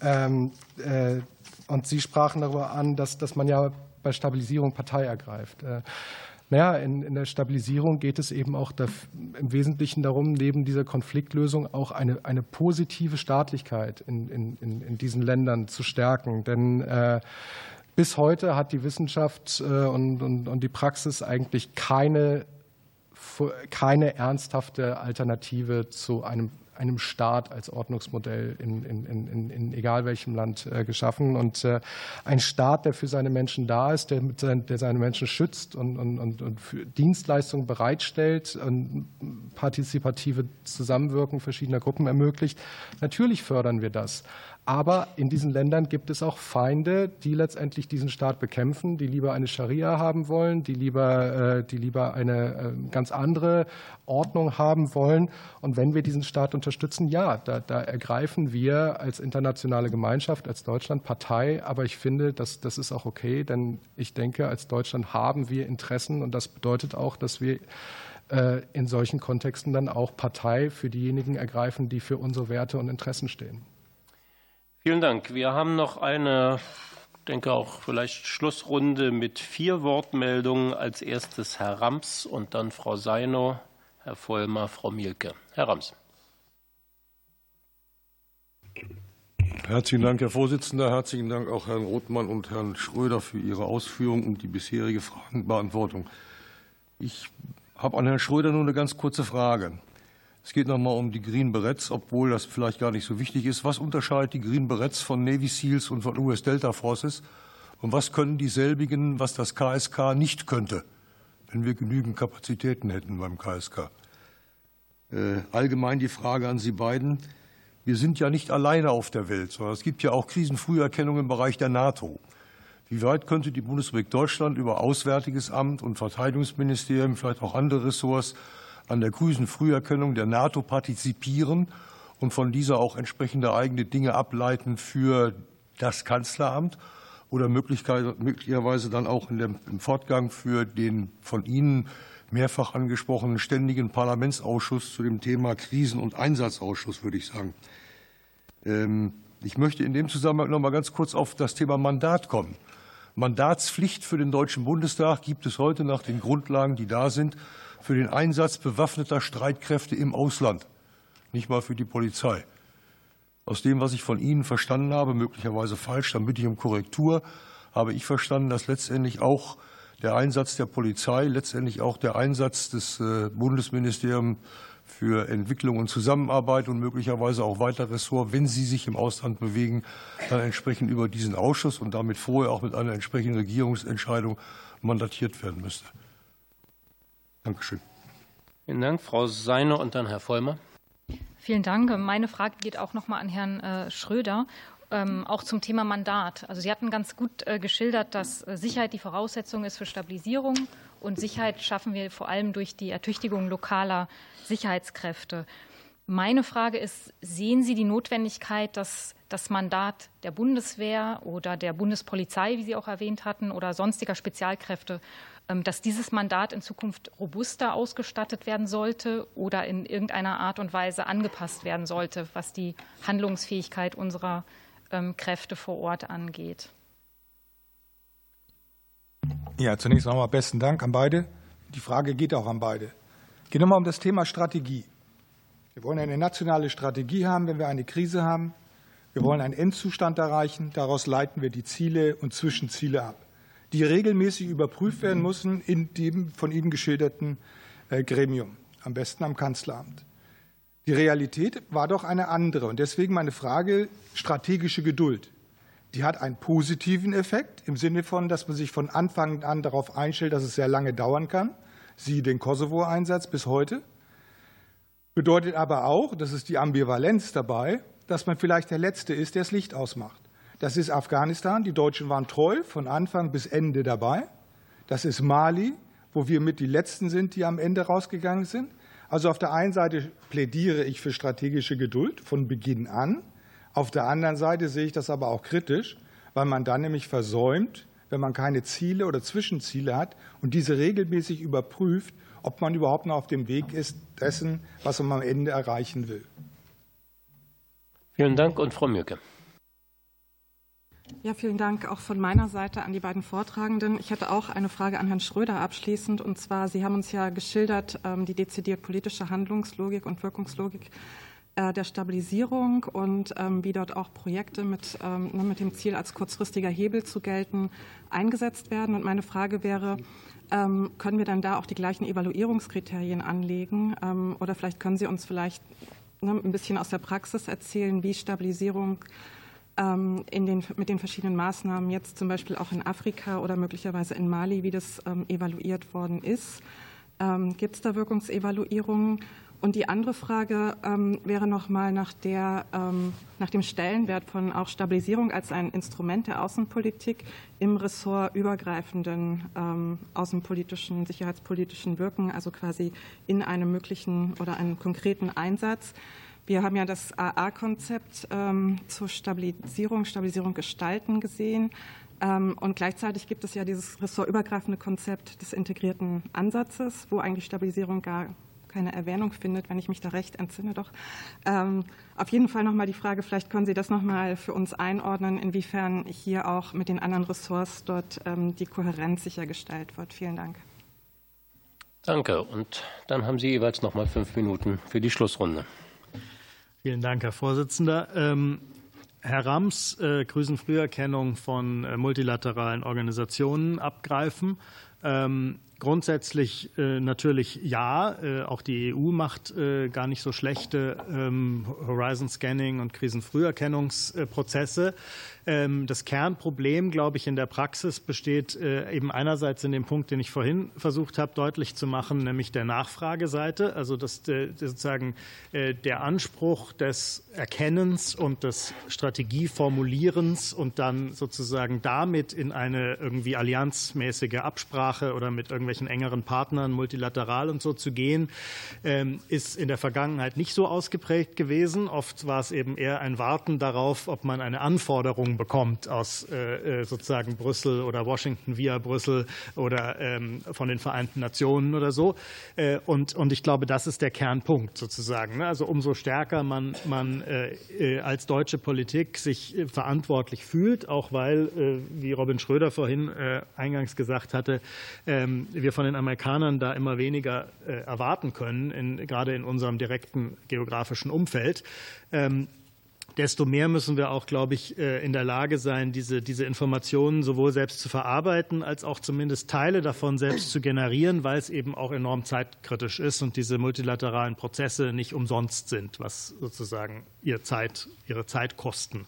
Ähm, äh, und Sie sprachen darüber an, dass, dass man ja bei Stabilisierung Partei ergreift. Äh, naja, in, in der Stabilisierung geht es eben auch im Wesentlichen darum, neben dieser Konfliktlösung auch eine, eine positive Staatlichkeit in, in, in diesen Ländern zu stärken. Denn äh, bis heute hat die Wissenschaft äh, und, und, und die Praxis eigentlich keine keine ernsthafte Alternative zu einem, einem Staat als Ordnungsmodell in, in, in, in egal welchem Land äh, geschaffen. Und äh, ein Staat, der für seine Menschen da ist, der, der seine Menschen schützt und, und, und, und für Dienstleistungen bereitstellt und partizipative Zusammenwirken verschiedener Gruppen ermöglicht, natürlich fördern wir das. Aber in diesen Ländern gibt es auch Feinde, die letztendlich diesen Staat bekämpfen, die lieber eine Scharia haben wollen, die lieber, äh, die lieber eine äh, ganz andere Ordnung haben wollen. Und wenn wir diesen Staat unterstützen, ja, da, da ergreifen wir als internationale Gemeinschaft, als Deutschland Partei. Aber ich finde, das, das ist auch okay, denn ich denke, als Deutschland haben wir Interessen und das bedeutet auch, dass wir äh, in solchen Kontexten dann auch Partei für diejenigen ergreifen, die für unsere Werte und Interessen stehen. Vielen Dank. Wir haben noch eine, denke auch vielleicht Schlussrunde mit vier Wortmeldungen. Als erstes Herr Rams und dann Frau Seino, Herr Vollmer, Frau Mielke. Herr Rams. Herzlichen Dank, Herr Vorsitzender. Herzlichen Dank auch Herrn Rothmann und Herrn Schröder für Ihre Ausführungen und die bisherige Fragenbeantwortung. Ich habe an Herrn Schröder nur eine ganz kurze Frage. Es geht nochmal um die Green Berets, obwohl das vielleicht gar nicht so wichtig ist. Was unterscheidet die Green Berets von Navy SEALs und von US Delta Forces? Und was können dieselbigen, was das KSK nicht könnte, wenn wir genügend Kapazitäten hätten beim KSK? Äh, allgemein die Frage an Sie beiden. Wir sind ja nicht alleine auf der Welt, sondern es gibt ja auch Krisenfrüherkennung im Bereich der NATO. Wie weit könnte die Bundesrepublik Deutschland über Auswärtiges Amt und Verteidigungsministerium, vielleicht auch andere Ressorts, an der Krisenfrüherkennung der NATO partizipieren und von dieser auch entsprechende eigene Dinge ableiten für das Kanzleramt oder möglicherweise dann auch im Fortgang für den von Ihnen mehrfach angesprochenen ständigen Parlamentsausschuss zu dem Thema Krisen- und Einsatzausschuss, würde ich sagen. Ähm, ich möchte in dem Zusammenhang noch mal ganz kurz auf das Thema Mandat kommen. Mandatspflicht für den Deutschen Bundestag gibt es heute nach den Grundlagen, die da sind, für den Einsatz bewaffneter Streitkräfte im Ausland, nicht mal für die Polizei. Aus dem, was ich von Ihnen verstanden habe, möglicherweise falsch, dann bitte ich um Korrektur, habe ich verstanden, dass letztendlich auch der Einsatz der Polizei, letztendlich auch der Einsatz des äh, Bundesministeriums für Entwicklung und Zusammenarbeit und möglicherweise auch weiter Ressort, wenn sie sich im Ausland bewegen, dann entsprechend über diesen Ausschuss und damit vorher auch mit einer entsprechenden Regierungsentscheidung mandatiert werden müsste. Dankeschön. Vielen Dank, Frau Seiner und dann Herr Vollmer. Vielen Dank. Meine Frage geht auch noch mal an Herrn äh, Schröder. Ähm, auch zum Thema Mandat. Also Sie hatten ganz gut äh, geschildert, dass äh, Sicherheit die Voraussetzung ist für Stabilisierung und Sicherheit schaffen wir vor allem durch die Ertüchtigung lokaler Sicherheitskräfte. Meine Frage ist, sehen Sie die Notwendigkeit, dass das Mandat der Bundeswehr oder der Bundespolizei, wie Sie auch erwähnt hatten, oder sonstiger Spezialkräfte dass dieses Mandat in Zukunft robuster ausgestattet werden sollte oder in irgendeiner Art und Weise angepasst werden sollte, was die Handlungsfähigkeit unserer ähm, Kräfte vor Ort angeht. Ja, zunächst einmal besten Dank an beide. Die Frage geht auch an beide. Geht nochmal um das Thema Strategie. Wir wollen eine nationale Strategie haben, wenn wir eine Krise haben. Wir wollen einen Endzustand erreichen. Daraus leiten wir die Ziele und Zwischenziele ab, die regelmäßig überprüft werden müssen in dem von Ihnen geschilderten äh, Gremium, am besten am Kanzleramt. Die Realität war doch eine andere. Und deswegen meine Frage, strategische Geduld. Die hat einen positiven Effekt im Sinne von, dass man sich von Anfang an darauf einstellt, dass es sehr lange dauern kann. Siehe den Kosovo-Einsatz bis heute. Bedeutet aber auch, das ist die Ambivalenz dabei, dass man vielleicht der Letzte ist, der das Licht ausmacht. Das ist Afghanistan. Die Deutschen waren treu von Anfang bis Ende dabei. Das ist Mali, wo wir mit die Letzten sind, die am Ende rausgegangen sind. Also auf der einen Seite plädiere ich für strategische Geduld von Beginn an. Auf der anderen Seite sehe ich das aber auch kritisch, weil man dann nämlich versäumt, wenn man keine Ziele oder Zwischenziele hat und diese regelmäßig überprüft, ob man überhaupt noch auf dem Weg ist dessen, was man am Ende erreichen will. Vielen Dank und Frau Mürke. Ja, vielen Dank auch von meiner Seite an die beiden Vortragenden. Ich hätte auch eine Frage an Herrn Schröder abschließend. Und zwar, Sie haben uns ja geschildert, ähm, die dezidiert politische Handlungslogik und Wirkungslogik äh, der Stabilisierung und ähm, wie dort auch Projekte mit, ähm, ne, mit dem Ziel, als kurzfristiger Hebel zu gelten, eingesetzt werden. Und meine Frage wäre, können wir dann da auch die gleichen Evaluierungskriterien anlegen? Oder vielleicht können Sie uns vielleicht ne, ein bisschen aus der Praxis erzählen, wie Stabilisierung in den, mit den verschiedenen Maßnahmen jetzt zum Beispiel auch in Afrika oder möglicherweise in Mali, wie das evaluiert worden ist. Gibt es da Wirkungsevaluierungen? Und die andere Frage ähm, wäre nochmal nach, ähm, nach dem Stellenwert von auch Stabilisierung als ein Instrument der Außenpolitik im Ressort übergreifenden ähm, außenpolitischen, sicherheitspolitischen Wirken, also quasi in einem möglichen oder einem konkreten Einsatz. Wir haben ja das AA-Konzept ähm, zur Stabilisierung, Stabilisierung gestalten gesehen. Ähm, und gleichzeitig gibt es ja dieses ressortübergreifende Konzept des integrierten Ansatzes, wo eigentlich Stabilisierung gar keine Erwähnung findet, wenn ich mich da recht entsinne doch. Ähm, auf jeden Fall nochmal die Frage, vielleicht können Sie das nochmal für uns einordnen, inwiefern hier auch mit den anderen Ressorts dort ähm, die Kohärenz sichergestellt wird. Vielen Dank. Danke. Und dann haben Sie jeweils nochmal fünf Minuten für die Schlussrunde. Vielen Dank, Herr Vorsitzender. Ähm, Herr Rams, äh, Krisenfrüherkennung von äh, multilateralen Organisationen abgreifen. Ähm, Grundsätzlich äh, natürlich ja. Äh, auch die EU macht äh, gar nicht so schlechte ähm, Horizon Scanning und Krisenfrüherkennungsprozesse. Ähm, das Kernproblem, glaube ich, in der Praxis besteht äh, eben einerseits in dem Punkt, den ich vorhin versucht habe, deutlich zu machen, nämlich der Nachfrageseite. Also dass sozusagen äh, der Anspruch des Erkennens und des Strategieformulierens und dann sozusagen damit in eine irgendwie allianzmäßige Absprache oder mit irgendwelchen engeren Partnern multilateral und so zu gehen, ähm, ist in der Vergangenheit nicht so ausgeprägt gewesen. Oft war es eben eher ein Warten darauf, ob man eine Anforderung bekommt aus äh, äh, sozusagen Brüssel oder Washington via Brüssel oder ähm, von den Vereinten Nationen oder so. Äh, und, und ich glaube, das ist der Kernpunkt sozusagen. Ne? Also umso stärker man, man als deutsche Politik sich verantwortlich fühlt, auch weil, wie Robin Schröder vorhin eingangs gesagt hatte, ähm, wir von den Amerikanern da immer weniger erwarten können, in, gerade in unserem direkten geografischen Umfeld. Ähm, desto mehr müssen wir auch, glaube ich, äh, in der Lage sein, diese, diese Informationen sowohl selbst zu verarbeiten, als auch zumindest Teile davon selbst zu generieren, weil es eben auch enorm zeitkritisch ist und diese multilateralen Prozesse nicht umsonst sind, was sozusagen ihre, Zeit, ihre Zeitkosten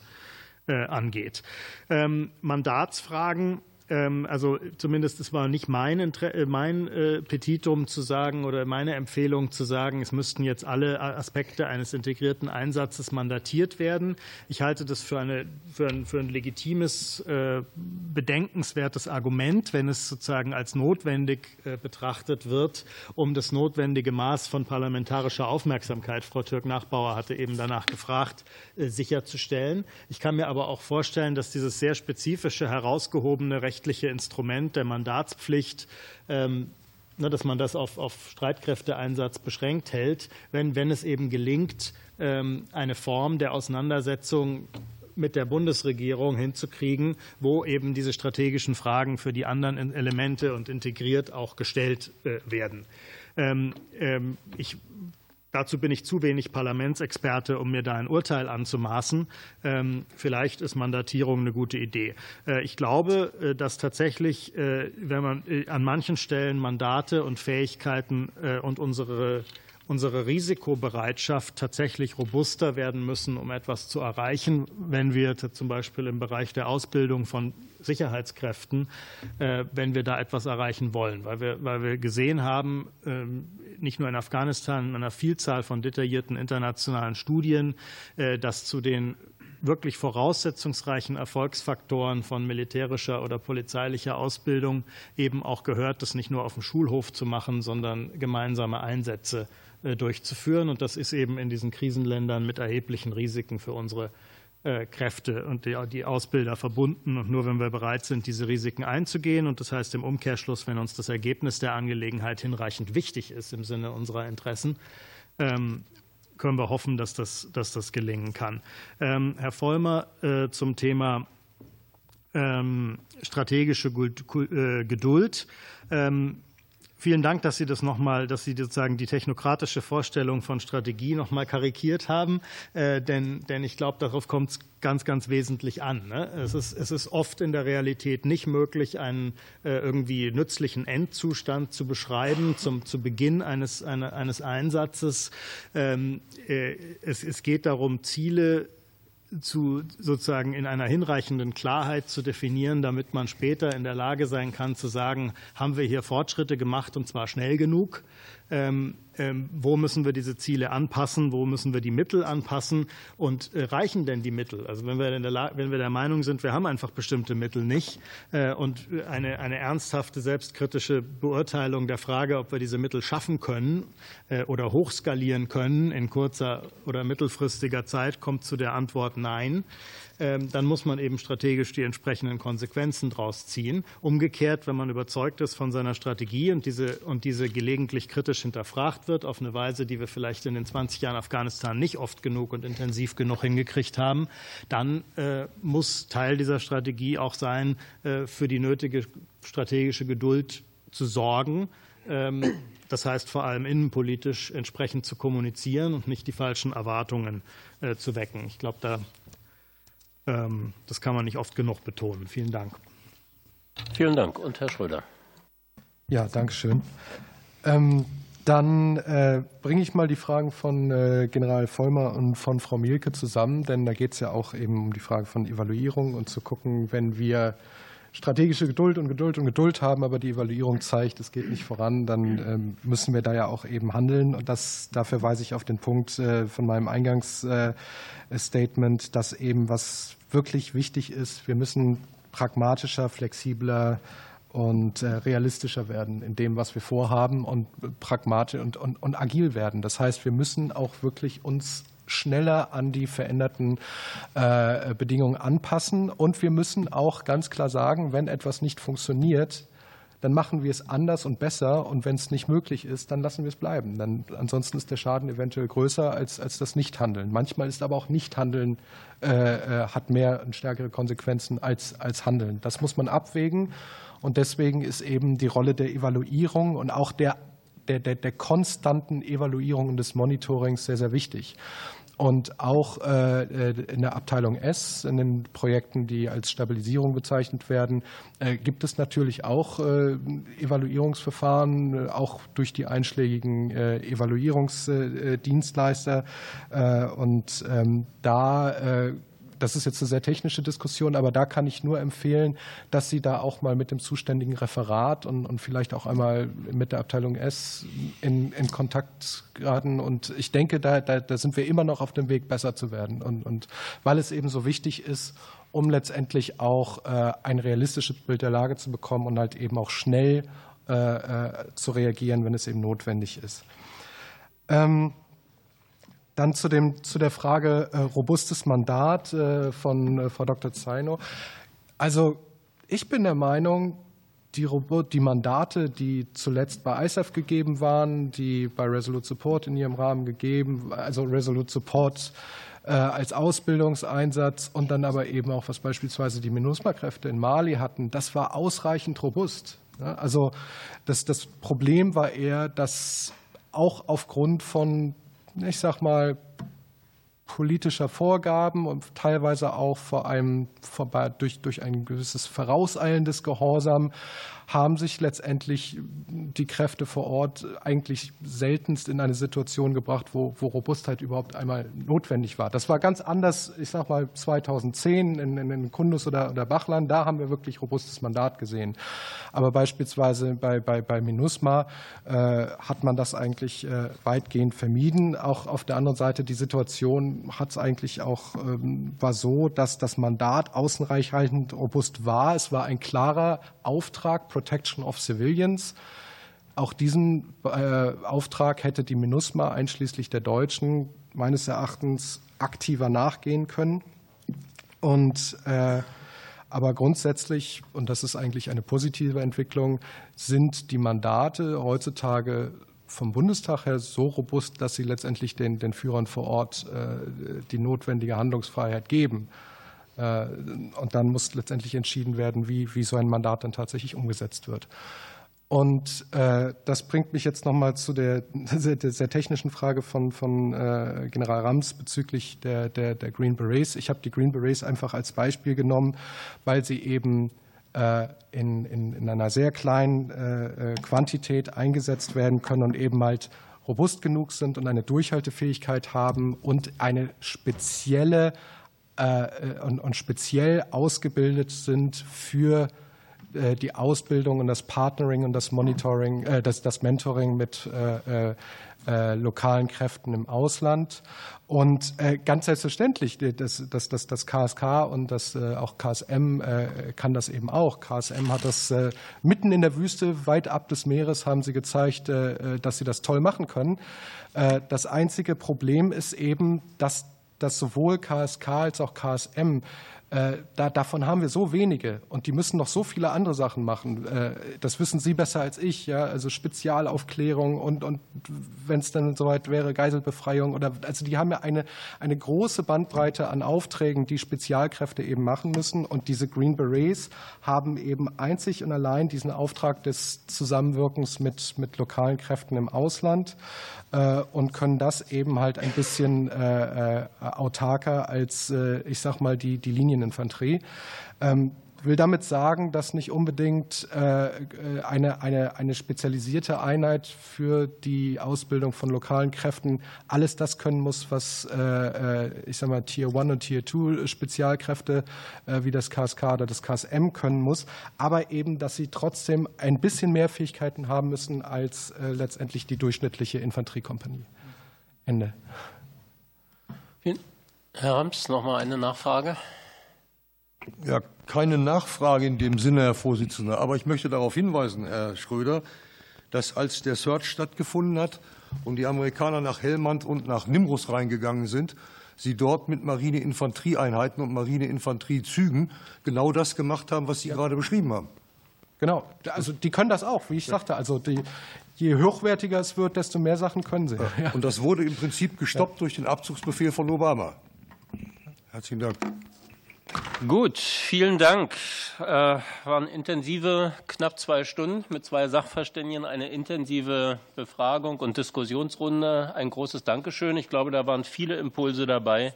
äh, angeht. Ähm, Mandatsfragen also zumindest es war nicht mein, äh, mein äh, Petitum zu sagen oder meine Empfehlung zu sagen, es müssten jetzt alle Aspekte eines integrierten Einsatzes mandatiert werden. Ich halte das für, eine, für, ein, für ein legitimes, äh, bedenkenswertes Argument, wenn es sozusagen als notwendig betrachtet wird, um das notwendige Maß von parlamentarischer Aufmerksamkeit, Frau Türk-Nachbauer hatte eben danach gefragt, sicherzustellen. Ich kann mir aber auch vorstellen, dass dieses sehr spezifische, herausgehobene Recht rechtliche Instrument der Mandatspflicht ähm, ne, dass man das auf, auf Streitkräfteeinsatz beschränkt hält, wenn, wenn es eben gelingt, ähm, eine Form der Auseinandersetzung mit der Bundesregierung hinzukriegen, wo eben diese strategischen Fragen für die anderen Elemente und integriert auch gestellt werden. Ähm, ähm, ich Dazu bin ich zu wenig Parlamentsexperte, um mir da ein Urteil anzumaßen. Ähm, vielleicht ist Mandatierung eine gute Idee. Äh, ich glaube, äh, dass tatsächlich, äh, wenn man an manchen Stellen Mandate und Fähigkeiten und unsere unsere Risikobereitschaft tatsächlich robuster werden müssen, um etwas zu erreichen, wenn wir zum Beispiel im Bereich der Ausbildung von Sicherheitskräften, äh, wenn wir da etwas erreichen wollen, weil wir, weil wir gesehen haben, ähm, nicht nur in Afghanistan, in einer Vielzahl von detaillierten internationalen Studien, äh, dass zu den wirklich voraussetzungsreichen Erfolgsfaktoren von militärischer oder polizeilicher Ausbildung eben auch gehört, das nicht nur auf dem Schulhof zu machen, sondern gemeinsame Einsätze durchzuführen. Und das ist eben in diesen Krisenländern mit erheblichen Risiken für unsere äh, Kräfte und die Ausbilder verbunden. Und nur wenn wir bereit sind, diese Risiken einzugehen, und das heißt im Umkehrschluss, wenn uns das Ergebnis der Angelegenheit hinreichend wichtig ist im Sinne unserer Interessen, ähm, können wir hoffen, dass das, dass das gelingen kann. Ähm, Herr Vollmer äh, zum Thema ähm, strategische Geduld. Vielen Dank, dass Sie das nochmal, dass Sie sozusagen die technokratische Vorstellung von Strategie nochmal karikiert haben, äh, denn, denn ich glaube, darauf kommt es ganz, ganz wesentlich an. Ne? Es, ist, es ist oft in der Realität nicht möglich, einen äh, irgendwie nützlichen Endzustand zu beschreiben zum, zu Beginn eines, eine, eines Einsatzes. Ähm, äh, es, es geht darum, Ziele zu sozusagen in einer hinreichenden Klarheit zu definieren, damit man später in der Lage sein kann zu sagen, haben wir hier Fortschritte gemacht und zwar schnell genug. Ähm, ähm, wo müssen wir diese Ziele anpassen, wo müssen wir die Mittel anpassen und äh, reichen denn die Mittel? Also wenn wir, der, wenn wir der Meinung sind, wir haben einfach bestimmte Mittel nicht äh, und eine, eine ernsthafte selbstkritische Beurteilung der Frage, ob wir diese Mittel schaffen können äh, oder hochskalieren können in kurzer oder mittelfristiger Zeit, kommt zu der Antwort Nein. Ähm, dann muss man eben strategisch die entsprechenden Konsequenzen daraus ziehen. Umgekehrt, wenn man überzeugt ist von seiner Strategie und diese, und diese gelegentlich kritisch hinterfragt wird, auf eine Weise, die wir vielleicht in den 20 Jahren Afghanistan nicht oft genug und intensiv genug hingekriegt haben, dann äh, muss Teil dieser Strategie auch sein, äh, für die nötige strategische Geduld zu sorgen. Ähm, das heißt vor allem innenpolitisch entsprechend zu kommunizieren und nicht die falschen Erwartungen äh, zu wecken. Ich glaube, da das kann man nicht oft genug betonen. Vielen Dank. Vielen Dank. Und Herr Schröder. Ja, danke schön. Ähm, dann äh, bringe ich mal die Fragen von äh, General Vollmer und von Frau Mielke zusammen, denn da geht es ja auch eben um die Frage von Evaluierung und zu gucken, wenn wir strategische Geduld und Geduld und Geduld haben, aber die Evaluierung zeigt, es geht nicht voran, dann ähm, müssen wir da ja auch eben handeln. Und das, dafür weise ich auf den Punkt äh, von meinem Eingangsstatement, äh, dass eben was wirklich wichtig ist, wir müssen pragmatischer, flexibler und äh, realistischer werden in dem, was wir vorhaben und pragmatisch und, und, und agil werden. Das heißt, wir müssen auch wirklich uns schneller an die veränderten äh, Bedingungen anpassen. Und wir müssen auch ganz klar sagen, wenn etwas nicht funktioniert, dann machen wir es anders und besser. Und wenn es nicht möglich ist, dann lassen wir es bleiben. Dann, ansonsten ist der Schaden eventuell größer als, als das Nichthandeln. Manchmal ist aber auch Nichthandeln äh, äh hat mehr und stärkere Konsequenzen als, als Handeln. Das muss man abwägen. Und deswegen ist eben die Rolle der Evaluierung und auch der der, der, der konstanten Evaluierung und des Monitorings sehr, sehr wichtig. Und auch äh, in der Abteilung S, in den Projekten, die als Stabilisierung bezeichnet werden, äh, gibt es natürlich auch äh, Evaluierungsverfahren, auch durch die einschlägigen Evaluierungsdienstleister. Und ähm, da das ist jetzt eine sehr technische Diskussion, aber da kann ich nur empfehlen, dass Sie da auch mal mit dem zuständigen Referat und, und vielleicht auch einmal mit der Abteilung S in, in Kontakt geraten. Und ich denke, da, da, da sind wir immer noch auf dem Weg, besser zu werden. Und, und weil es eben so wichtig ist, um letztendlich auch äh, ein realistisches Bild der Lage zu bekommen und halt eben auch schnell äh, äh zu reagieren, wenn es eben notwendig ist. Ähm, dann zu, dem, zu der Frage äh, robustes Mandat äh, von äh, Frau Dr. Zeino. Also ich bin der Meinung, die, die Mandate, die zuletzt bei ISAF gegeben waren, die bei Resolute Support in ihrem Rahmen gegeben, also Resolute Support äh, als Ausbildungseinsatz und dann aber eben auch, was beispielsweise die MINUSMA-Kräfte in Mali hatten, das war ausreichend robust. Also das, das Problem war eher, dass auch aufgrund von, ich sag mal, politischer Vorgaben und teilweise auch vor einem, durch, durch ein gewisses vorauseilendes Gehorsam haben sich letztendlich die Kräfte vor Ort eigentlich seltenst in eine Situation gebracht, wo, wo Robustheit überhaupt einmal notwendig war. Das war ganz anders, ich sag mal 2010 in, in Kundus oder, oder Bachland, da haben wir wirklich robustes Mandat gesehen. Aber beispielsweise bei, bei, bei MINUSMA äh, hat man das eigentlich äh, weitgehend vermieden. Auch auf der anderen Seite, die Situation hat es eigentlich auch, ähm, war so, dass das Mandat außenreichhaltend robust war. Es war ein klarer Auftrag, Protection of Civilians. Auch diesen äh, Auftrag hätte die MINUSMA einschließlich der Deutschen meines Erachtens aktiver nachgehen können. Und äh, aber grundsätzlich, und das ist eigentlich eine positive Entwicklung, sind die Mandate heutzutage vom Bundestag her so robust, dass sie letztendlich den, den Führern vor Ort äh, die notwendige Handlungsfreiheit geben. Äh, und dann muss letztendlich entschieden werden, wie, wie so ein Mandat dann tatsächlich umgesetzt wird. Und äh, das bringt mich jetzt nochmal zu der sehr, sehr, technischen Frage von, von äh, General Rams bezüglich der, der, der Green Berets. Ich habe die Green Berets einfach als Beispiel genommen, weil sie eben in, in, in, einer sehr kleinen Quantität eingesetzt werden können und eben halt robust genug sind und eine Durchhaltefähigkeit haben und eine spezielle äh, und, und speziell ausgebildet sind für äh, die Ausbildung und das Partnering und das Monitoring, äh, das, das Mentoring mit äh, äh, lokalen Kräften im Ausland. Und äh, ganz selbstverständlich, das, das, das, das KSK und das äh, auch KSM kann das eben auch. KSM hat das mitten in der Wüste, weit ab des Meeres, haben sie gezeigt, dass sie das toll machen können. Das einzige Problem ist eben, dass dass sowohl KSK als auch KSM äh, da, davon haben wir so wenige und die müssen noch so viele andere Sachen machen. Äh, das wissen Sie besser als ich, ja, also Spezialaufklärung und, und wenn es dann soweit wäre, Geiselbefreiung oder also die haben ja eine, eine große Bandbreite an Aufträgen, die Spezialkräfte eben machen müssen und diese Green Berets haben eben einzig und allein diesen Auftrag des Zusammenwirkens mit, mit lokalen Kräften im Ausland äh, und können das eben halt ein bisschen autarker als, ich sag mal, die, die Linien Infanterie. Ähm, will damit sagen, dass nicht unbedingt äh, eine, eine, eine spezialisierte Einheit für die Ausbildung von lokalen Kräften alles das können muss, was äh, äh ich sag mal Tier 1 und Tier 2 Spezialkräfte äh, wie das KSK oder das KSM können muss, aber eben, dass sie trotzdem ein bisschen mehr Fähigkeiten haben müssen als äh, letztendlich die durchschnittliche Infanteriekompanie. Ende. Herr Rams, noch mal eine Nachfrage. Ja, keine Nachfrage in dem Sinne, Herr Vorsitzender. Aber ich möchte darauf hinweisen, Herr Schröder, dass als der Search stattgefunden hat und die Amerikaner nach Helmand und nach Nimrus reingegangen sind, sie dort mit Marineinfanterieeinheiten und Marineinfanteriezügen genau das gemacht haben, was Sie ja. gerade beschrieben haben. Genau, also die können das auch, wie ich sagte. Also die, je hochwertiger es wird, desto mehr Sachen können sie. Ja. Und das wurde im Prinzip gestoppt ja. durch den Abzugsbefehl von Obama. Herzlichen Dank. Gut, vielen Dank. Äh, waren intensive knapp zwei Stunden mit zwei Sachverständigen, eine intensive Befragung und Diskussionsrunde. Ein großes Dankeschön. Ich glaube, da waren viele Impulse dabei,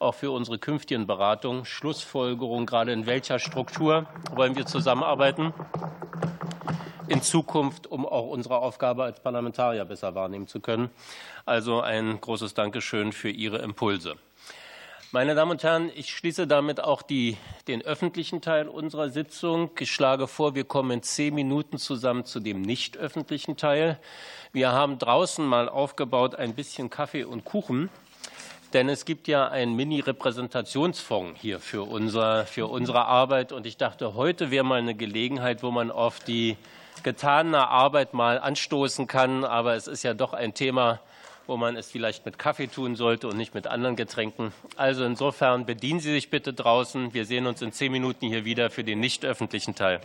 auch für unsere künftigen Beratungen. Schlussfolgerung, gerade in welcher Struktur wollen wir zusammenarbeiten in Zukunft, um auch unsere Aufgabe als Parlamentarier besser wahrnehmen zu können. Also ein großes Dankeschön für Ihre Impulse. Meine Damen und Herren, ich schließe damit auch die, den öffentlichen Teil unserer Sitzung. Ich schlage vor, wir kommen in zehn Minuten zusammen zu dem nicht öffentlichen Teil. Wir haben draußen mal aufgebaut ein bisschen Kaffee und Kuchen. Denn es gibt ja einen Mini-Repräsentationsfonds hier für, unser, für unsere Arbeit. Und ich dachte, heute wäre mal eine Gelegenheit, wo man auf die getane Arbeit mal anstoßen kann. Aber es ist ja doch ein Thema, wo man es vielleicht mit Kaffee tun sollte und nicht mit anderen Getränken. Also insofern bedienen Sie sich bitte draußen. Wir sehen uns in zehn Minuten hier wieder für den nicht öffentlichen Teil.